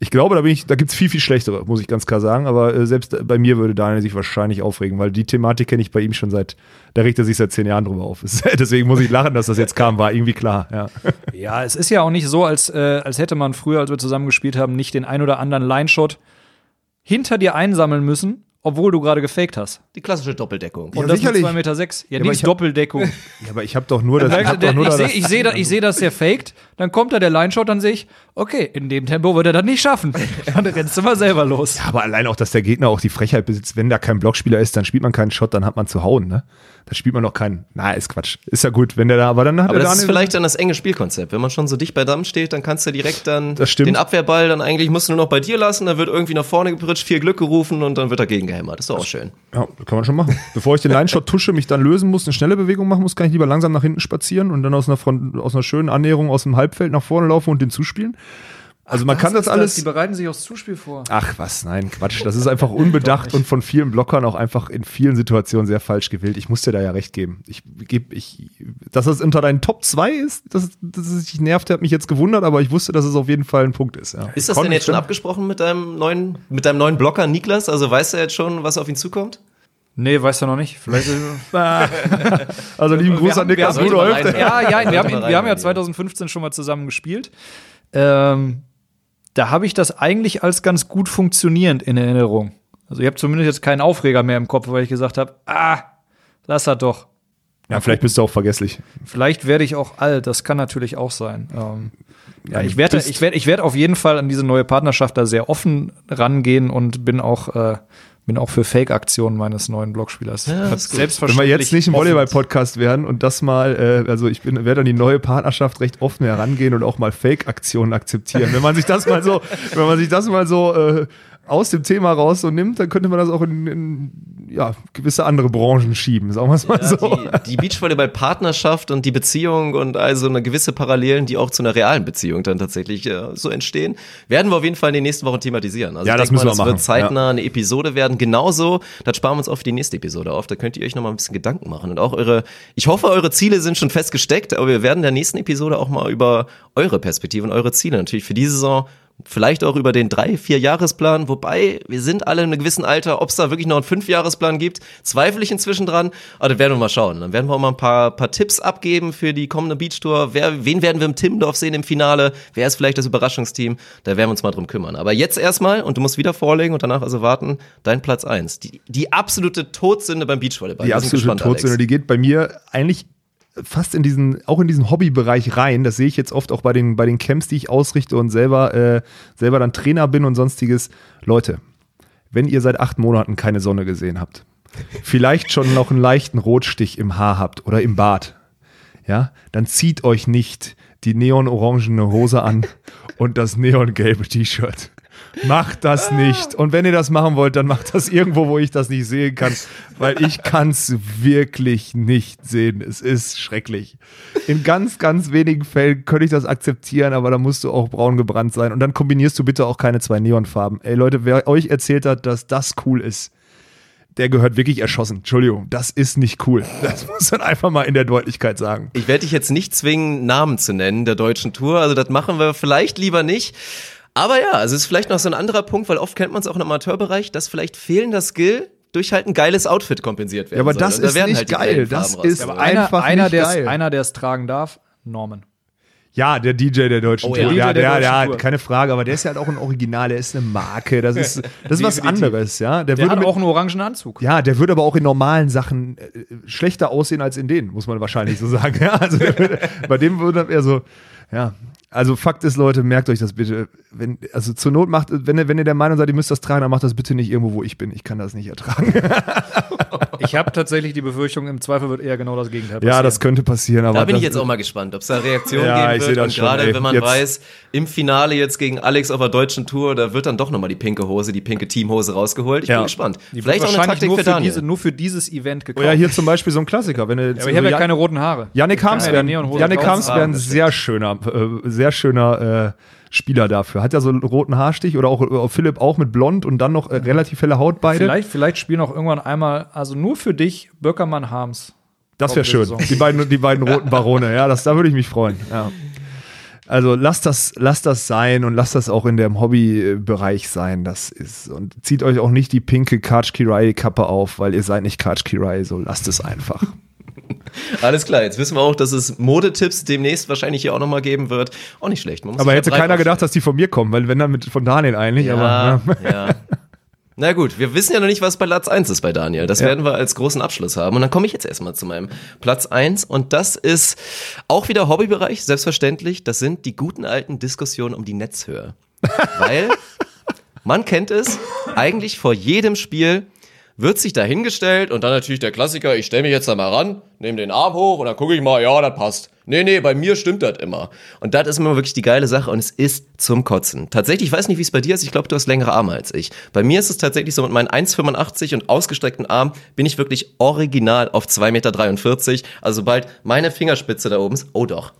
Ich glaube, da, bin ich, da gibt es viel, viel schlechtere, muss ich ganz klar sagen. Aber äh, selbst bei mir würde Daniel sich wahrscheinlich aufregen, weil die Thematik kenne ich bei ihm schon seit, da regt er sich seit zehn Jahren drüber auf. (laughs) Deswegen muss ich lachen, dass das jetzt kam, war irgendwie klar. Ja, (laughs) ja es ist ja auch nicht so, als, äh, als hätte man früher, als wir zusammen gespielt haben, nicht den ein oder anderen Line-Shot hinter dir einsammeln müssen obwohl du gerade gefaked hast. Die klassische Doppeldeckung. Und ja, das sicherlich. mit 2,6 Meter. Sechs. Ja, ja nicht Doppeldeckung. (laughs) Ja, aber ich habe doch nur das. Ich, ich sehe seh, seh, dass der faked, dann kommt da der Line-Shot, dann sehe ich, Okay, in dem Tempo wird er das nicht schaffen. (laughs) Dann rennst du mal selber los. Ja, aber allein auch, dass der Gegner auch die Frechheit besitzt, wenn da kein Blockspieler ist, dann spielt man keinen Shot, dann hat man zu hauen, ne? Da spielt man noch keinen. Na, ist Quatsch. Ist ja gut, wenn der da, aber dann hat Aber der das ist vielleicht dann das enge Spielkonzept. Wenn man schon so dicht bei Damm steht, dann kannst du direkt dann den Abwehrball dann eigentlich musst du nur noch bei dir lassen, dann wird irgendwie nach vorne gepritscht, viel Glück gerufen und dann wird dagegen gehämmert. Das ist doch auch schön. Ja, kann man schon machen. Bevor ich den Line-Shot tusche, mich dann lösen muss, eine schnelle Bewegung machen muss, kann ich lieber langsam nach hinten spazieren und dann aus einer, Front, aus einer schönen Annäherung aus dem Halbfeld nach vorne laufen und den zuspielen. Also man kann das alles. Die bereiten sich aufs Zuspiel vor. Ach was, nein, Quatsch. Das ist (laughs) einfach unbedacht und von vielen Blockern auch einfach in vielen Situationen sehr falsch gewählt. Ich muss dir da ja recht geben. Ich gebe, ich, dass das unter deinen Top 2 ist, dass, dass es dich nervt, hat mich jetzt gewundert, aber ich wusste, dass es auf jeden Fall ein Punkt ist. Ja. Ist das Kon- denn jetzt schon stimmt. abgesprochen mit deinem neuen, mit deinem neuen Blocker Niklas? Also weiß er jetzt schon, was auf ihn zukommt? Nee, weiß er noch nicht. Vielleicht. (laughs) Also lieben Gruß an Niklas Rudolf. ja, ja, wir haben, ihn, wir haben ja rein- 2015 schon mal zusammen gespielt. Ähm, da habe ich das eigentlich als ganz gut funktionierend in Erinnerung. Also ich habe zumindest jetzt keinen Aufreger mehr im Kopf, weil ich gesagt habe, ah, lass das doch. Ja, vielleicht bist du auch vergesslich. Vielleicht werde ich auch alt, das kann natürlich auch sein. Ähm, ja, ich werde, ich werde, ich werde auf jeden Fall an diese neue Partnerschaft da sehr offen rangehen und bin auch, äh, bin auch für Fake-Aktionen meines neuen Blogspielers. Ja. Wenn selbstverständlich. wir jetzt nicht ein. Volleyball-Podcast werden und das mal, äh, also ich bin, werde an die neue Partnerschaft recht offen herangehen und auch mal Fake-Aktionen akzeptieren. wenn man sich das mal so, (laughs) wenn man sich das mal so äh, aus dem Thema raus so nimmt, dann könnte man das auch in, in ja, gewisse andere Branchen schieben, sagen wir es mal Ja, so. die, die Beachvolleyball-Partnerschaft und die Beziehung und also eine gewisse Parallelen, die auch zu einer realen Beziehung dann tatsächlich äh, so entstehen, werden wir auf jeden Fall in den nächsten Wochen thematisieren. Also Ja, das müssen wir das machen. wird zeitnah eine Episode werden. Genauso, das sparen wir uns auch für die nächste Episode auf. Da könnt ihr euch noch mal ein bisschen Gedanken machen und auch eure, ich hoffe, eure Ziele sind schon festgesteckt, aber wir werden in der nächsten Episode auch mal über eure Perspektive und eure Ziele natürlich für diese Saison Vielleicht auch über den drei, vier Jahresplan, wobei wir sind alle in einem gewissen Alter, ob es da wirklich noch einen Fünfjahresplan gibt, zweifle ich inzwischen dran, aber das werden wir mal schauen. Dann werden wir auch mal ein paar, paar Tipps abgeben für die kommende Beachtour. Wer, wen werden wir im Timmendorf sehen im Finale? Wer ist vielleicht das Überraschungsteam? Da werden wir uns mal drum kümmern. Aber jetzt erstmal, und du musst wieder vorlegen und danach also warten, dein Platz eins. Die, die absolute Todsünde beim Beachvolleyball. Die absolute gespannt, Alex. Todsünde, die geht bei mir eigentlich fast in diesen, auch in diesen Hobbybereich rein. Das sehe ich jetzt oft auch bei den, bei den Camps, die ich ausrichte und selber, äh, selber dann Trainer bin und sonstiges. Leute, wenn ihr seit acht Monaten keine Sonne gesehen habt, vielleicht schon noch einen leichten Rotstich im Haar habt oder im Bart, ja, dann zieht euch nicht die neonorangene Hose an und das neongelbe T-Shirt. Macht das nicht. Und wenn ihr das machen wollt, dann macht das irgendwo, wo ich das nicht sehen kann, weil ich kann es wirklich nicht sehen. Es ist schrecklich. In ganz, ganz wenigen Fällen könnte ich das akzeptieren, aber da musst du auch braun gebrannt sein. Und dann kombinierst du bitte auch keine zwei Neonfarben. Ey Leute, wer euch erzählt hat, dass das cool ist, der gehört wirklich erschossen. Entschuldigung, das ist nicht cool. Das muss man einfach mal in der Deutlichkeit sagen. Ich werde dich jetzt nicht zwingen, Namen zu nennen der deutschen Tour. Also das machen wir vielleicht lieber nicht. Aber ja, also es ist vielleicht noch so ein anderer Punkt, weil oft kennt man es auch im Amateurbereich, dass vielleicht fehlender Skill durch halt ein geiles Outfit kompensiert werden Ja, aber soll. das da ist werden nicht halt geil. Das ist. Einer, einfach einer, nicht der geil. es- einer, der es tragen darf, Norman. Ja, der DJ der deutschen Oh, Tour. ja. Ja, der der, deutschen der, Tour. keine Frage, aber der ist ja halt auch ein Original, der ist eine Marke, das ist, (laughs) das ist was anderes, ja. Der, Der würde hat mit, auch einen orangen Anzug. ja, der würde aber auch in normalen Sachen äh, schlechter aussehen als in denen, muss man wahrscheinlich so sagen. Ja, also der würde, bei dem würde er so, ja. Also Fakt ist, Leute, merkt euch das bitte. Wenn, also zur Not macht, wenn ihr, wenn ihr der Meinung seid, ihr müsst das tragen, dann macht das bitte nicht irgendwo, wo ich bin. Ich kann das nicht ertragen. (laughs) Ich habe tatsächlich die Befürchtung, im Zweifel wird eher genau das Gegenteil passieren. ja, das könnte passieren, aber Da bin ich jetzt auch mal gespannt, ob es da Reaktionen Ja, geben wird. das Und schon, gerade ey. wenn man Jetzt- weiß, im Finale jetzt gegen Alex auf der deutschen Tour, da wird dann doch nochmal die pinke Hose, die pinke Teamhose rausgeholt. Ich Ja. bin gespannt. Die Vielleicht auch eine Taktik nur für für, Daniel. diese, nur für dieses Event Oh gekauft. ja, hier zum Beispiel so ein Klassiker. Wenn ihr, aber ich habe ja keine roten Haare. Kann Harms ja wäre ein Ah, sehr schöner, äh, sehr schöner äh, Spieler dafür. Hat ja so einen roten Haarstich oder auch äh, Philipp auch mit blond und dann noch äh, relativ helle Haut beide. Vielleicht, vielleicht spielen auch irgendwann einmal, also nur für dich, Böckermann Harms. das wäre schön. Die beiden, die beiden roten Barone. Ja, das, da würde ich mich freuen. Ja. Also lasst das, lasst das sein und lasst das auch in dem Hobbybereich sein. Das ist und zieht euch auch nicht die pinke Karch Kirai Kappe auf, weil ihr seid nicht Karch Kirai. So lasst es einfach. (laughs) Alles klar, jetzt wissen wir auch, dass es Modetipps demnächst wahrscheinlich hier auch nochmal geben wird. Auch nicht schlecht. Aber hätte keiner gedacht, dass die von mir kommen, weil wenn dann mit von Daniel eigentlich. Ja, Aber, ja. ja. Na gut, wir wissen ja noch nicht, was Platz 1 ist bei Daniel. Das Ja. werden wir als großen Abschluss haben. Und dann komme ich jetzt erstmal zu meinem Platz 1. Und das ist auch wieder Hobbybereich, selbstverständlich. Das sind die guten alten Diskussionen um die Netzhöhe. (laughs) Weil man kennt es, eigentlich vor jedem Spiel wird sich dahingestellt und dann natürlich der Klassiker, ich stelle mich jetzt da mal ran, nehme den Arm hoch und dann gucke ich mal, ja, das passt. Nee, nee, bei mir stimmt das immer. Und das ist immer wirklich die geile Sache und es ist zum Kotzen. Tatsächlich, ich weiß nicht, wie es bei dir ist, ich glaube, du hast längere Arme als ich. Bei mir ist es tatsächlich so, mit meinen 1,85 und ausgestreckten Arm bin ich wirklich original auf 2,43 Meter. Also sobald meine Fingerspitze da oben ist, oh doch.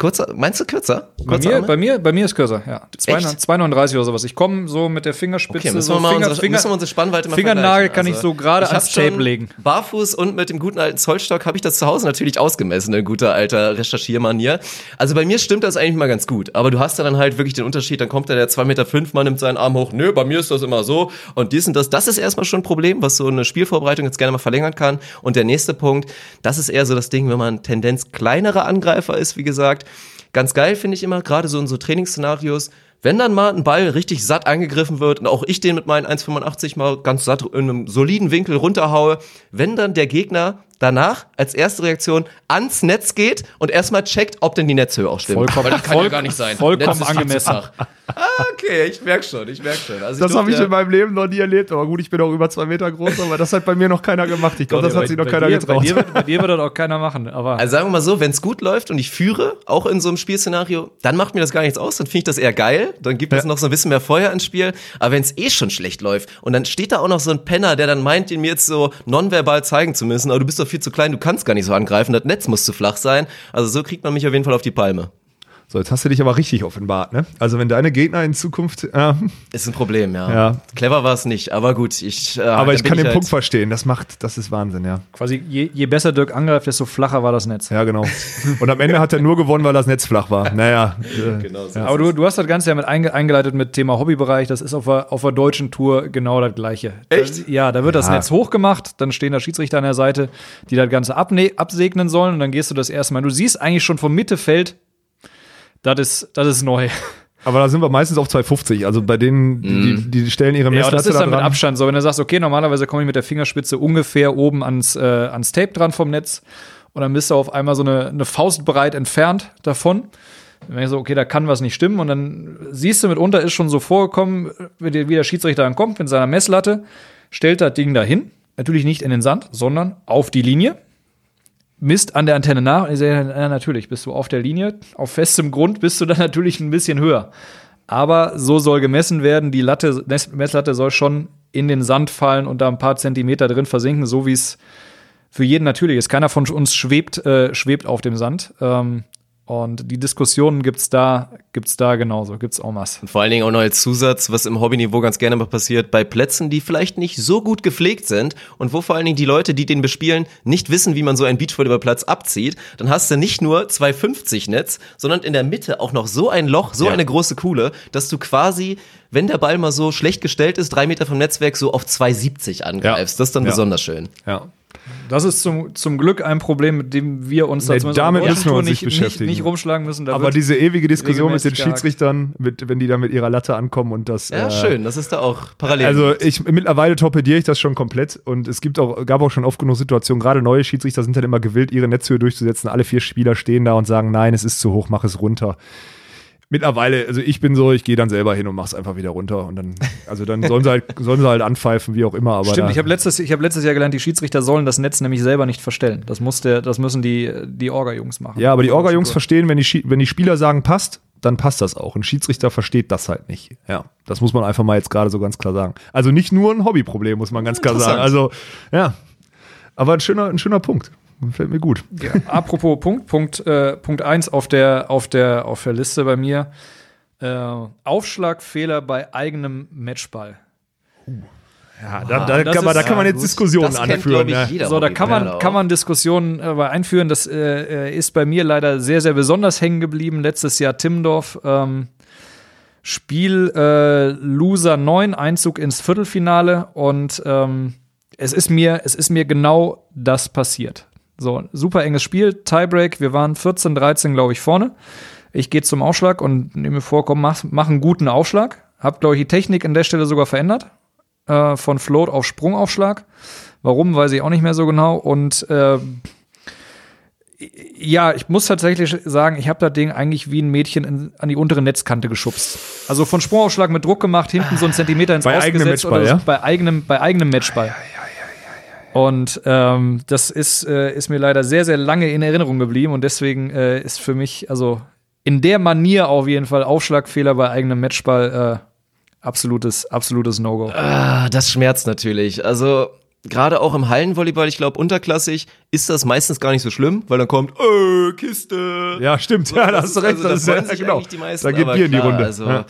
Kurzer, meinst du kürzer? Bei Kurze mir, bei, mir, bei mir ist kürzer, ja. Zwei- Echt? 2,39 oder sowas. Ich komme so mit der Fingerspitze. Okay, müssen wir mal Finger, unsere, Finger, müssen wir unsere Spannweite mal Fingernagel kann ich so gerade ans Tape legen. Barfuß und mit dem guten alten Zollstock habe ich das zu Hause natürlich ausgemessen, in guter alter Recherchiermanier. Also bei mir stimmt das eigentlich mal ganz gut. Aber du hast da dann halt wirklich den Unterschied, dann kommt da der 2,5 Meter fünf Mann, nimmt seinen Arm hoch, nö, bei mir ist das immer so und dies und das. Das ist erstmal schon ein Problem, was so eine Spielvorbereitung jetzt gerne mal verlängern kann. Und der nächste Punkt, das ist eher so das Ding, wenn man Tendenz kleinerer Angreifer ist, wie gesagt. Ganz geil finde ich immer, gerade so in so Trainingsszenarios, wenn dann mal ein Ball richtig satt angegriffen wird und auch ich den mit meinen 1,85 mal ganz satt in einem soliden Winkel runterhaue, wenn dann der Gegner danach als erste Reaktion ans Netz geht und erstmal checkt, ob denn die Netzhöhe auch stimmt. Vollkommen- Weil das kann ja voll- gar nicht sein. vollkommen angemessen. Ah, okay, ich merk schon, ich merk schon. Also Das habe ich in meinem Leben noch nie erlebt. Aber gut, ich bin auch über zwei Meter groß, aber das hat bei mir noch keiner gemacht. Ich glaube, das hat sich noch bei keiner dir, getraut. Bei dir, wird, bei dir wird das auch keiner machen. Aber Also sagen wir mal so, wenn es gut läuft und ich führe, auch in so einem Spielszenario, dann macht mir das gar nichts aus, dann finde ich das eher geil, dann gibt es noch so ein bisschen mehr Feuer ins Spiel, aber wenn es eh schon schlecht läuft und dann steht da auch noch so ein Penner, der dann meint, den mir jetzt so nonverbal zeigen zu müssen, aber du bist doch viel zu klein, du kannst gar nicht so angreifen, das Netz muss zu flach sein, also so kriegt man mich auf jeden Fall auf die Palme. So, jetzt hast du dich aber richtig offenbart, ne? Also wenn deine Gegner in Zukunft, äh, Ist ein Problem, ja. Ja. Clever war es nicht, aber gut, ich äh, aber ich kann den halt- Punkt verstehen. Das macht, das ist Wahnsinn, ja. quasi je, je besser Dirk angreift, desto flacher war das Netz. Ja, genau. Und am Ende hat er nur gewonnen, weil das Netz flach war. Naja. Äh, Genau so. Aber du, du hast das Ganze ja mit einge eingeleitet mit Thema Hobbybereich. Das ist auf der, auf der deutschen Tour genau das Gleiche. Echt? Da, ja, da wird das Ja. Netz hochgemacht, dann stehen da Schiedsrichter an der Seite, die das Ganze abne absegnen sollen und dann gehst du das erste Mal. Du siehst eigentlich schon vom Mittelfeld, das ist, das ist neu. aber da sind wir meistens auf 250. Also bei denen, die, die, die stellen ihre Ja, Messlatte das ist da dann mit dran. Abstand so. Wenn du sagst, okay, normalerweise komme ich mit der Fingerspitze ungefähr oben ans, äh, ans Tape dran vom Netz und dann bist du auf einmal so eine, eine Faust breit entfernt davon. Dann denkst du, okay, da kann was nicht stimmen und dann siehst du mitunter ist schon so vorgekommen, wie der, wie der Schiedsrichter dann kommt mit seiner Messlatte, stellt das Ding dahin, natürlich nicht in den Sand, sondern auf die Linie, misst an der Antenne nach und ich sage, ja, natürlich, bist du auf der Linie, auf festem Grund bist du dann (laughs) natürlich ein bisschen höher. Aber so soll gemessen werden, die Latte, Mess- Messlatte soll schon in den Sand fallen und da ein paar Zentimeter drin versinken, so wie es für jeden natürlich ist. Keiner von uns schwebt, äh, schwebt auf dem Sand. Ähm, und die Diskussionen gibt's da, gibt's da genauso, gibt's auch was. Und vor allen Dingen auch noch als Zusatz, was im Hobbyniveau ganz gerne mal passiert, bei Plätzen, die vielleicht nicht so gut gepflegt sind und wo vor allen Dingen die Leute, die den bespielen, nicht wissen, wie man so einen Beachvolleyballplatz abzieht, dann hast du nicht nur 250 Netz, sondern in der Mitte auch noch so ein Loch, so Ja. eine große Kuhle, dass du quasi, wenn der Ball mal so schlecht gestellt ist, drei Meter vom Netzwerk so auf 270 angreifst. Das ist dann Ja. besonders schön. Ja. Das ist zum, zum Glück ein Problem, mit dem wir uns da Nee, damit müssen wir uns nicht beschäftigen. Nicht, nicht rumschlagen müssen. Da Aber diese ewige Diskussion mit den. Schiedsrichtern, mit, wenn die da mit ihrer Latte ankommen und das. Ja, äh, schön, das ist da auch parallel. Also ich mittlerweile torpediere ich das schon komplett und es gibt auch, gab auch schon oft genug Situationen, gerade neue Schiedsrichter sind dann immer gewillt, ihre Netzhöhe durchzusetzen. Alle vier Spieler stehen da und sagen, nein, es ist zu hoch, mach es runter. Mittlerweile, also ich bin so, ich gehe dann selber hin und mach's einfach wieder runter und dann, also dann sollen sie halt, (laughs) sollen sie halt anpfeifen, wie auch immer. Aber Stimmt, ich habe letztes, ich hab letztes Jahr gelernt, die Schiedsrichter sollen das Netz nämlich selber nicht verstellen. Das, muss der, das müssen die, die Orga-Jungs machen. ja, aber die Orga-Jungs verstehen, wenn die, wenn die Spieler sagen, passt, dann passt das auch. Ein Schiedsrichter versteht das halt nicht. Ja, das muss man einfach mal jetzt gerade so ganz klar sagen. Also nicht nur ein Hobbyproblem, muss man ganz klar sagen. Also, ja. Aber ein schöner, ein schöner Punkt. Fällt mir gut. Ja, apropos (laughs) Punkt, Punkt, äh, Punkt 1 auf der, auf, der, auf der Liste bei mir. Äh, Aufschlagfehler bei eigenem Matchball. Ja, da, da, das kann, man, da kann man ja, jetzt gut. Diskussionen Das kennt, anführen. glaub ich, ne? jeder So, da kann man, kann man Diskussionen äh, einführen. Das äh, äh, ist bei mir leider sehr, sehr besonders hängen geblieben. Letztes Jahr Timmendorf. Ähm, Spiel äh, Loser 9, Einzug ins Viertelfinale und ähm, es ist mir, es ist mir genau das passiert. So, super enges Spiel, Tiebreak, wir waren 14, 13, glaube ich, vorne. Ich gehe zum Aufschlag und nehme mir vor, komm, mach, mach einen guten Aufschlag. Hab, glaube ich, die Technik an der Stelle sogar verändert. äh, von Float auf Sprungaufschlag. Warum, weiß ich auch nicht mehr so genau. Und äh, ja, ich muss tatsächlich sagen, ich habe das Ding eigentlich wie ein Mädchen in, an die untere Netzkante geschubst. Also von Sprungaufschlag mit Druck gemacht, hinten so einen Zentimeter ins Bei eigenem Ausgesetzt Matchball, oder so, ja? bei eigenem, bei eigenem Matchball. Und ähm, das ist, äh, ist mir leider sehr, sehr lange in Erinnerung geblieben und deswegen äh, ist für mich, also in der Manier auf jeden Fall Aufschlagfehler bei eigenem Matchball äh, absolutes, absolutes No-Go. Ah, das schmerzt natürlich. Also gerade auch im Hallenvolleyball, ich glaube unterklassig, ist das meistens gar nicht so schlimm, weil dann kommt, äh, Kiste. Ja, stimmt. So, ja, da das hast du ist- recht. also, das ist da ja, genau. eigentlich die meisten, da geht Bier in die Runde. Also, ja.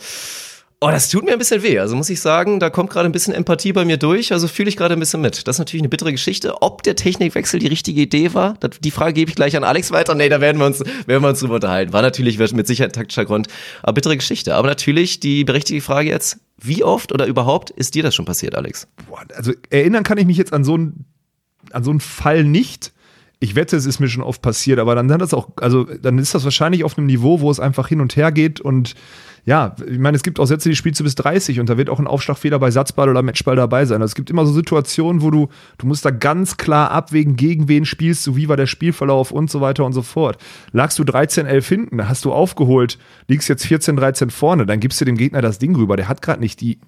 Oh, das tut mir ein bisschen weh. Also muss ich sagen, da kommt gerade ein bisschen Empathie bei mir durch. Also fühle ich gerade ein bisschen mit. Das ist natürlich eine bittere Geschichte. Ob der Technikwechsel die richtige Idee war, das, die Frage gebe ich gleich an Alex weiter. Nee, da werden wir uns, werden wir uns drüber unterhalten. War natürlich mit Sicherheit taktischer Grund, aber bittere Geschichte. Aber natürlich die berechtigte Frage jetzt, wie oft oder überhaupt ist dir das schon passiert, Alex? Boah, also erinnern kann ich mich jetzt an so einen an so einen Fall nicht. Ich wette, es ist mir schon oft passiert, aber dann hat das auch, also dann ist das wahrscheinlich auf einem Niveau, wo es einfach hin und her geht und ja, ich meine, es gibt auch Sätze, die spielst du bis 30 und da wird auch ein Aufschlagfehler bei Satzball oder Matchball dabei sein. Also es gibt immer so Situationen, wo du, du musst da ganz klar abwägen, gegen wen spielst du, wie war der Spielverlauf und so weiter und so fort. Lagst du 13-11 hinten, hast du aufgeholt, liegst jetzt 14-13 vorne, dann gibst du dem Gegner das Ding rüber. Der hat gerade nicht die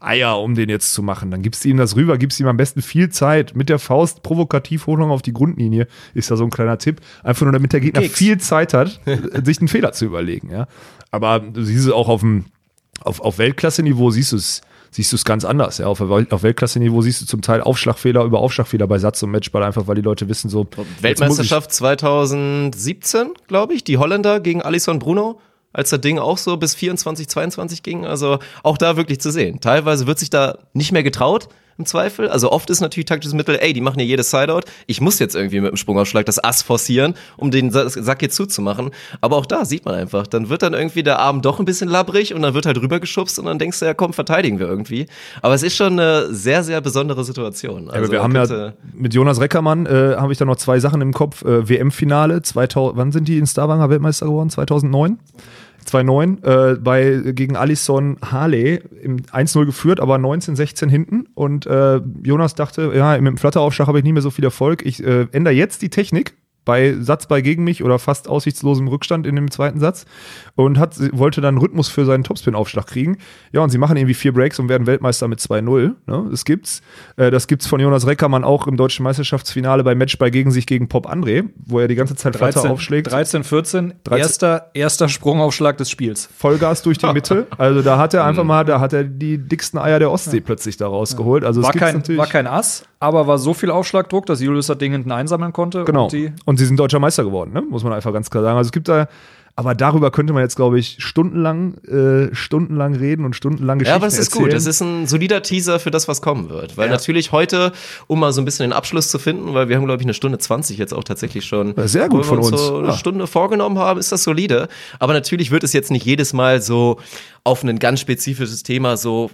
Eier, um den jetzt zu machen. Dann gibst du ihm das rüber, gibst ihm am besten viel Zeit mit der Faust provokativ hoch auf die Grundlinie. Ist da so ein kleiner Tipp. Einfach nur, damit der Gegner Keks. viel Zeit hat, sich einen Fehler zu überlegen. Ja. Aber du siehst es auch auf dem auf, auf Weltklasse-Niveau siehst du es siehst du es ganz anders. Ja. Auf, auf Weltklasse-Niveau siehst du zum Teil Aufschlagfehler über Aufschlagfehler bei Satz und Matchball, einfach weil die Leute wissen so. Weltmeisterschaft 2017, glaube ich, die Holländer gegen Alisson Bruno, als das Ding auch so bis 24, 22 ging. Also auch da wirklich zu sehen. Teilweise wird sich da nicht mehr getraut. Im Zweifel. Also oft ist natürlich taktisches Mittel, ey, die machen ja jedes Sideout. Ich muss jetzt irgendwie mit dem Sprungaufschlag das Ass forcieren, um den Sa- Sack jetzt zuzumachen. Aber auch da sieht man einfach, dann wird dann irgendwie der Arm doch ein bisschen labbrig und dann wird halt rübergeschubst und dann denkst du, ja komm, verteidigen wir irgendwie. Aber es ist schon eine sehr, sehr besondere Situation. Ja, Also aber wir haben ja mit Jonas Reckermann äh, habe ich da noch zwei Sachen im Kopf. Äh, WM-Finale 2000, wann sind die in Stavanger Weltmeister geworden? 2009? 2-9 äh, bei gegen Alisson Harley im 1-0 geführt, aber 19-16 hinten. Und äh, Jonas dachte, ja, mit dem Flatteraufschlag habe ich nie mehr so viel Erfolg. Ich äh, ändere jetzt die Technik bei Satzball gegen mich oder fast aussichtslosem Rückstand in dem zweiten Satz und hat, wollte dann Rhythmus für seinen Topspin-Aufschlag kriegen. Ja, und sie machen irgendwie vier Breaks und werden Weltmeister mit 2-0. Ne? Das gibt's. Äh, das gibt's von Jonas Reckermann auch im deutschen Meisterschaftsfinale bei Matchball gegen sich gegen Pop André, wo er die ganze Zeit Flatter 13, aufschlägt. 13, 14, 13. Erster, erster Sprungaufschlag des Spiels. Vollgas durch die Mitte. (laughs) Also da hat er einfach mal, da hat er die dicksten Eier der Ostsee plötzlich da rausgeholt. Also War kein, war kein Ass, aber war so viel Aufschlagdruck, dass Julius das Ding hinten einsammeln konnte. Genau. Und die Und sie sind deutscher Meister geworden, ne? muss man einfach ganz klar sagen. Also es gibt da, aber darüber könnte man jetzt, glaube ich, stundenlang, äh, stundenlang reden und stundenlang Geschichten Ja, aber das ist erzählen. gut. Das ist ein solider Teaser für das, was kommen wird. Weil natürlich heute, um mal so ein bisschen den Abschluss zu finden, weil wir haben, glaube ich, eine Stunde 20 jetzt auch tatsächlich schon. Ja, sehr gut von uns. So eine Ja. Stunde vorgenommen haben, ist das solide. Aber natürlich wird es jetzt nicht jedes Mal so auf ein ganz spezifisches Thema, so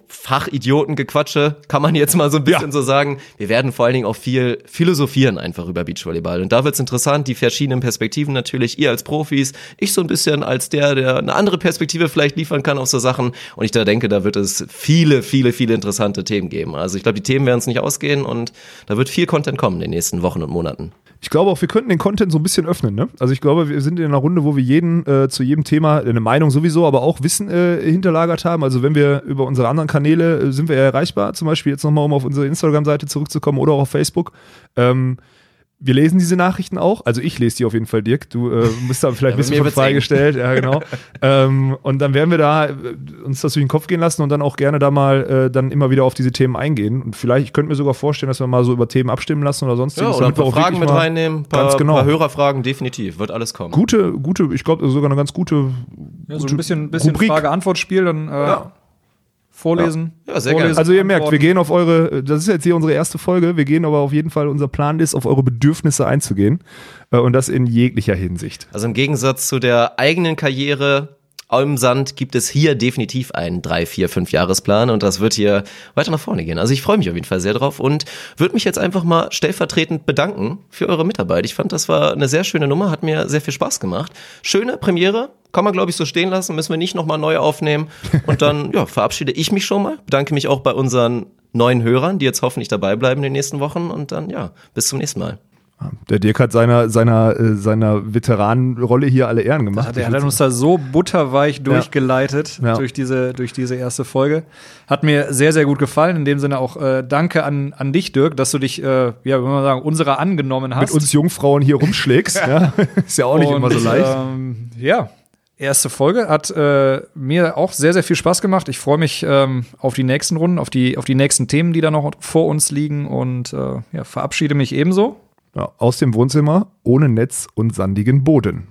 Fachidiotengequatsche, kann man jetzt mal so ein bisschen Ja. so sagen. Wir werden vor allen Dingen auch viel philosophieren einfach über Beachvolleyball. Und da wird's interessant, die verschiedenen Perspektiven natürlich, ihr als Profis, ich so ein bisschen als der, der eine andere Perspektive vielleicht liefern kann auf so Sachen. Und ich da denke, da wird es viele, viele, viele interessante Themen geben. Also ich glaube, die Themen werden es nicht ausgehen und da wird viel Content kommen in den nächsten Wochen und Monaten. Ich glaube auch, wir könnten den Content so ein bisschen öffnen. Ne? Also ich glaube, wir sind in einer Runde, wo wir jeden äh, zu jedem Thema eine Meinung sowieso, aber auch Wissen äh, hinterlagert haben. Also wenn wir über unsere anderen Kanäle äh, sind wir ja erreichbar. Zum Beispiel jetzt nochmal, um auf unsere Instagram-Seite zurückzukommen oder auch auf Facebook. Ähm, wir lesen diese Nachrichten auch. Also ich lese die auf jeden Fall, Dirk. Du äh, bist da vielleicht Ja, ein bisschen von freigestellt. Ja, genau. (laughs) ähm, und dann werden wir da äh, uns das durch den Kopf gehen lassen und dann auch gerne da mal äh, dann immer wieder auf diese Themen eingehen. Und vielleicht, ich könnte mir sogar vorstellen, dass wir mal so über Themen abstimmen lassen oder Ja, sonstiges. oder ein paar Fragen mit reinnehmen, paar, Ganz genau. paar Hörerfragen, definitiv, wird alles kommen. Gute, gute, ich glaube sogar eine ganz gute, ja, so gute ein bisschen, bisschen. Frage-Antwort-Spiel, dann äh, vorlesen. Ja, sehr vorlesen, gerne. Also ihr merkt, wir gehen auf eure, das ist jetzt hier unsere erste Folge, wir gehen aber auf jeden Fall, unser Plan ist, auf eure Bedürfnisse einzugehen äh, und das in jeglicher Hinsicht. Also im Gegensatz zu der eigenen Karriere im Sand gibt es hier definitiv einen 3, 4, 5 Jahresplan und das wird hier weiter nach vorne gehen. Also ich freue mich auf jeden Fall sehr drauf und würde mich jetzt einfach mal stellvertretend bedanken für eure Mitarbeit. Ich fand, das war eine sehr schöne Nummer, hat mir sehr viel Spaß gemacht. Schöne Premiere, kann man glaube ich so stehen lassen, müssen wir nicht nochmal neu aufnehmen. Und dann (laughs) ja, verabschiede ich mich schon mal, bedanke mich auch bei unseren neuen Hörern, die jetzt hoffentlich dabei bleiben in den nächsten Wochen. Und dann, ja, bis zum nächsten Mal. Der Dirk hat seiner, seiner, äh, seiner Veteranenrolle hier alle Ehren gemacht. Der hat uns da so butterweich durchgeleitet Ja. durch, diese, durch diese erste Folge. Hat mir sehr, sehr gut gefallen. In dem Sinne auch äh, danke an, an dich, Dirk, dass du dich, äh, ja, wie man sagen, unserer angenommen hast. Mit uns Jungfrauen hier rumschlägst. (laughs) ja. Ist ja auch nicht immer so Und, leicht. Ähm, ja, erste Folge hat äh, mir auch sehr, sehr viel Spaß gemacht. Ich freue mich ähm, auf die nächsten Runden, auf die, auf die nächsten Themen, die da noch vor uns liegen und äh, ja, verabschiede mich ebenso. Aus dem Wohnzimmer ohne Netz und sandigen Boden.